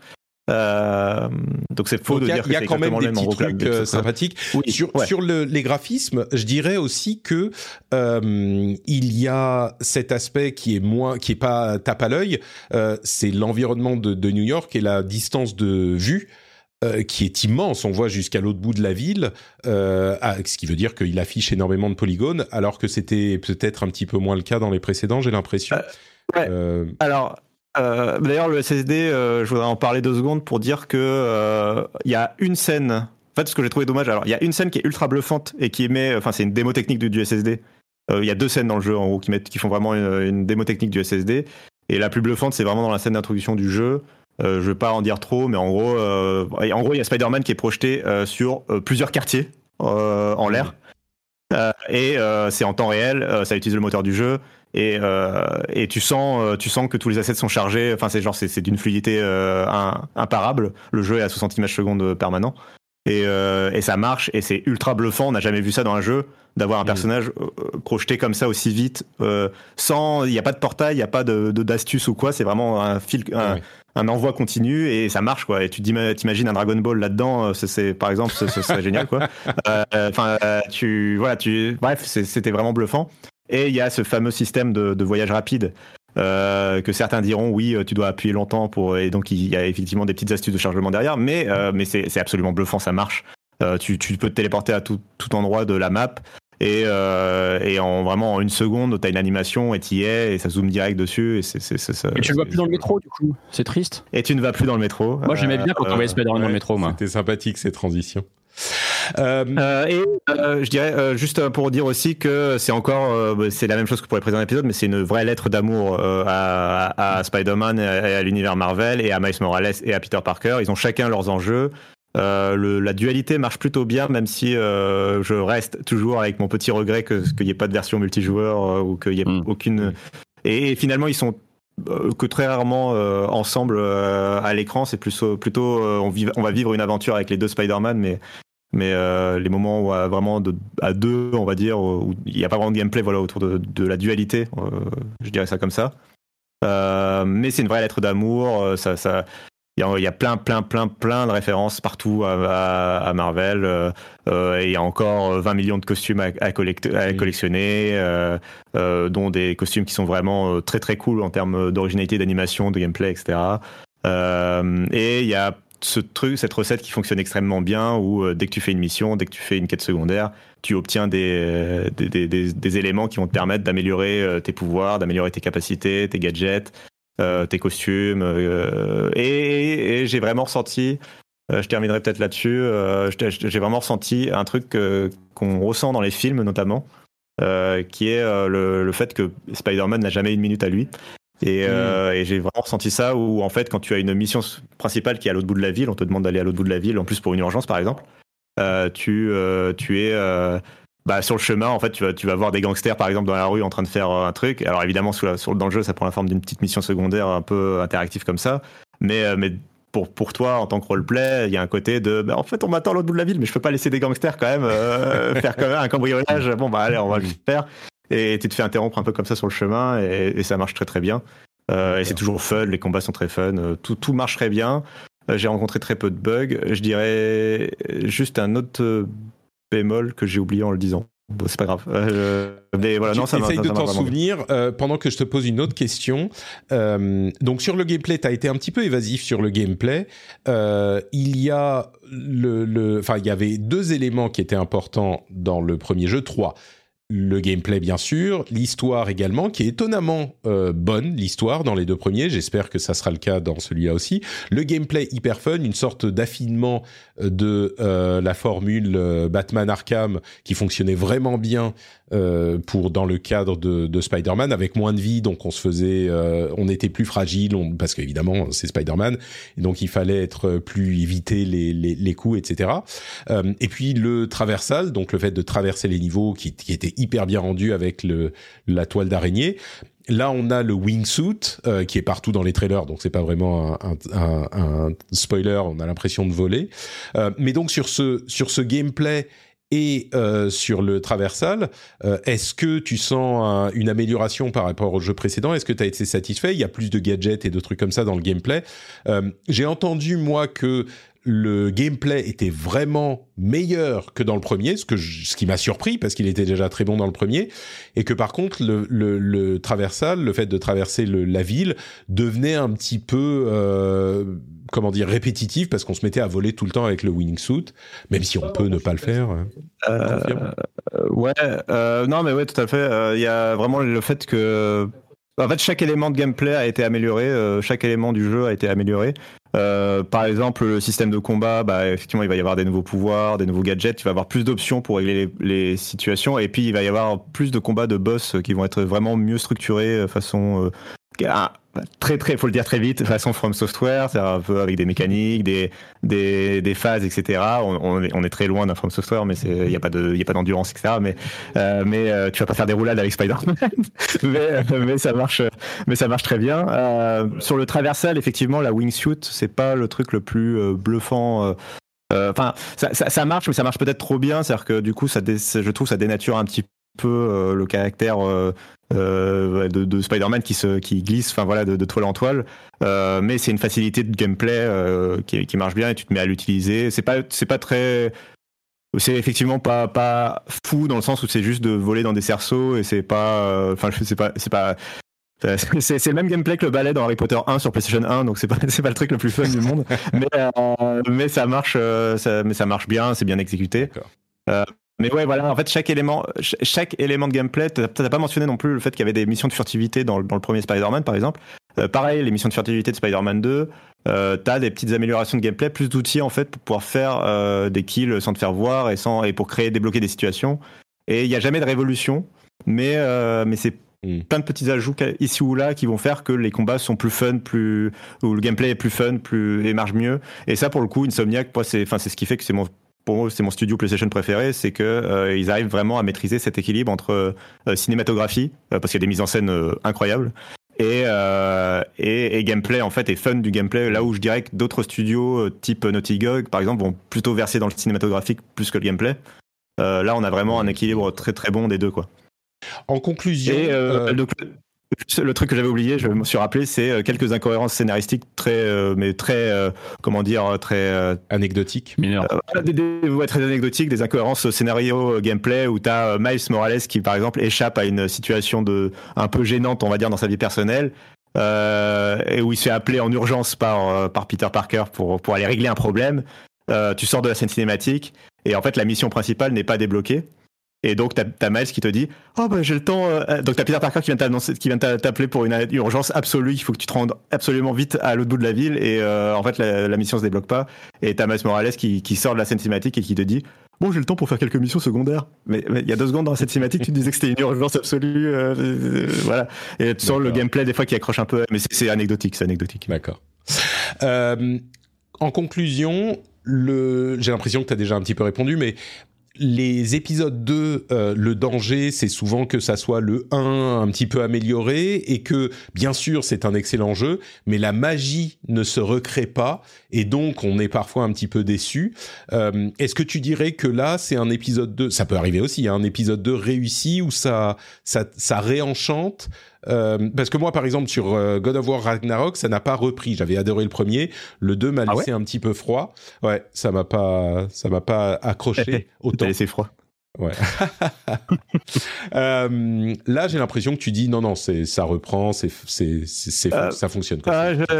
Euh, donc c'est faux de dire Il y a quand même des petits trucs euh, sympathiques. sur, sur le, les graphismes, je dirais aussi que euh, il y a cet aspect qui est moins, qui est pas tape à l'œil. Euh, c'est l'environnement de, de, New York et la distance de vue. Euh, qui est immense, on voit jusqu'à l'autre bout de la ville, euh, ce qui veut dire qu'il affiche énormément de polygones, alors que c'était peut-être un petit peu moins le cas dans les précédents, j'ai l'impression. Ouais. Alors, euh, d'ailleurs, le SSD, euh, je voudrais en parler deux secondes pour dire que euh, il y a une scène. En fait, ce que j'ai trouvé dommage, alors il y a une scène qui est ultra bluffante et qui émet, enfin c'est une démo technique du, SSD. Il y a deux scènes dans le jeu en gros qui, mettent, qui font vraiment une, démo technique du SSD. Et la plus bluffante, c'est vraiment dans la scène d'introduction du jeu. Je vais pas en dire trop, mais en gros, en gros, il y a Spider-Man qui est projeté sur plusieurs quartiers en l'air. et c'est en temps réel, ça utilise le moteur du jeu. Et, euh, et tu sens euh, tu sens que tous les assets sont chargés. Enfin c'est genre c'est d'une fluidité euh, imparable. Le jeu est à 60 images secondes permanent. Et, euh, et ça marche. Et c'est ultra bluffant. On n'a jamais vu ça dans un jeu d'avoir un mm. personnage projeté comme ça aussi vite sans il n'y a pas de portail il n'y a pas de d'astuce ou quoi. C'est vraiment un fil un, un, envoi continu et ça marche quoi et tu t'imagines un Dragon Ball là dedans c'est par exemple ce, serait génial quoi enfin tu voilà tu bref c'était vraiment bluffant et il y a ce fameux système de, voyage rapide. Euh, que certains diront oui, tu dois appuyer longtemps pour et donc il y a effectivement des petites astuces de chargement derrière, mais euh, mais c'est absolument bluffant, ça marche. Euh, tu, tu, peux te téléporter à tout, tout endroit de la map et, et en vraiment en une seconde, tu as une animation et tu y es et ça zoome direct dessus. Et, c'est, et tu ne vas plus dans le métro du coup, c'est triste. Et tu ne vas plus dans le métro. Moi j'aimais bien quand on voyait Spider dans le métro. Moi. C'était sympathique ces transitions. Euh, euh, et euh, je dirais juste pour dire aussi que c'est encore bah, c'est la même chose que pour les précédents épisodes, mais c'est une vraie lettre d'amour à, à Spider-Man et à l'univers Marvel et à Miles Morales et à Peter Parker. Ils ont chacun leurs enjeux. Le, la dualité marche plutôt bien, même si je reste toujours avec mon petit regret que qu'il n'y ait pas de version multijoueur ou qu'il n'y ait hmm. aucune. Et, finalement, ils sont que très rarement ensemble à l'écran. C'est plus, plutôt on, on, va vivre une aventure avec les deux Spider-Man, mais mais euh, les moments où vraiment de, à deux, on va dire, où il n'y a pas vraiment de gameplay voilà, autour de, de la dualité, euh, je dirais ça comme ça. Euh, mais c'est une vraie lettre d'amour. Euh, ça, ça, il y, a plein, plein, plein, plein de références partout à, à, Marvel. Euh, et il y a encore 20 millions de costumes à, collectionner, dont des costumes qui sont vraiment très, très cool en termes d'originalité, d'animation, de gameplay, etc. et il y a ce truc, cette recette qui fonctionne extrêmement bien où euh, dès que tu fais une mission, dès que tu fais une quête secondaire, tu obtiens des, des, des, des éléments qui vont te permettre d'améliorer euh, tes pouvoirs, d'améliorer tes capacités, tes gadgets, euh, tes costumes. et, et j'ai vraiment ressenti, je terminerai peut-être là-dessus, j'ai vraiment ressenti un truc qu'on ressent dans les films notamment. qui est le, le, fait que Spider-Man n'a jamais une minute à lui. Et, euh, et j'ai vraiment ressenti ça où en fait quand tu as une mission principale qui est à l'autre bout de la ville, on te demande d'aller à l'autre bout de la ville, en plus pour une urgence par exemple, euh, tu, euh, tu es euh, bah, sur le chemin, en fait tu vas, tu vas voir des gangsters par exemple dans la rue en train de faire un truc. Alors évidemment sous la, sur, dans le jeu ça prend la forme d'une petite mission secondaire un peu interactive comme ça, mais, mais pour, pour toi en tant que roleplay, il y a un côté de bah, en fait on m'attend à l'autre bout de la ville mais je peux pas laisser des gangsters quand même [laughs] faire quand même un cambriolage. Bon bah allez on va le faire et tu te fais interrompre un peu comme ça sur le chemin et, et ça marche très très bien. Euh, et c'est toujours fun, les combats sont très fun, euh, tout, tout marche très bien. Euh, j'ai rencontré très peu de bugs. Je dirais juste un autre bémol que j'ai oublié en le disant. Bon, c'est pas grave. Euh, mais voilà, non, ça Essaye de t'en souvenir euh, pendant que je te pose une autre question. Euh, donc sur le gameplay, tu as été un petit peu évasif sur le gameplay. il y a le, enfin, il y avait deux éléments qui étaient importants dans le premier jeu, trois le gameplay bien sûr, l'histoire également, qui est étonnamment euh, bonne, l'histoire dans les deux premiers, j'espère que ça sera le cas dans celui-là aussi. Le gameplay hyper fun, une sorte d'affinement euh, de euh, la formule Batman Arkham qui fonctionnait vraiment bien pour dans le cadre de, de Spider-Man, avec moins de vie, donc on se faisait, on était plus fragile, parce qu'évidemment c'est Spider-Man, donc il fallait être plus éviter les, les, les coups, etc. et puis le traversal, donc le fait de traverser les niveaux qui, qui était hyper bien rendu avec le, la toile d'araignée. Là, on a le wingsuit euh, qui est partout dans les trailers, donc c'est pas vraiment un, un, un, spoiler. On a l'impression de voler, euh, mais donc sur ce sur ce gameplay et euh, sur le traversal, euh, est-ce que tu sens une amélioration par rapport au jeu précédent? Est-ce que tu as été satisfait? Il y a plus de gadgets et de trucs comme ça dans le gameplay. Euh, J'ai entendu moi que le gameplay était vraiment meilleur que dans le premier, ce, que ce qui m'a surpris parce qu'il était déjà très bon dans le premier, et que par contre le, le, le traversal, le fait de traverser le, la ville, devenait un petit peu, euh, comment dire, répétitif parce qu'on se mettait à voler tout le temps avec le wingsuit, même si on peut ne pas le faire. Hein. Euh, ouais, euh, non mais ouais, tout à fait. Euh, il y a vraiment le fait que en fait, chaque élément de gameplay a été amélioré, euh, chaque élément du jeu a été amélioré. Euh, par exemple, le système de combat, bah, effectivement, il va y avoir des nouveaux pouvoirs, des nouveaux gadgets, il va y avoir plus d'options pour régler les, les, situations, et puis il va y avoir plus de combats de boss qui vont être vraiment mieux structurés, euh, façon euh, très très, faut le dire très vite, façon From Software, c'est un peu avec des mécaniques, des des, des phases, etc. On, est, on est très loin d'un From Software, mais il n'y a pas de y a pas d'endurance, etc. Mais euh, mais euh, tu vas pas faire des roulades avec Spider-Man, [laughs] mais mais ça marche mais ça marche très bien. Euh, sur le traversal, effectivement, la wingsuit, c'est pas le truc le plus euh, bluffant. Euh, enfin, ça, ça, marche, mais ça marche peut-être trop bien. C'est-à-dire que du coup, ça dé, je trouve ça dénature un petit peu euh, le caractère euh, euh, de, de Spider-Man qui se qui glisse, enfin voilà, de, de, toile en toile. mais c'est une facilité de gameplay qui, qui, marche bien et tu te mets à l'utiliser. C'est pas c'est pas très c'est effectivement pas pas fou dans le sens où c'est juste de voler dans des cerceaux et c'est pas enfin je sais pas c'est pas [laughs] c'est le même gameplay que le ballet dans Harry Potter 1 sur PlayStation 1, donc c'est pas c'est pas le truc le plus fun du monde, [laughs] mais euh, mais ça marche, ça, mais ça marche bien, c'est bien exécuté. Euh, mais ouais, voilà, en fait, chaque élément, chaque élément de gameplay, t'as pas mentionné non plus le fait qu'il y avait des missions de furtivité dans, dans le premier Spider-Man, par exemple. Euh, pareil, les missions de furtivité de Spider-Man 2, euh, t'as des petites améliorations de gameplay, plus d'outils en fait pour pouvoir faire euh, des kills sans te faire voir et sans et pour créer, débloquer des situations. Et il y a jamais de révolution, mais mais c'est Mm. plein de petits ajouts ici ou là qui vont faire que les combats sont plus fun, plus ou le gameplay est plus fun, plus et marche mieux. Et ça, pour le coup, Insomniac, moi, c'est, enfin, c'est ce qui fait que c'est mon pour c'est mon studio PlayStation préféré, c'est que euh, ils arrivent vraiment à maîtriser cet équilibre entre euh, cinématographie, euh, parce qu'il y a des mises en scène euh, incroyables, et, et, et, gameplay en fait, et fun du gameplay. Là où je dirais que d'autres studios type Naughty Dog, par exemple, vont plutôt verser dans le cinématographique plus que le gameplay. là, on a vraiment un équilibre très très bon des deux, quoi. En conclusion, et, euh, le truc que j'avais oublié, je me suis rappelé, c'est euh, quelques incohérences scénaristiques très, euh, mais très, euh, comment dire, très euh, anecdotiques, mineurs, des, des, ouais, très anecdotiques, des incohérences scénario gameplay où tu as Miles Morales qui, par exemple, échappe à une situation de un peu gênante, on va dire, dans sa vie personnelle. et où il se fait appeler en urgence par, par Peter Parker pour, pour aller régler un problème. tu sors de la scène cinématique et en fait la mission principale n'est pas débloquée. Et donc, t'as as Miles qui te dit Oh, bah, j'ai le temps. Euh... Donc, t'as Peter Parker qui vient t'annoncer, qui vient t'appeler pour une urgence absolue. Il faut que tu te rendes absolument vite à l'autre bout de la ville. Et euh, en fait, la, la, mission se débloque pas. Et t'as Miles Morales qui, qui, sort de la scène cinématique et qui te dit Bon, j'ai le temps pour faire quelques missions secondaires. Mais il y a deux secondes dans cette cinématique, tu disais que c'était une urgence absolue. Euh, euh, voilà. Et tu sens le gameplay des fois qui accroche un peu. Mais c'est anecdotique, c'est anecdotique. D'accord. Euh, en conclusion, le... j'ai l'impression que tu as déjà un petit peu répondu, mais les épisodes 2, euh, le danger, c'est souvent que ça soit le 1 un petit peu amélioré et que, bien sûr, c'est un excellent jeu, mais la magie ne se recrée pas et donc on est parfois un petit peu déçu. Euh, Est-ce que tu dirais que là, c'est un épisode 2, ça peut arriver aussi, hein, un épisode 2 réussi où ça, ça, ça réenchante euh, parce que moi, par exemple, sur euh, God of War Ragnarok, ça n'a pas repris. J'avais adoré le premier. Le 2 m'a laissé ah ouais un petit peu froid. Ouais, ça m'a pas, ça m'a pas accroché [laughs] autant. laissé froid. Ouais. [laughs] euh, là, j'ai l'impression que tu dis non, non, c'est, ça reprend, c'est, c'est, c'est, euh, ça fonctionne. Comme euh, je...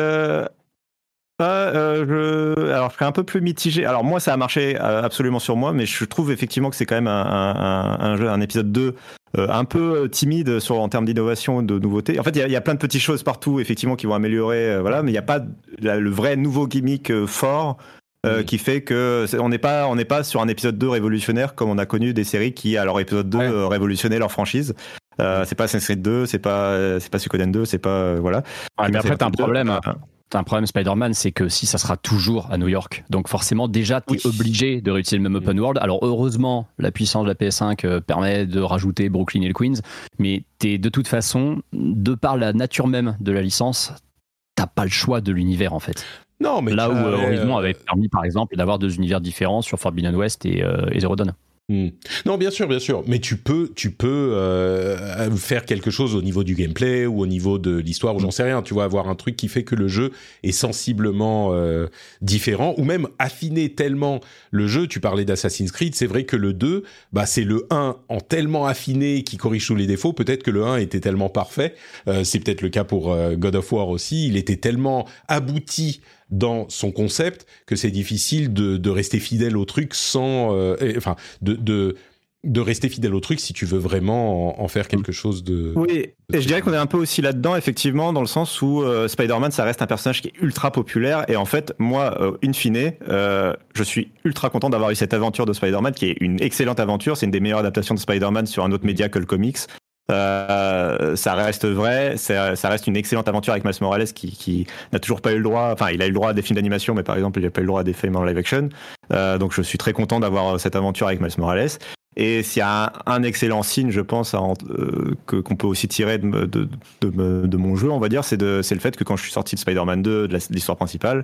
Euh, je... Alors, je serais un peu plus mitigé. Alors, moi, ça a marché absolument sur moi, mais je trouve effectivement que c'est quand même un, un, un, jeu, un épisode 2 un peu timide sur en termes d'innovation, de nouveauté. En fait, il y, a plein de petites choses partout, effectivement, qui vont améliorer, voilà, mais il n'y a pas le vrai nouveau gimmick fort. Qui fait que on n'est pas on n'est pas sur un épisode 2 révolutionnaire comme on a connu des séries qui à leur épisode 2 révolutionnaient leur franchise. Euh, c'est pas Assassin's Creed 2, c'est pas c'est pas Suikoden 2, c'est pas voilà. mais après t'as un problème. Un problème Spider-Man, c'est que si ça sera toujours à New York, donc forcément déjà tu es obligé de réutiliser le même open world. Alors heureusement, la puissance de la PS5 euh, permet de rajouter Brooklyn et le Queens, mais es de toute façon, de par la nature même de la licence, t'as pas le choix de l'univers en fait. Non, mais là où euh, Horizon avait permis, par exemple, d'avoir deux univers différents sur Forbidden West et, euh, et Zero Dawn. Hmm. Non, bien sûr, bien sûr. Mais tu peux, tu peux euh, faire quelque chose au niveau du gameplay ou au niveau de l'histoire ou j'en sais rien. Tu vois, avoir un truc qui fait que le jeu est sensiblement euh, différent ou même affiner tellement le jeu. Tu parlais d'Assassin's Creed, c'est vrai que le 2, bah c'est le 1 en tellement affiné qui corrige tous les défauts. Peut-être que le 1 était tellement parfait. Euh, c'est peut-être le cas pour euh, God of War aussi. Il était tellement abouti dans son concept que c'est difficile de, de, rester fidèle au truc sans, euh, enfin, de, de de rester fidèle au truc si tu veux vraiment en, faire quelque chose de. Oui, et je dirais qu'on est un peu aussi là-dedans, effectivement, dans le sens où euh, Spider-Man, ça reste un personnage qui est ultra populaire. Et en fait, moi, euh, in fine, euh, je suis ultra content d'avoir eu cette aventure de Spider-Man, qui est une excellente aventure. C'est une des meilleures adaptations de Spider-Man sur un autre média que le comics. Euh, ça reste vrai, ça, reste une excellente aventure avec Miles Morales qui, qui n'a toujours pas eu le droit, enfin il a eu le droit à des films d'animation, mais par exemple il n'a pas eu le droit à des films en live action. Euh, donc je suis très content d'avoir cette aventure avec Miles Morales. Et s'il y a un, excellent signe, je pense, euh, que qu'on peut aussi tirer de, de, de, de, mon jeu, on va dire, c'est le fait que quand je suis sorti de Spider-Man 2, de l'histoire principale,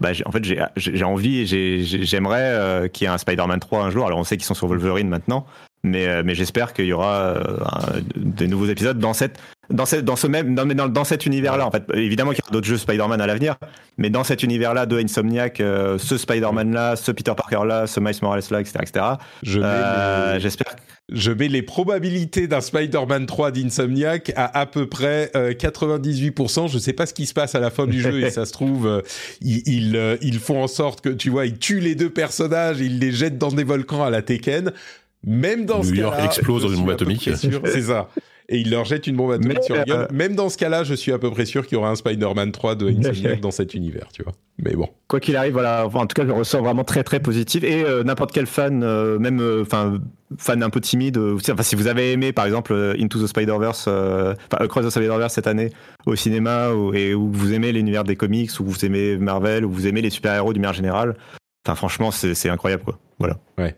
bah, en fait, j'ai envie et j'aimerais euh, qu'il y ait un Spider-Man 3 un jour. Alors, on sait qu'ils sont sur Wolverine maintenant, mais, euh, mais j'espère qu'il y aura euh, des nouveaux épisodes dans cette dans, cette, dans ce même dans, dans, cet univers-là. En fait, évidemment qu'il y aura d'autres jeux Spider-Man à l'avenir, mais dans cet univers-là de Insomniac, euh, ce Spider-Man-là, ce Peter Parker-là, ce Miles Morales-là, etc., etc. Je j'espère. Je mets les probabilités d'un Spider-Man 3 d'Insomniac à à peu près 98%. Je sais pas ce qui se passe à la fin du jeu et ça se trouve, ils, ils, ils, font en sorte que, tu vois, ils tuent les deux personnages, ils les jettent dans des volcans à la Tekken. Même dans New ce York explose dans une bombe atomique. C'est ça. Et il leur jette une bombe atomique sur. Euh, Même dans ce cas-là, je suis à peu près sûr qu'il y aura un Spider-Man 3 de Insomniac [laughs] dans cet univers, tu vois. Mais bon. Quoi qu'il arrive, voilà. en tout cas, je ressens vraiment très très positif. Et euh, n'importe quel fan, euh, même enfin fan un peu timide, enfin si vous avez aimé par exemple Into the Spider-Verse, enfin Across the Spider-Verse cette année au cinéma, ou, et où vous aimez l'univers des comics, ou vous aimez Marvel, ou vous aimez les super-héros du manière générale, enfin franchement, c'est incroyable quoi. Voilà. Ouais.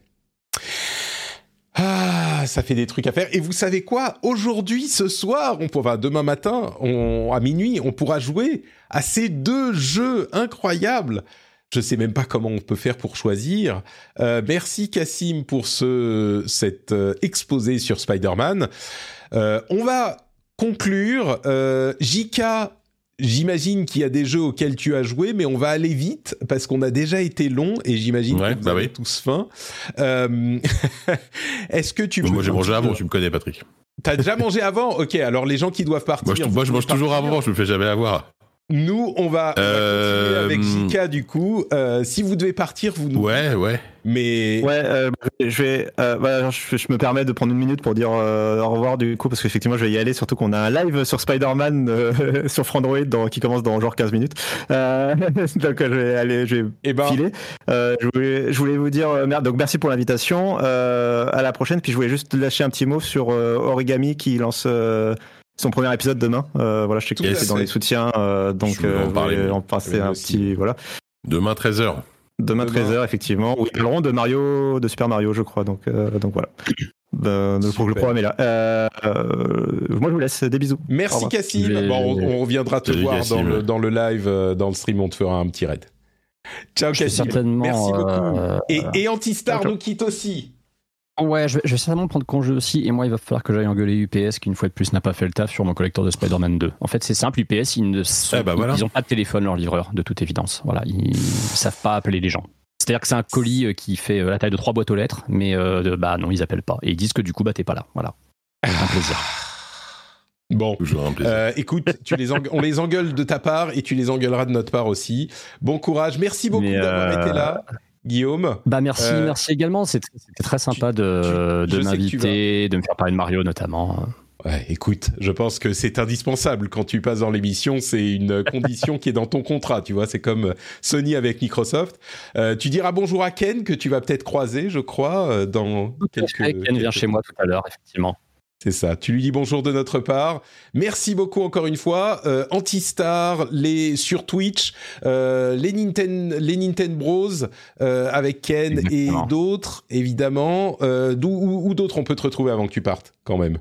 Ah, ça fait des trucs à faire. Et vous savez quoi? Aujourd'hui, ce soir, on pourra, demain matin, on, à minuit, on pourra jouer à ces deux jeux incroyables. Je sais même pas comment on peut faire pour choisir. Euh, merci Cassim pour ce cet euh, exposé sur Spider-Man. Euh, on va conclure. Euh, Jika J'imagine qu'il y a des jeux auxquels tu as joué, mais on va aller vite parce qu'on a déjà été long et j'imagine ouais, que bah oui. tous faim. Euh... [laughs] Est-ce que tu Moi j'ai mangé avant, tu me connais Patrick. T'as déjà mangé avant? Ok, alors les gens qui doivent partir. Moi je, moi, je mange toujours avant, je me fais jamais avoir. Nous, on va, on va continuer avec euh, Jika du coup. Euh, si vous devez partir, vous nous. Ouais, ouais. Mais ouais, euh, je vais. Euh, voilà, je, je, me permets de prendre une minute pour dire euh, au revoir du coup parce qu'effectivement je vais y aller. Surtout qu'on a un live sur Spider-Man euh, [laughs] sur Frandroid dans, qui commence dans genre 15 minutes. [laughs] donc je vais aller, je vais eh ben. filer. je voulais, je voulais vous dire merde. Donc merci pour l'invitation. à la prochaine. Puis je voulais juste lâcher un petit mot sur Origami qui lance son premier épisode demain. Euh, voilà, je sais que yes. c'est dans les soutiens, euh, donc euh, on va en passer un petit voilà. Demain 13h. Demain, 13h effectivement. Oui, ils parleront de Mario, de Super Mario, je crois. Donc euh, donc voilà. [coughs] Ben, donc le programme est là. Euh, moi, je vous laisse des bisous. Merci Cassim. Bon, on, on, reviendra te voir dans le, dans le live, dans le stream. On te fera un petit raid. Ciao Cassim. Merci beaucoup. et, et Antistar nous quitte aussi. Ouais, je vais, je vais, certainement prendre congé aussi, et moi il va falloir que j'aille engueuler UPS qui une fois de plus n'a pas fait le taf sur mon collecteur de Spider-Man 2. En fait c'est simple, UPS ils ne sont, eh voilà. ils ont pas de téléphone leur livreur de toute évidence. Voilà, ils, savent pas appeler les gens. C'est-à-dire que c'est un colis euh, qui fait euh, la taille de trois boîtes aux lettres, mais euh, bah non ils appellent pas et ils disent que du coup bah t'es pas là. Voilà, un plaisir. [sighs] Bon, euh, écoute, tu les on les engueule de ta part et tu les engueuleras de notre part aussi. Bon courage, merci beaucoup d'avoir euh... été là. Guillaume. Bah merci, merci également. C'était très sympa de, de m'inviter, de me faire parler de Mario notamment. Ouais, écoute, je pense que c'est indispensable quand tu passes dans l'émission. C'est une [laughs] condition qui est dans ton contrat, tu vois. C'est comme Sony avec Microsoft. Euh, tu diras bonjour à Ken que tu vas peut-être croiser, je crois, euh, dans quelques. Ken vient chez moi tout à l'heure, effectivement. C'est ça. Tu lui dis bonjour de notre part. Merci beaucoup encore une fois. Euh, Antistar, les sur Twitch, euh, les Nintendo, les Nintendo Bros euh, avec Ken et d'autres évidemment. Euh, d'où où d'autres on peut te retrouver avant que tu partes quand même?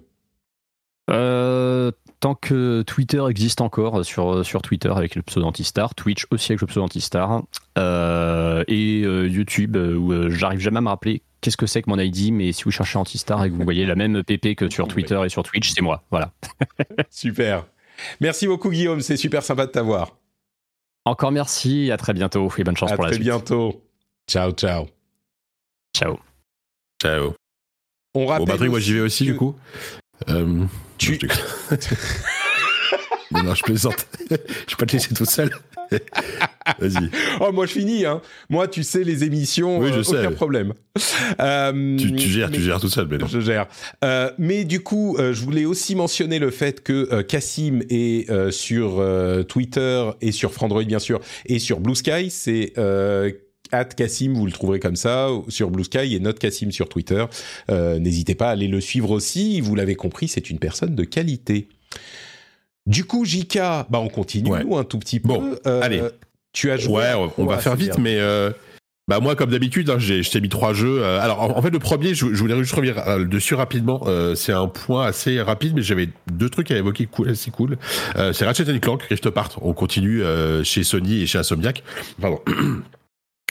Euh, tant que Twitter existe encore sur, sur Twitter avec le pseudo Antistar, Twitch aussi avec le pseudo Antistar, euh, et euh, YouTube où j'arrive jamais à me rappeler qu'est-ce que c'est que mon ID, mais si vous cherchez Antistar et que vous voyez la même PP que sur Twitter et sur Twitch, c'est moi. Voilà. [laughs] super. Merci beaucoup Guillaume, c'est super sympa de t'avoir. Encore merci, à très bientôt et bonne chance pour la suite. À très bientôt. Ciao, ciao. Ciao. Ciao. On rappelle. Bon, Patrick, moi j'y vais aussi du coup. Euh, tu. [laughs] Non, non, je plaisante. [laughs] je vais pas te laisser tout seul. [laughs] Vas-y. Oh, moi, je finis. Hein. Moi, tu sais, les émissions, oui, je euh, aucun problème. Euh, tu, gères, tu gères tout seul, mais Je gère. Euh, mais du coup, euh, je voulais aussi mentionner le fait que Cassim est sur Twitter et sur Frandroid, bien sûr, et sur Blue Sky. C'est at Cassim, vous le trouverez comme ça sur Blue Sky et Note Cassim sur Twitter. Euh, N'hésitez pas à aller le suivre aussi. Vous l'avez compris, c'est une personne de qualité. Du coup, Jika, bah on continue un tout petit peu. Bon, euh, allez. Tu as joué. Ouais, on, va faire vite, mais euh, bah moi, comme d'habitude, hein, je t'ai mis trois jeux. Alors, en, fait, le premier, je, voulais juste revenir dessus rapidement. c'est un point assez rapide, mais j'avais deux trucs à évoquer cool, assez cool. c'est Ratchet Clank, Rift Apart. On continue chez Sony et chez Insomniac. Pardon. [clears throat]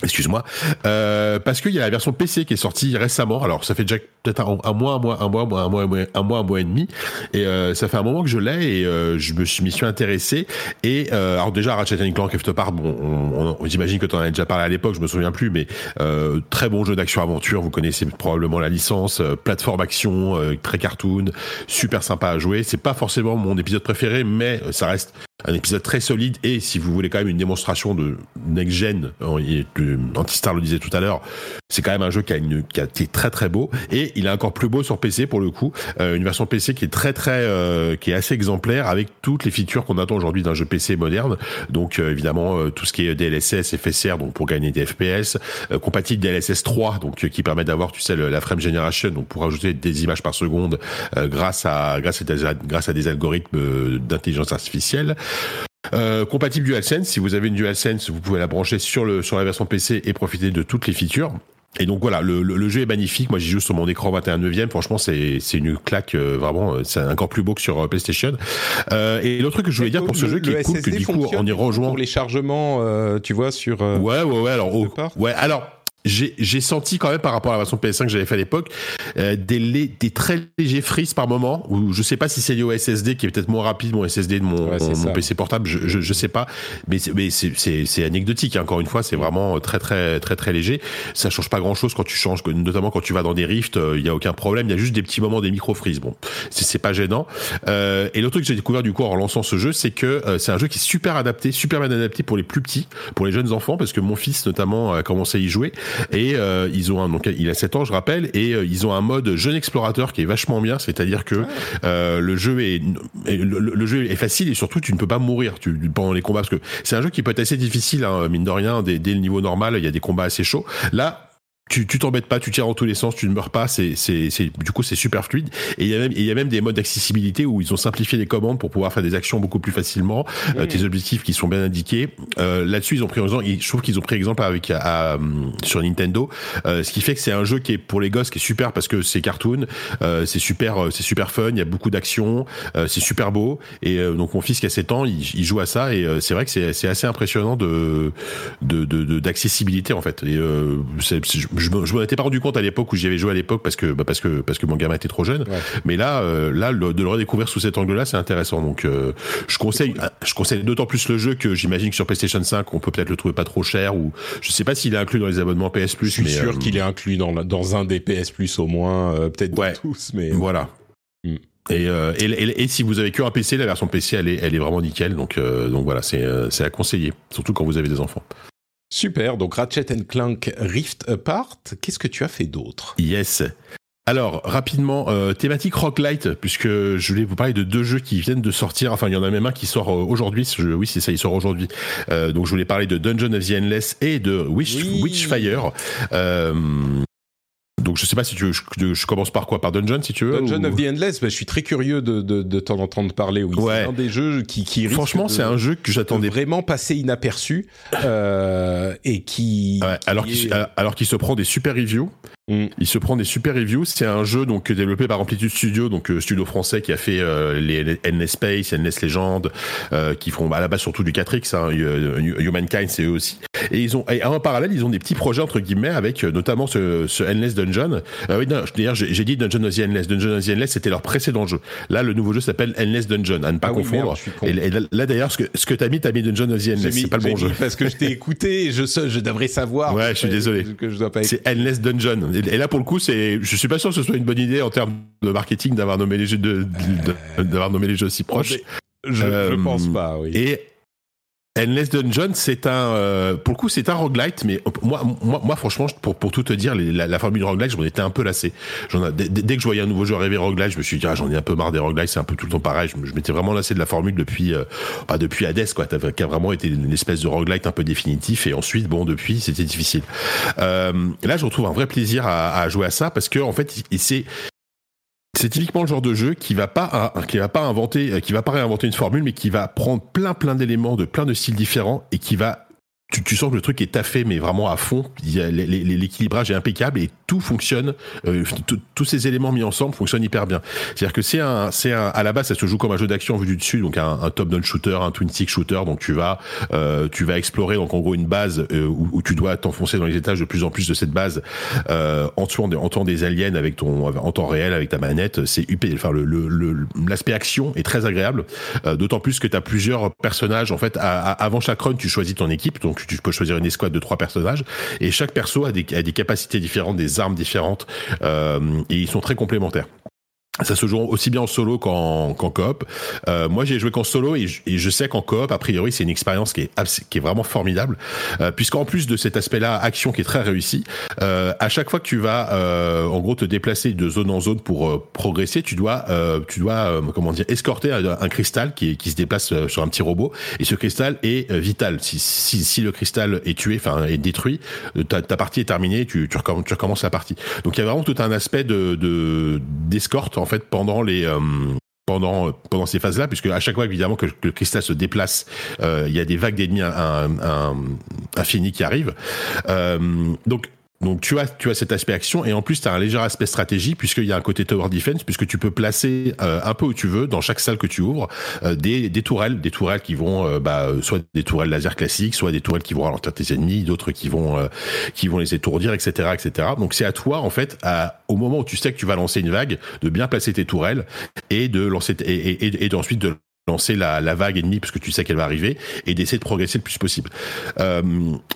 Excuse-moi, euh, parce qu'il y a la version PC qui est sortie récemment. Alors ça fait déjà peut-être un, mois, un mois, un mois, un mois, un mois, un mois, un mois et demi. Et euh, ça fait un moment que je l'ai et euh, je me suis, m'y suis intéressé. Et euh, alors déjà Ratchet Clank Rift bon, on, on, j'imagine que tu en as déjà parlé à l'époque, je me souviens plus, mais euh, très bon jeu d'action aventure. Vous connaissez probablement la licence, euh, plateforme action, très cartoon, super sympa à jouer. C'est pas forcément mon épisode préféré, mais ça reste un épisode très solide et si vous voulez quand même une démonstration de next gen, Antistar le disait tout à l'heure, c'est quand même un jeu qui a, une, qui a été très très beau et il est encore plus beau sur PC pour le coup, euh, une version PC qui est très très euh, qui est assez exemplaire avec toutes les features qu'on attend aujourd'hui d'un jeu PC moderne. Donc euh, évidemment tout ce qui est DLSS, FSR donc pour gagner des FPS, compatible DLSS 3 donc qui permet d'avoir tu sais la frame generation donc pour ajouter des images par seconde grâce à grâce à grâce à des algorithmes d'intelligence artificielle. Euh, compatible DualSense, si vous avez une DualSense, vous pouvez la brancher sur, le, sur la version PC et profiter de toutes les features. Et donc voilà, le, le, jeu est magnifique. Moi, j'y joue sur mon écran 21 neuvième. Franchement, c'est une claque euh, vraiment. Euh, c'est encore plus beau que sur PlayStation. Euh, et l'autre truc que je voulais dire pour ce jeu qui est cool, que du coup, on y rejoint pour les chargements, tu vois, sur. ouais, ouais, ouais. Alors, ouais, alors j'ai senti quand même par rapport à la version PS5 que j'avais fait à l'époque euh, des, des très légers frises par moment où je sais pas si c'est lié au SSD qui est peut-être moins rapide mon SSD de mon, mon PC portable je, je, je, sais pas. Mais mais c'est anecdotique hein. encore une fois c'est vraiment très très très très léger. Ça change pas grand chose quand tu changes notamment quand tu vas dans des rifts il euh, y a aucun problème. Il y a juste des petits moments des micro frises bon c'est pas gênant. Euh, et l'autre truc que j'ai découvert du coup en lançant ce jeu c'est que euh, c'est un jeu qui est super adapté super bien adapté pour les plus petits pour les jeunes enfants parce que mon fils notamment a commencé à y jouer et euh, ils ont un, donc il a 7 ans, je rappelle, et euh, ils ont un mode jeune explorateur qui est vachement bien. C'est-à-dire que euh, le jeu est le, jeu est facile et surtout tu ne peux pas mourir pendant les combats parce que c'est un jeu qui peut être assez difficile, hein, mine de rien. Dès, dès le niveau normal, il y a des combats assez chauds. Là, tu tu t'embêtes pas, tu tires en tous les sens, tu ne meurs pas, c'est c'est c'est du coup c'est super fluide. Et il y a même il y a même des modes d'accessibilité où ils ont simplifié les commandes pour pouvoir faire des actions beaucoup plus facilement, euh, tes objectifs qui sont bien indiqués. Euh, là-dessus ils ont pris exemple, je trouve qu'ils ont pris exemple avec à, sur Nintendo, euh, ce qui fait que c'est un jeu qui est pour les gosses qui est super parce que c'est cartoon, euh, c'est super c'est super fun, il y a beaucoup d'actions, c'est super beau. Et donc mon fils qui a 7 ans, il, il joue à ça et c'est vrai que c'est c'est assez impressionnant de de d'accessibilité en fait. Et c'est je, je m'en étais pas rendu compte à l'époque où j'y avais joué à l'époque parce que bah parce que parce que mon gamin était trop jeune. Mais là, euh, là, de le redécouvrir sous cet angle-là, c'est intéressant. Donc, euh, je conseille, je conseille d'autant plus le jeu que j'imagine que sur PlayStation 5, on peut peut-être le trouver pas trop cher ou je sais pas s'il est inclus dans les abonnements PS Plus. Je suis sûr euh, qu'il est inclus dans dans un des PS Plus au moins, peut-être ouais. tous, mais voilà. Mm. Et, et, et, si vous avez que un PC, la version PC, elle est, elle est vraiment nickel. Donc, donc voilà, c'est, c'est à conseiller, surtout quand vous avez des enfants. Super, donc Ratchet Clank Rift Apart, qu'est-ce que tu as fait d'autre? Yes. Alors, rapidement, euh, thématique roguelite, puisque je voulais vous parler de deux jeux qui viennent de sortir. Enfin, il y en a même un qui sort euh, aujourd'hui. Oui, c'est ça, il sort aujourd'hui. Euh, donc, je voulais parler de Dungeon of the Endless et de Witch, Witchfire. Euh, donc je sais pas si tu veux, je, commence par quoi? Par Dungeon si tu veux Dungeon of the Endless, bah, je suis très curieux de, de, de t'en entendre parler. Oui, c'est un des jeux qui, qui Franchement, c'est un jeu que j'attendais vraiment passer inaperçu euh, et qui. Ouais, alors qu'il alors qu'il se prend des super reviews. Mm. Il se prend des super reviews. C'est un jeu donc développé par Amplitude Studio, donc euh, studio français qui a fait euh, les Endless Space, Endless Legend, euh, qui font à la base surtout du 4X. Hein, Humankind, c'est eux aussi. Et ils ont, et en parallèle, ils ont des petits projets entre guillemets avec notamment ce, ce Endless Dungeon. oui, d'ailleurs, j'ai dit Dungeon of the Endless. Dungeon of the Endless, c'était leur précédent jeu. Là, le nouveau jeu s'appelle Endless Dungeon, à ne pas ah confondre. et, là, d'ailleurs, ce que, ce que t'as mis, t'as mis Dungeon of the Endless. C'est pas le bon jeu. Parce que je t'ai écouté, et je, je devrais savoir. Ouais, je suis désolé. C'est Endless Dungeon. Et là, pour le coup, c'est, je suis pas sûr que ce soit une bonne idée en termes de marketing d'avoir nommé les jeux de, d'avoir nommé les jeux aussi proches. Je, je euh, pense pas, oui. Et Endless Dungeon, c'est un, euh, pour le coup, c'est un roguelite, mais moi, moi, moi, franchement, pour, pour tout te dire, la, formule roguelite, j'en étais un peu lassé. J'en dès, dès, que je voyais un nouveau jeu arriver roguelite, je me suis dit, ah, j'en ai un peu marre des roguelites, c'est un peu tout le temps pareil. Je, m'étais vraiment lassé de la formule depuis, euh, bah, depuis Hades, quoi, qui a vraiment été une espèce de roguelite un peu définitif, et ensuite, bon, depuis, c'était difficile. Euh, là, je retrouve un vrai plaisir à, à jouer à ça, parce que, en fait, c'est, c'est typiquement le genre de jeu qui va pas qui va pas inventer euh, qui va pas réinventer une formule mais qui va prendre plein plein d'éléments de plein de styles différents et qui va tu, tu, sens que le truc est taffé, mais vraiment à fond. L'équilibrage est impeccable et tout fonctionne. Euh, tous ces éléments mis ensemble fonctionnent hyper bien. C'est-à-dire que c'est un, c'est un, à la base, ça se joue comme un jeu d'action vu du dessus, donc un, un top-down shooter, un twin stick shooter. Donc tu vas, euh, tu vas explorer donc en gros une base euh, où, où, tu dois t'enfoncer dans les étages de plus en plus de cette base euh, en tuant, en tuant des aliens avec ton, en temps réel avec ta manette. C'est UP. Enfin, le, l'aspect le, action est très agréable. Euh, d'autant plus que tu as plusieurs personnages. En fait, à, avant chaque run, tu choisis ton équipe. Tu peux choisir une escouade de trois personnages et chaque perso a des, a des capacités différentes, des armes différentes euh, et ils sont très complémentaires. Ça se joue aussi bien en solo qu'en coop. Euh, moi, j'ai joué qu'en solo et je, et je sais qu'en coop, a priori, c'est une expérience qui est qui est vraiment formidable, euh, puisqu'en plus de cet aspect-là, action qui est très réussi, euh, à chaque fois que tu vas, euh, en gros, te déplacer de zone en zone pour euh, progresser, tu dois, euh, tu dois, comment dire, escorter un, cristal qui, qui se déplace sur un petit robot, et ce cristal est vital. Si, si, si, le cristal est tué, enfin est détruit, ta, ta partie est terminée, tu, tu, recommences, tu recommences la partie. Donc il y a vraiment tout un aspect de d'escorte. De, fait pendant les euh, pendant pendant ces phases-là, puisque à chaque fois évidemment que, le cristal se déplace, euh, il y a des vagues d'ennemis infinies qui arrivent. Euh, donc donc tu as tu as cet aspect action et en plus tu as un léger aspect stratégie puisqu'il y a un côté tower defense puisque tu peux placer euh, un peu où tu veux dans chaque salle que tu ouvres euh, des, des tourelles des tourelles qui vont euh, bah, soit des tourelles laser classiques soit des tourelles qui vont ralentir tes ennemis d'autres qui vont qui vont les étourdir etc etc donc c'est à toi en fait à, au moment où tu sais que tu vas lancer une vague de bien placer tes tourelles et de lancer et, et, et ensuite de lancer la, la, vague ennemie parce que tu sais qu'elle va arriver et d'essayer de progresser le plus possible. Euh,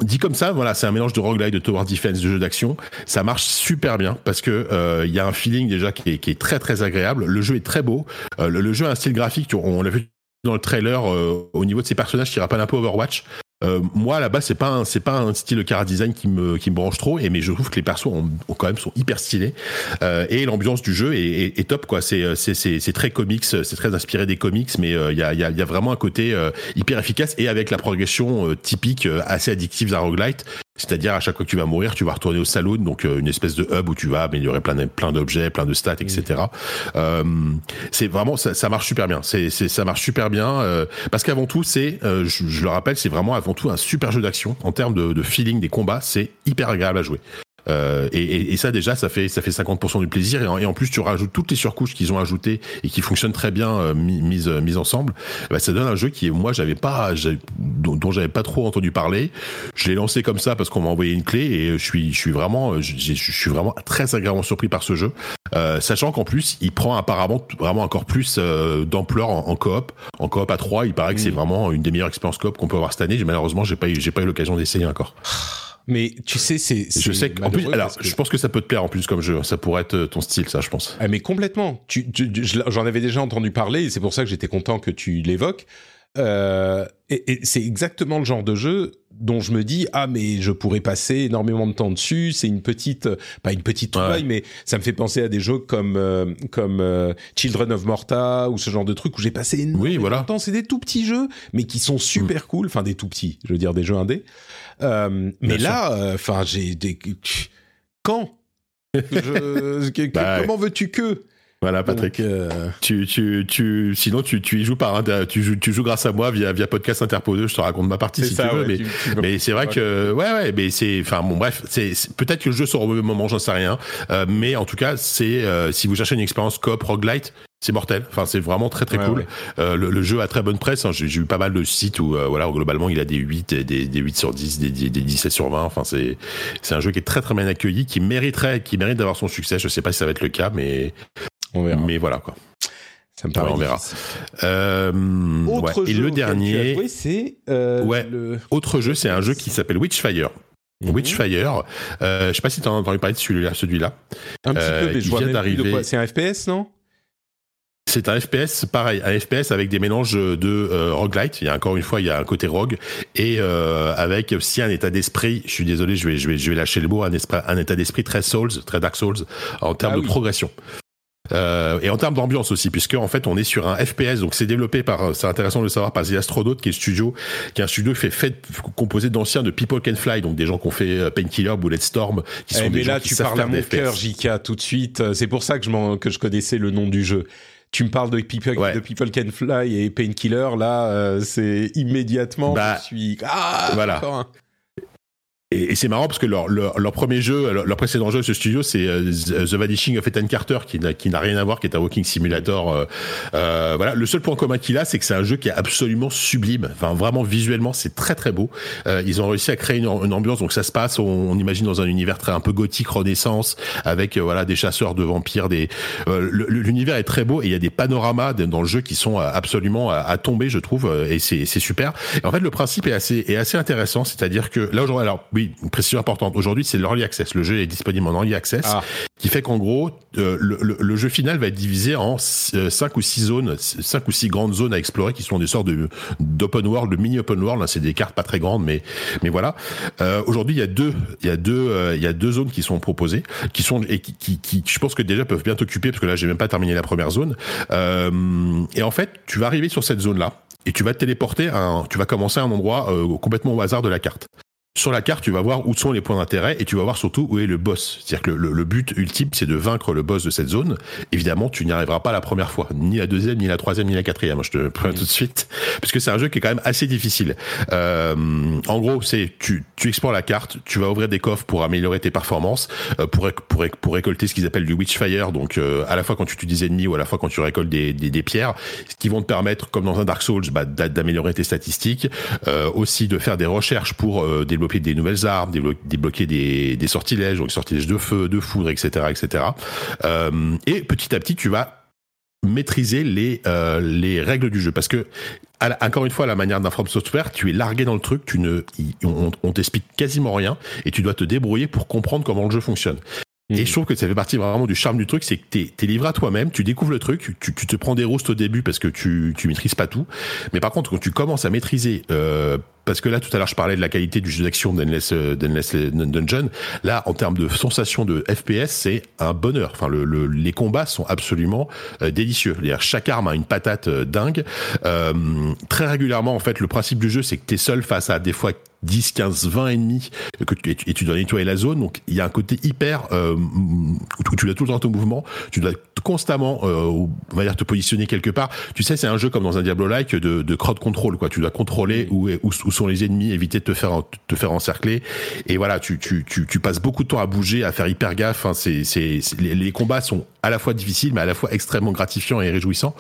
dit comme ça, voilà, c'est un mélange de roguelite, de tower defense, de jeu d'action. Ça marche super bien parce que euh, il y a un feeling déjà qui est, qui est, très très agréable. Le jeu est très beau. Euh, le, jeu a un style graphique, on, l'a vu dans le trailer au niveau de ses personnages qui rappellent un peu Overwatch. Euh, moi là-bas c'est pas c'est pas un style car design qui me qui me branche trop et mais je trouve que les persos ont, quand même sont hyper stylés. Euh, et l'ambiance du jeu est, est, est top quoi. C'est c'est c'est très comics c'est très inspiré des comics mais euh, il y a il y a, y a vraiment un côté euh, hyper efficace et avec la progression typique assez addictive d'un roguelite c'est-à-dire à chaque fois que tu vas mourir, tu vas retourner au saloon, donc une espèce de hub où tu vas améliorer plein plein d'objets, plein de stats, etc. Mmh. Euh, c'est vraiment ça, ça, marche super bien. C'est ça marche super bien euh, parce qu'avant tout c'est, euh, je, je, le rappelle, c'est vraiment avant tout un super jeu d'action en termes de, de feeling des combats. C'est hyper agréable à jouer. Euh, et, et, et, ça déjà, ça fait ça fait 50% du plaisir. Et en, et en, plus, tu rajoutes toutes les surcouches qu'ils ont ajoutées et qui fonctionnent très bien euh, mises mises ensemble. Bah, ça donne un jeu qui, moi, j'avais pas, dont, dont j'avais pas trop entendu parler. Je l'ai lancé comme ça parce qu'on m'a envoyé une clé et je suis je suis vraiment je, je suis vraiment très agréablement surpris par ce jeu, euh, sachant qu'en plus, il prend apparemment vraiment encore plus euh, d'ampleur en, en, coop. En coop à 3 il paraît que c'est mmh. vraiment une des meilleures expériences coop qu'on peut avoir cette année. Malheureusement, j'ai pas eu j'ai pas eu l'occasion d'essayer encore. Mais tu sais, c'est. Je sais qu'en plus, alors, que... je pense que ça peut te plaire en plus comme jeu. Ça pourrait être ton style, ça, je pense. Ah, mais complètement. Tu, tu, J'en avais déjà entendu parler et c'est pour ça que j'étais content que tu l'évoques. Euh, et, c'est exactement le genre de jeu dont je me dis ah mais je pourrais passer énormément de temps dessus. C'est une petite, pas une petite trouvaille, mais ça me fait penser à des jeux comme euh, comme euh, Children of Morta ou ce genre de trucs où j'ai passé énormément de temps. C'est des tout petits jeux, mais qui sont super mm. cool. Enfin des tout petits, je veux dire des jeux indés. Mais là, enfin j'ai des quand je, [laughs] bah comment veux-tu que? Voilà, Patrick. Euh, tu, tu, tu, sinon, tu, tu y joues par tu joues, tu joues grâce à moi via, via podcast interposé. Je te raconte ma partie si tu veux. mais, mais c'est vrai que, ouais, ouais, mais c'est, enfin, bon, bref, c'est, peut-être que le jeu sort au même moment, j'en sais rien. Euh, mais en tout cas, c'est, euh, si vous cherchez une expérience coop roguelite, c'est mortel. Enfin, c'est vraiment très très cool. Euh, le, le, jeu a très bonne presse. Hein. J'ai eu pas mal de sites où, euh, voilà, globalement, il a des 8, des, des 8 sur 10, des, des 17 sur 20. Enfin, c'est c'est un jeu qui est très très bien accueilli, qui mériterait, qui mérite d'avoir son succès. Je sais pas si ça va être le cas, mais on verra. Mais voilà quoi. Ça me paraît. on verra. Euh, Autre jeu Et le dernier, c'est euh, ouais. Le... Autre jeu, c'est un jeu qui s'appelle Witchfire. Mhm. Witchfire. Euh, je sais pas si tu as entendu parler de celui-là. Celui-là. Un petit peu, mais je vient d'arriver. C'est un FPS, non? C'est un FPS, pareil, un FPS avec des mélanges de euh, roguelite. Il y a encore une fois, il y a un côté rogue et euh, avec aussi un état d'esprit. Je suis désolé, je vais, je vais, je vais lâcher le mot, un, un état d'esprit très Souls, très Dark Souls en termes ah de progression. Euh, et en termes d'ambiance aussi, puisque en fait on est sur un FPS, donc c'est développé par, c'est intéressant de le savoir, par The Astronaut, qui est studio, qui est un studio fait, fait composé d'anciens de People Can Fly, donc des gens qui ont fait euh, Painkiller, Bulletstorm, qui sont eh, des mais là, tu parles à mon cœur, JK, tout de suite. C'est pour ça que je que je connaissais le nom du jeu tu me parles de People, de People Can Fly et Painkiller, là, euh, c'est immédiatement, bah, je suis ah, voilà. Et, c'est marrant parce que leur, leur, leur premier jeu, leur, précédent jeu de ce studio, c'est euh, The Vanishing of Ethan Carter, qui n'a, qui n'a rien à voir, qui est un walking simulator. Euh, euh, voilà. Le seul point commun qu'il a, c'est que c'est un jeu qui est absolument sublime. Enfin, vraiment visuellement, c'est très très beau. Euh, ils ont réussi à créer une, une, ambiance. Donc ça se passe, on, on, imagine dans un univers très un peu gothique, renaissance, avec euh, voilà des chasseurs de vampires. Des l'univers est très beau et il y a des panoramas dans le jeu qui sont absolument à, tomber, je trouve. Et c'est, c'est super. Et en fait, le principe est assez est assez intéressant, c'est-à-dire que là aujourd'hui, alors une précision importante. Aujourd'hui, c'est l'early access. Le jeu est disponible en early access, ah. qui fait qu'en gros, euh, le, le, jeu final va être divisé en 5 euh, ou 6 zones, 5 ou 6 grandes zones à explorer, qui sont des sortes de d'open world, de mini open world. Là, c'est des cartes pas très grandes, mais mais voilà. Euh, Aujourd'hui, il y a deux, il y a deux, euh, il y a deux zones qui sont proposées, qui sont et qui, qui, qui, je pense que déjà peuvent bien t'occuper, parce que là, j'ai même pas terminé la première zone. et en fait, tu vas arriver sur cette zone là et tu vas te téléporter à un, tu vas commencer à un endroit complètement au hasard de la carte sur la carte, tu vas voir où sont les points d'intérêt et tu vas voir surtout où est le boss. C'est-à-dire que le, but ultime, c'est de vaincre le boss de cette zone. Évidemment, tu n'y arriveras pas la première fois, ni la deuxième, ni la troisième, ni la quatrième. Je te préviens tout de suite, puisque c'est un jeu qui est quand même assez difficile. Euh, en gros, c'est tu, tu explores la carte, tu vas ouvrir des coffres pour améliorer tes performances, euh, pour, pour, pour récolter ce qu'ils appellent du Witchfire, donc euh, à la fois quand tu tues des ennemis ou à la fois quand tu récoltes des, des, des pierres, ce qui vont te permettre, comme dans un Dark Souls, bah, d'améliorer tes statistiques, euh, aussi de faire des recherches pour euh, débloquer des nouvelles armes, débloquer des, sortilèges, donc sortilèges de feu, de foudre, etc., etc. Euh, et petit à petit, tu vas maîtriser les euh, les règles du jeu parce que encore une fois à la manière d'un From Software tu es largué dans le truc tu ne on t'explique quasiment rien et tu dois te débrouiller pour comprendre comment le jeu fonctionne et je trouve que ça fait partie vraiment du charme du truc, c'est que t'es es livré à toi-même, tu découvres le truc, tu, tu, te prends des roustes au début parce que tu, tu maîtrises pas tout. Mais par contre, quand tu commences à maîtriser euh, parce que là tout à l'heure je parlais de la qualité du jeu d'action d'Endless euh, Dungeon. Là, en termes de sensation de FPS, c'est un bonheur. Enfin, le, les combats sont absolument euh, délicieux. Chaque arme a une patate euh, dingue. Euh, très régulièrement, en fait, le principe du jeu, c'est que tu es seul face à des fois 10, 15, 20 ennemis que tu, et tu dois nettoyer la zone. Donc il y a un côté hyper euh, où tu dois tout le temps ton mouvement, tu dois constamment euh, on va dire te positionner quelque part. Tu sais, c'est un jeu comme dans un Diablo-like de, de crowd control quoi. Tu dois contrôler où, où, où sont les ennemis, éviter de te faire te faire encercler. Et voilà, tu, tu, tu, tu passes beaucoup de temps à bouger, à faire hyper gaffe. Enfin, c'est, c'est, les, les, combats sont à la fois difficiles, mais à la fois extrêmement gratifiants et réjouissants.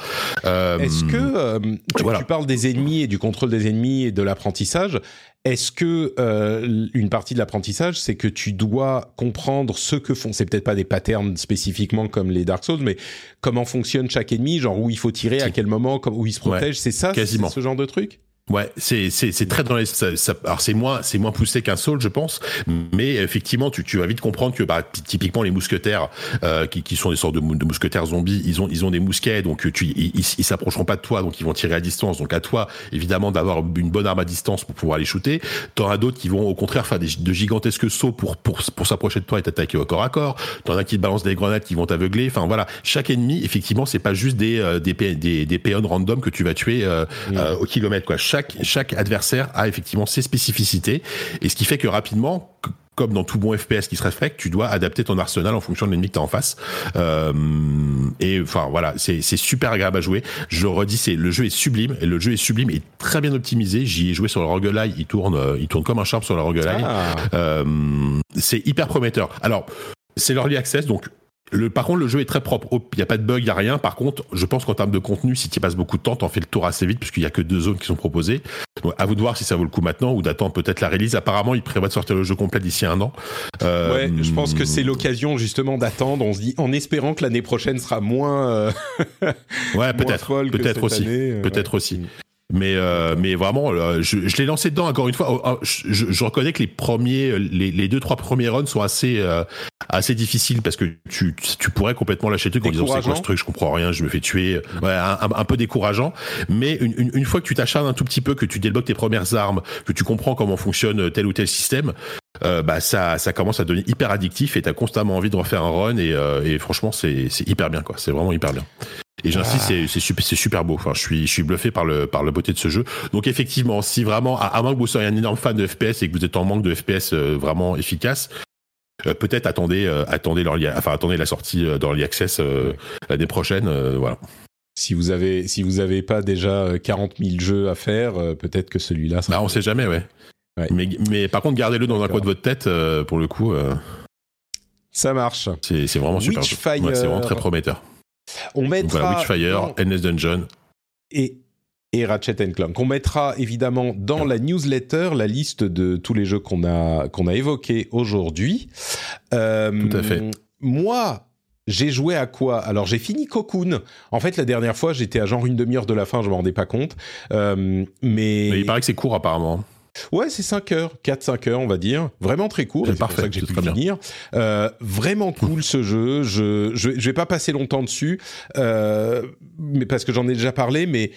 Euh, Est-ce que euh, tu, tu, parles des ennemis et du contrôle des ennemis et de l'apprentissage est-ce que euh, une partie de l'apprentissage, c'est que tu dois comprendre ce que font, c'est peut-être pas des patterns spécifiquement comme les Dark Souls, mais comment fonctionne chaque ennemi, genre où il faut tirer, à quel moment, où il se protège, c'est ça, quasiment ce genre de truc? Ouais, c'est c'est très dans les ça, ça, alors c'est moins c'est moins poussé qu'un Soul je pense, mais effectivement tu tu vas vite comprendre que bah, typiquement les mousquetaires euh, qui, qui sont des sortes de, de, mousquetaires zombies, ils ont ils ont des mousquets donc tu ils, s'approcheront pas de toi donc ils vont tirer à distance donc à toi évidemment d'avoir une bonne arme à distance pour pouvoir les shooter. T'en as d'autres qui vont au contraire faire des, de gigantesques sauts pour pour pour s'approcher de toi et t'attaquer au corps à corps. T'en as qui te balancent des grenades qui vont t'aveugler. Enfin voilà, chaque ennemi effectivement c'est pas juste des euh, des des, des péons random que tu vas tuer euh, mmh. euh, au kilomètre quoi. Chaque chaque, adversaire a effectivement ses spécificités, et ce qui fait que rapidement, comme dans tout bon FPS qui se respecte, tu dois adapter ton arsenal en fonction de l'ennemi que tu as en face. Euh, et enfin voilà, c'est super agréable à jouer. Je redis, c'est le jeu est sublime et le jeu est sublime et très bien optimisé. J'y ai joué sur le roguelike, il tourne, il tourne comme un charme sur le roguelike. Ah. Euh, c'est hyper prometteur. Alors c'est l'early access, donc le, par contre, le jeu est très propre. Il n'y a pas de bug, il n'y a rien. Par contre, je pense qu'en termes de contenu, si tu passes beaucoup de temps, t'en fais le tour assez vite puisqu'il n'y a que deux zones qui sont proposées. Donc, à vous de voir si ça vaut le coup maintenant ou d'attendre peut-être la rélise. Apparemment, il prévoit de sortir le jeu complet d'ici un an. Euh, ouais, je pense que c'est l'occasion justement d'attendre. On se dit, en espérant que l'année prochaine sera moins. Euh, [laughs] ouais, peut-être, peut-être aussi, euh, peut-être aussi. Mais euh, mais vraiment, euh, je, je l'ai lancé dedans encore une fois. Oh, oh, je, je, reconnais que les premiers, les, les deux trois premiers runs sont assez euh, assez difficiles parce que tu tu pourrais complètement lâcher le truc en disant c'est quoi ce truc, je comprends rien, je me fais tuer. Ouais, un, un, peu décourageant. Mais une, une, une fois que tu t'acharnes un tout petit peu, que tu débloques tes premières armes, que tu comprends comment fonctionne tel ou tel système, euh, bah ça ça commence à devenir hyper addictif et t'as constamment envie de refaire un run et, euh, et franchement c'est c'est hyper bien quoi. C'est vraiment hyper bien. Et j'insiste, c'est c'est super, super beau. Enfin, je suis, je suis bluffé par le, par la beauté de ce jeu. Donc effectivement, si vraiment, à, moins que vous soyez un énorme fan de FPS et que vous êtes en manque de FPS euh, vraiment efficace, euh, peut-être attendez, euh, attendez leur, enfin attendez la sortie dans l'early access l'année prochaine. voilà. Si vous avez, si vous avez pas déjà 40 000 jeux à faire, peut-être que celui-là. Bah, on sait jamais, ouais. ouais. Mais, mais par contre, gardez-le dans un coin de votre tête pour le coup. Ça marche. C'est vraiment super. c'est vraiment très prometteur. On mettra voilà, Witchfire, Endless Dungeon et et Ratchet Clank. On mettra évidemment dans la newsletter la liste de tous les jeux qu'on a qu'on a évoqués aujourd'hui. Euh, Tout à fait. Moi, j'ai joué à quoi? Alors j'ai fini Cocoon. En fait, la dernière fois, j'étais à genre une demi-heure de la fin, je m'en rendais pas compte. Euh, mais... mais... il paraît que c'est court apparemment. Ouais, c'est 5 heures, 4-5 heures, on va dire. Vraiment très court. C'est parfait. Pour ça que j'ai pu finir. Euh, vraiment cool ce jeu. Je, je, je vais pas passer longtemps dessus, euh, mais parce que j'en ai déjà parlé. Mais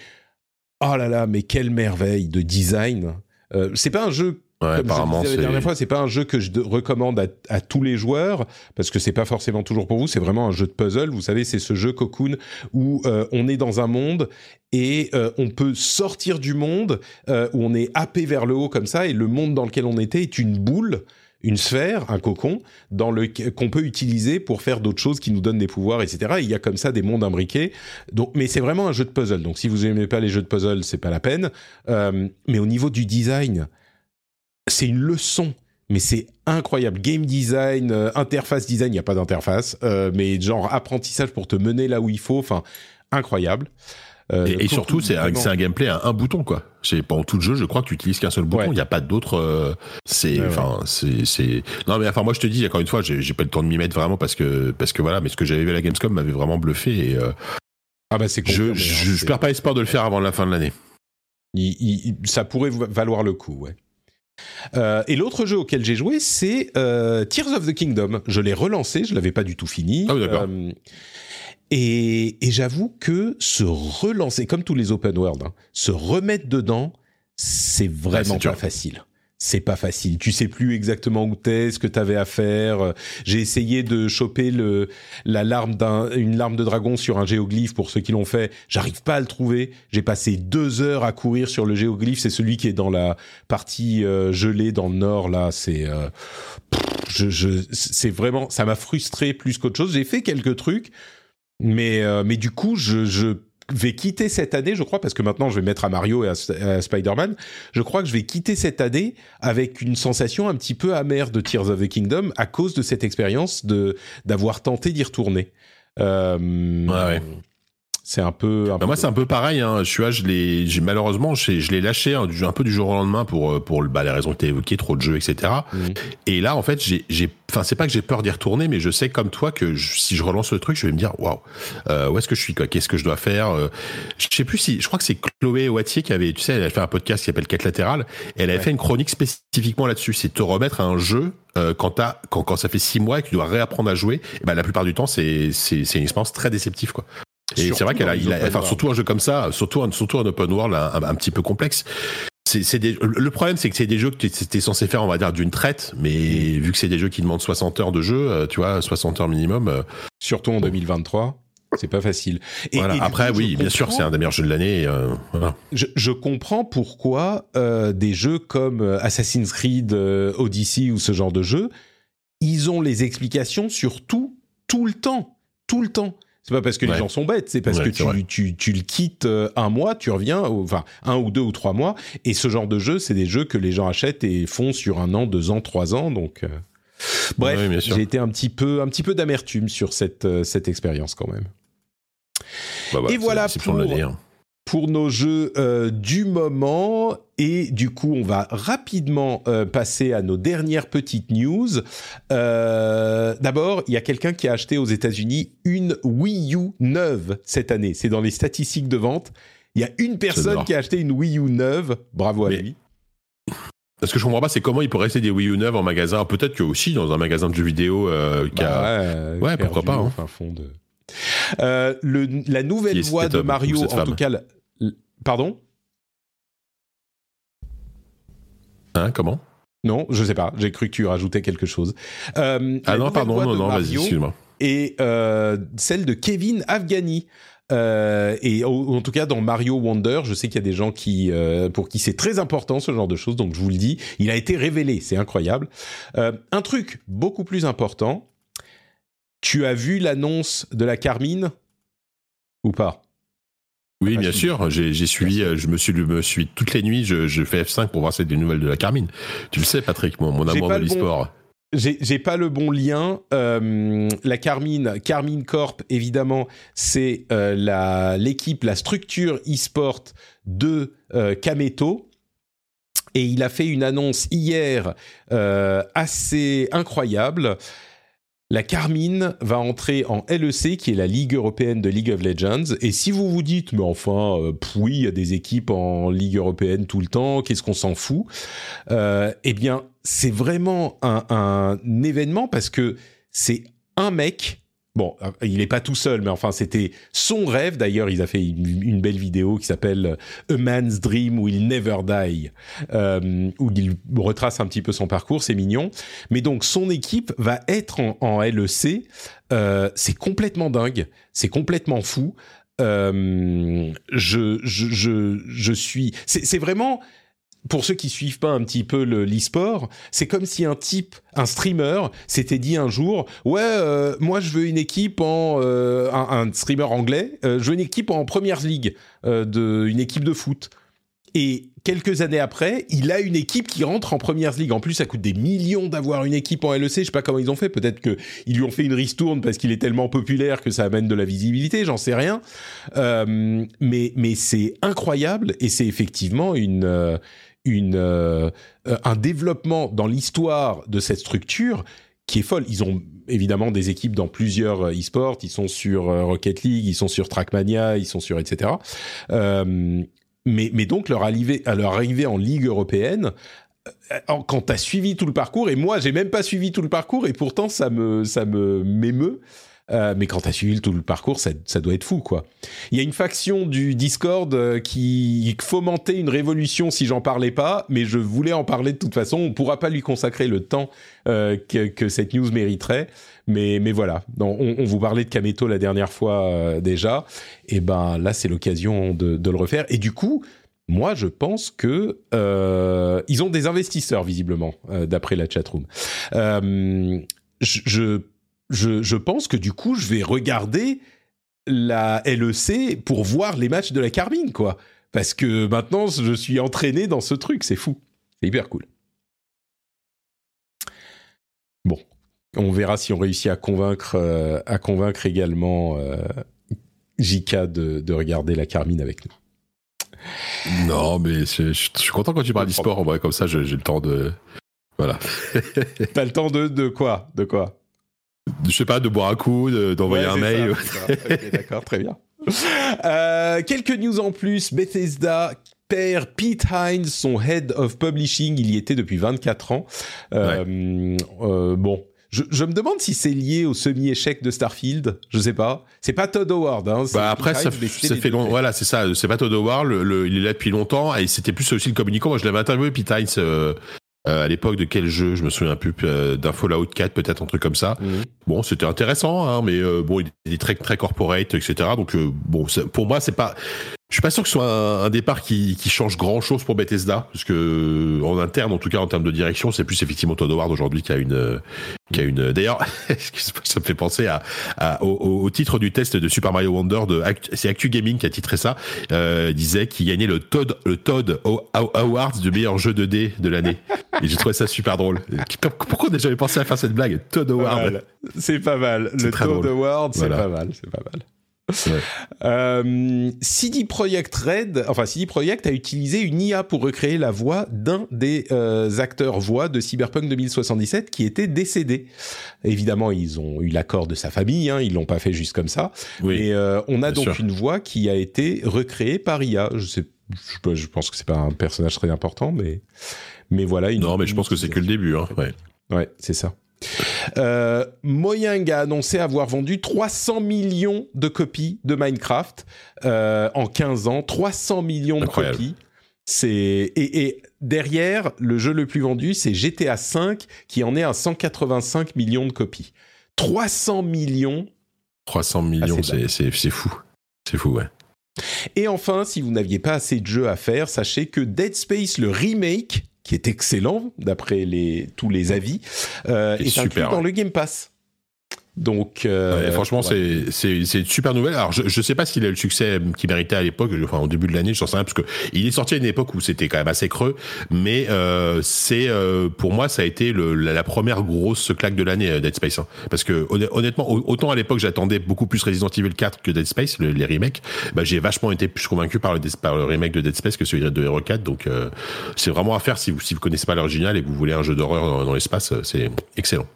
oh là là, mais quelle merveille de design. Euh, c'est pas un jeu Ouais, apparemment, la dernière fois, c'est pas un jeu que je recommande à, à, tous les joueurs parce que c'est pas forcément toujours pour vous. C'est vraiment un jeu de puzzle. Vous savez, c'est ce jeu Cocoon où euh, on est dans un monde et euh, on peut sortir du monde euh, où on est happé vers le haut comme ça et le monde dans lequel on était est une boule une sphère, un cocon, dans le qu'on peut utiliser pour faire d'autres choses qui nous donnent des pouvoirs, etc. Et il y a comme ça des mondes imbriqués. Donc, mais c'est vraiment un jeu de puzzle. Donc, si vous aimez pas les jeux de puzzle, c'est pas la peine. Euh, mais au niveau du design, c'est une leçon mais c'est incroyable. Game design, euh, interface design, il n'y a pas d'interface, euh, mais genre apprentissage pour te mener là où il faut, enfin, incroyable. Euh, et, surtout, c'est un, un, gameplay à un bouton, quoi. C'est pendant tout le jeu, je crois que tu utilises qu'un seul bouton. Il n'y a pas d'autres. c'est, enfin, c'est, c'est. Non, mais enfin, moi, je te dis, encore une fois, j'ai pas le temps de m'y mettre vraiment parce que, parce que voilà, mais ce que j'avais vu à la Gamescom m'avait vraiment bluffé. Et, ah bah c'est. Je, je, je, perds pas espoir de le faire avant la fin de l'année. ça pourrait valoir le coup, ouais. Euh, et l'autre jeu auquel j'ai joué, c'est euh, Tears of the Kingdom. Je l'ai relancé, je l'avais pas du tout fini. Ah euh, et, et j'avoue que se relancer, comme tous les open world, hein, se remettre dedans, c'est vraiment pas facile c'est pas facile. Tu sais plus exactement où t'es, ce que t'avais à faire. J'ai essayé de choper le la larme d'un une larme de dragon sur un géoglyphe pour ceux qui l'ont fait. J'arrive pas à le trouver. J'ai passé deux heures à courir sur le géoglyphe. C'est celui qui est dans la partie euh, gelée dans le nord là. C'est euh, je, je c'est vraiment ça m'a frustré plus qu'autre chose. J'ai fait quelques trucs, mais euh, mais du coup je je vais quitter cette année, je crois, parce que maintenant je vais mettre à Mario et à, Spider-Man, je crois que je vais quitter cette année avec une sensation un petit peu amère de Tears of the Kingdom à cause de cette expérience de d'avoir tenté d'y retourner. Euh, ouais, C'est un peu. Bah, moi, c'est un peu pareil. Hein. Je suis, je l'ai, malheureusement, je l'ai lâché hein, un peu du jour au lendemain pour euh, pour bah, les raisons que tu as évoquées, trop de jeux, etc. Mhm. Et là, en fait, j'ai, j'ai, enfin, c'est pas que j'ai peur d'y retourner, mais je sais comme toi que si je relance le truc, je vais me dire, waouh, euh, où est-ce que je suis, quoi? Qu'est-ce que je dois faire? Euh, Je sais plus si, je crois que c'est Chloé Wattier qui avait, tu sais, elle a fait un podcast qui s'appelle Quête latérale. Et elle avait fait une chronique spécifiquement là-dessus, c'est te remettre à un jeu euh, quand, quand, quand ça fait six mois et que tu dois réapprendre à jouer. Ben, la plupart du temps, c'est c'est une expérience très déceptive, quoi. Et c'est vrai qu'elle a, il a, enfin, surtout un jeu comme ça, surtout un, surtout un open world un, un, petit peu complexe. C'est, des, le problème, c'est que c'est des jeux que tu étais censé faire, on va dire, d'une traite, mais vu que c'est des jeux qui demandent 60 heures de jeu, euh, tu vois, 60 heures minimum. Euh, surtout en 2023. C'est pas facile. Et, voilà. Après, oui, bien sûr, c'est un des meilleurs jeux de l'année. Euh, voilà. je, je, comprends pourquoi euh, des jeux comme Assassin's Creed, Odyssey ou ce genre de jeux, ils ont les explications sur tout, tout le temps. Tout le temps. C'est pas parce que les gens sont bêtes, c'est parce que tu, tu, tu, le quittes euh, un mois, tu reviens, enfin un ou deux ou trois mois, et ce genre de jeu, c'est des jeux que les gens achètent et font sur un an, deux ans, trois ans, donc. Euh, bref, j'ai été un petit peu, un petit peu d'amertume sur cette euh, cette expérience quand même. Bah, et voilà pour, pour nos jeux euh, du moment. Et du coup, on va rapidement euh, passer à nos dernières petites news. Euh, D'abord, il y a quelqu'un qui a acheté aux États-Unis une Wii U neuve cette année. C'est dans les statistiques de vente. Il y a une personne qui a acheté une Wii U neuve. Bravo à lui. Ce que je comprends pas, c'est comment il peut rester des Wii U neuves en magasin. Peut-être que aussi dans un magasin de jeux vidéo a... Bah ouais, pourquoi pas. Hein. fond de... Euh, le, la nouvelle voix de Mario, en tout cas, Pardon Hein, comment Non, je sais pas. J'ai cru que tu rajoutais quelque chose. Euh, ah non, pardon, non, non, vas-y, excuse-moi. Et euh, celle de Kevin Afghani. Euh, et en tout cas dans Mario Wonder, je sais qu'il y a des gens qui pour qui c'est très important ce genre de choses, donc je vous le dis, il a été révélé, c'est incroyable. un truc beaucoup plus important, tu as vu l'annonce de la Carmine ou pas? Oui, bien sûr. J'ai suivi, euh, je me suis, me suis toutes les nuits, je, je fais F5 pour voir si des nouvelles de la Carmine. Tu le sais, Patrick, mon, mon amour de l'e-sport. J'ai pas le bon lien. Euh, la Carmine, Carmine Corp, évidemment, c'est euh, l'équipe, la, structure e-sport de euh, Kameto. Et il a fait une annonce hier assez incroyable. La Carmine va entrer en LEC, qui est la Ligue européenne de League of Legends. Et si vous vous dites, mais enfin, euh, oui, il y a des équipes en Ligue européenne tout le temps, qu'est-ce qu'on s'en fout? Euh, Eh bien, c'est vraiment un, un événement parce que c'est un mec Bon, euh, il n'est pas tout seul, mais enfin, c'était son rêve. D'ailleurs, il a fait une, belle vidéo qui s'appelle A Man's Dream Will Never Die, euh, où il retrace un petit peu son parcours. C'est mignon. Mais donc, son équipe va être en, LEC. Euh, c'est complètement dingue. C'est complètement fou. je, je, je, je suis. C'est vraiment pour ceux qui suivent pas un petit peu l'e-sport, c'est comme si un type, un streamer, s'était dit un jour, ouais, euh, moi je veux une équipe en euh, un, streamer anglais, euh, je veux une équipe en première ligue, de une équipe de foot. Et quelques années après, il a une équipe qui rentre en première ligue. En plus, ça coûte des millions d'avoir une équipe en LEC. Je sais pas comment ils ont fait. Peut-être que ils lui ont fait une ristourne parce qu'il est tellement populaire que ça amène de la visibilité. J'en sais rien. mais mais c'est incroyable et c'est effectivement une une, euh, un développement dans l'histoire de cette structure qui est folle. Ils ont évidemment des équipes dans plusieurs euh, e-sports. Ils sont sur euh, Rocket League, ils sont sur Trackmania, ils sont sur etc. mais, mais donc leur arrivée, leur arrivée en Ligue européenne, quand tu as suivi tout le parcours, et moi j'ai même pas suivi tout le parcours, et pourtant ça me ça me m'émeut. Euh, mais quand t'as suivi tout le parcours, ça, ça, doit être fou, quoi. Il y a une faction du Discord euh, qui fomentait une révolution si j'en parlais pas, mais je voulais en parler de toute façon. On pourra pas lui consacrer le temps euh, que, que, cette news mériterait, mais mais voilà. on, on, vous parlait de Kameto la dernière fois déjà, et ben là c'est l'occasion de, de le refaire. Et du coup, moi, je pense que euh, ils ont des investisseurs visiblement, euh, d'après la chatroom. Euh, je, je je, pense que du coup, je vais regarder la LEC pour voir les matchs de la Carmine, quoi. Parce que maintenant, je suis entraîné dans ce truc, c'est fou. C'est hyper cool. Bon, on verra si on réussit à convaincre, euh, à convaincre également euh, JK de, de regarder la Carmine avec nous. Non, mais je, je suis content quand tu parles d'e-sport. En vrai, comme ça, j'ai le temps de. Voilà. T'as le temps de, de quoi? De quoi? Je sais pas, de boire un coup, d'envoyer Ouais, un mail. D'accord, très bien. Euh, quelques news en plus. Bethesda perd Pete Hines, son head of publishing. Il y était depuis 24 ans. Euh, euh, bon. Je, je me demande si c'est lié au semi-échec de Starfield. Je sais pas. C'est pas Todd Howard. Hein, Bah après, ça, fait deux long. mecs. Voilà, c'est ça. C'est pas Todd Howard. Le, le- il est là depuis longtemps et c'était plus aussi le communicant. Moi, je l'avais interviewé Pete Hines euh, euh, à l'époque de quel jeu? Je me souviens plus. euh, D'un Fallout 4, peut-être un truc comme ça. Mhm. Bon, c'était intéressant, hein, mais euh, bon, il est très très corporate, etc. Donc euh, bon, pour moi, c'est pas. Je suis pas sûr que ce soit un, un départ qui, qui change grand chose pour Bethesda, parce que euh, en interne, en tout cas en termes de direction, c'est plus effectivement Todd Howard aujourd'hui qui a une, euh, qui a une. D'ailleurs, [laughs] excuse-moi, ça me fait penser à, à- au, au- titre du test de Super Mario Wonder de c'est Actu Gaming qui a titré ça, euh, disait qu'il gagnait le Todd le Todd Aw- Aw- Award du meilleur jeu 2D de l'année. Et j'ai trouvé ça super drôle. Pourquoi on n'a jamais pensé à faire cette blague Todd mal. C'est pas mal. Le Todd. Award, c'est Voilà. pas mal. C'est pas mal. Ouais. Euh, CD Projekt Red, enfin CD Projekt a utilisé une IA pour recréer la voix d'un des euh, acteurs voix de Cyberpunk 2077 qui était décédé. Évidemment, ils ont eu l'accord de sa famille, hein, ils l'ont pas fait juste comme ça. Oui. Et euh, on a donc sûr. une voix qui a été recréée par IA. Je sais, je, je pense que c'est pas un personnage très important, mais mais voilà. Une, Non, mais je pense que c'est que le début. Hein. Ouais. Ouais, c'est ça. Euh, Mojang a annoncé avoir vendu 300 millions de copies de Minecraft euh, en 15 ans. 300 millions de copies. C'est et, et derrière le jeu le plus vendu, c'est GTA V qui en est à 185 millions de copies. 300 millions 300 millions, Ah, c'est fou. C'est fou, ouais. Et enfin, si vous n'aviez pas assez de jeux à faire, sachez que Dead Space, le remake, qui est excellent d'après les, tous les avis, euh, est super, inclus dans ouais. le Game Pass. Donc, euh, Ouais, franchement, ouais. c'est c'est c'est une super nouvelle. Alors, je je sais pas s'il a eu le succès qu'il méritait à l'époque, enfin au début de l'année, je sais rien, parce que il est sorti à une époque où c'était quand même assez creux, mais euh, c'est euh, pour moi ça a été le, la, la première grosse claque de l'année euh, Dead Space, hein. parce que honn- honnêtement, au- autant à l'époque j'attendais beaucoup plus Resident Evil 4 que Dead Space, le- les remakes, bah j'ai vachement été plus convaincu par le par le remake de Dead Space que celui de Hero 4, donc euh, c'est vraiment à faire si vous si vous connaissez pas l'original et que vous voulez un jeu d'horreur dans, dans l'espace, euh, c'est excellent.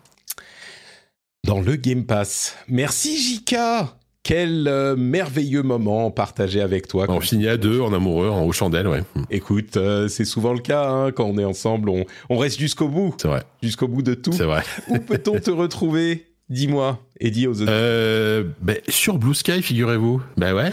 Dans le Game Pass. Merci Jika Quel euh, merveilleux moment partagé avec toi. On finit à deux, en amoureux, en haut chandelle, ouais. Écoute, euh, c'est souvent le cas hein, quand on est ensemble, on, on reste jusqu'au bout, C'est vrai, jusqu'au bout de tout. c'est vrai. Où peut-on te retrouver? Dis-moi et dis aux auditeurs. Euh, ben, sur Blue Sky, figurez-vous. Ben ouais.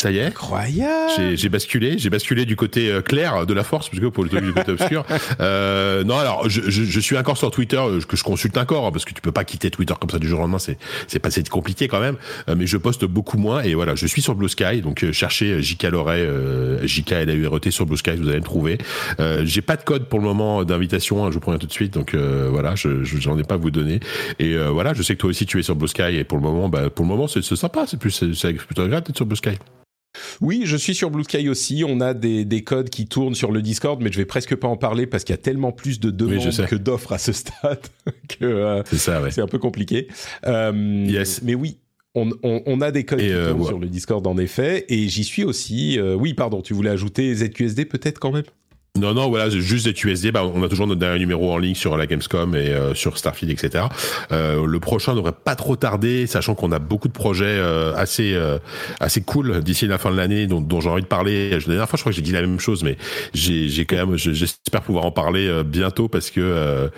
Ça y est. Incroyable J'ai basculé, j'ai basculé du côté euh, clair de la force, parce que pour le du côté obscur. [laughs] Euh, non, alors je, je, je suis encore sur Twitter, euh, que je consulte encore, hein, parce que tu peux pas quitter Twitter comme ça du jour au lendemain, c'est c'est pas compliqué quand même. Euh, mais je poste beaucoup moins et voilà, je suis sur Blue Sky, donc euh, cherchez JK Loret, euh, JK L A U R E T sur Blue Sky, vous allez me trouver. Euh, j'ai pas de code pour le moment d'invitation, hein, je vous préviens tout de suite, donc euh, voilà, je je- j'en ai pas à vous donner. Et euh, voilà, je sais que toi aussi tu es sur Blue Sky et pour le moment, bah, pour le moment c'est sympa, c'est plus c'est c'est plutôt agréable d'être sur Blue Sky. Oui, je suis sur Blue Sky aussi. On a des, des codes qui tournent sur le Discord, mais je vais presque pas en parler parce qu'il y a tellement plus de demandes que d'offres à ce stade [laughs] que euh, C'est ouais. un peu compliqué. Euh, Yes. Mais oui. On, on- on a des codes qui euh, tournent ouais. sur le Discord en effet, et j'y suis aussi. Euh, oui, pardon, tu voulais ajouter ZQSD peut-être quand même? Non, non, voilà, juste des USD. Bah, on a toujours notre dernier numéro en ligne sur la Gamescom et euh, sur Starfield, etc. Euh, le prochain devrait pas trop tarder, sachant qu'on a beaucoup de projets euh, assez euh, assez cool d'ici la fin de l'année, dont, dont j'ai envie de parler. La dernière fois, je crois que j'ai dit la même chose, mais j'ai quand même, je- j'espère pouvoir en parler euh, bientôt parce que.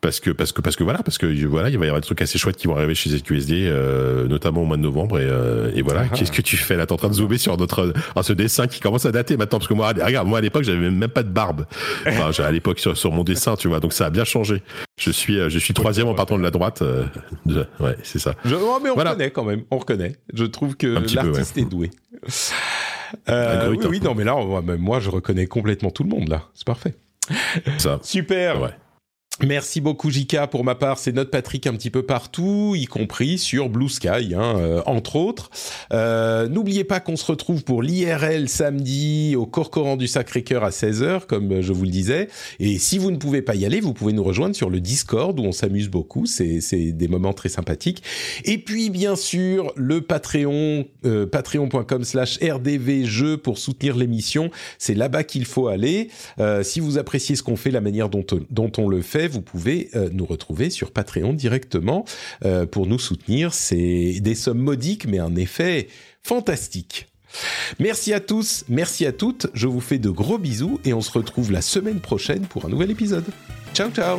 Parce que parce que parce que voilà parce que voilà il va y avoir des trucs assez chouettes qui vont arriver chez ZQSD euh, notamment au mois de novembre et, euh, et voilà Ah. qu'est-ce que tu fais là? T'es en train de zoomer sur notre ah, ce dessin qui commence à dater maintenant parce que moi regarde moi à l'époque j'avais même pas de barbe enfin à l'époque sur, sur mon dessin tu vois donc ça a bien changé je suis euh, je suis troisième en partant de la droite euh, de- ouais c'est ça Je- oh, mais on Voilà. reconnaît quand même, on reconnaît. Je trouve que l'artiste ouais. est doué. Euh, Ah, oui, oui, non, mais là, moi, je reconnais complètement tout le monde là. C'est parfait. ça [laughs] Super. Ouais. Merci beaucoup Jika. Pour ma part, c'est notre Patrick un petit peu partout, y compris sur Blue Sky, hein, euh, entre autres. Euh, N'oubliez pas qu'on se retrouve pour l'IRL samedi au Corcoran du Sacré-Cœur à 16h, comme je vous le disais. Et si vous ne pouvez pas y aller, vous pouvez nous rejoindre sur le Discord où on s'amuse beaucoup. C'est des moments très sympathiques. Et puis, bien sûr, le Patreon, euh, patreon.com slash rdvjeux pour soutenir l'émission. C'est là-bas qu'il faut aller. Euh, si vous appréciez ce qu'on fait, la manière dont, dont on le fait, vous pouvez euh, nous retrouver sur Patreon directement euh, pour nous soutenir. C'est des sommes modiques, mais un effet fantastique. Merci à tous, merci à toutes. Je vous fais de gros bisous et on se retrouve la semaine prochaine pour un nouvel épisode. Ciao, ciao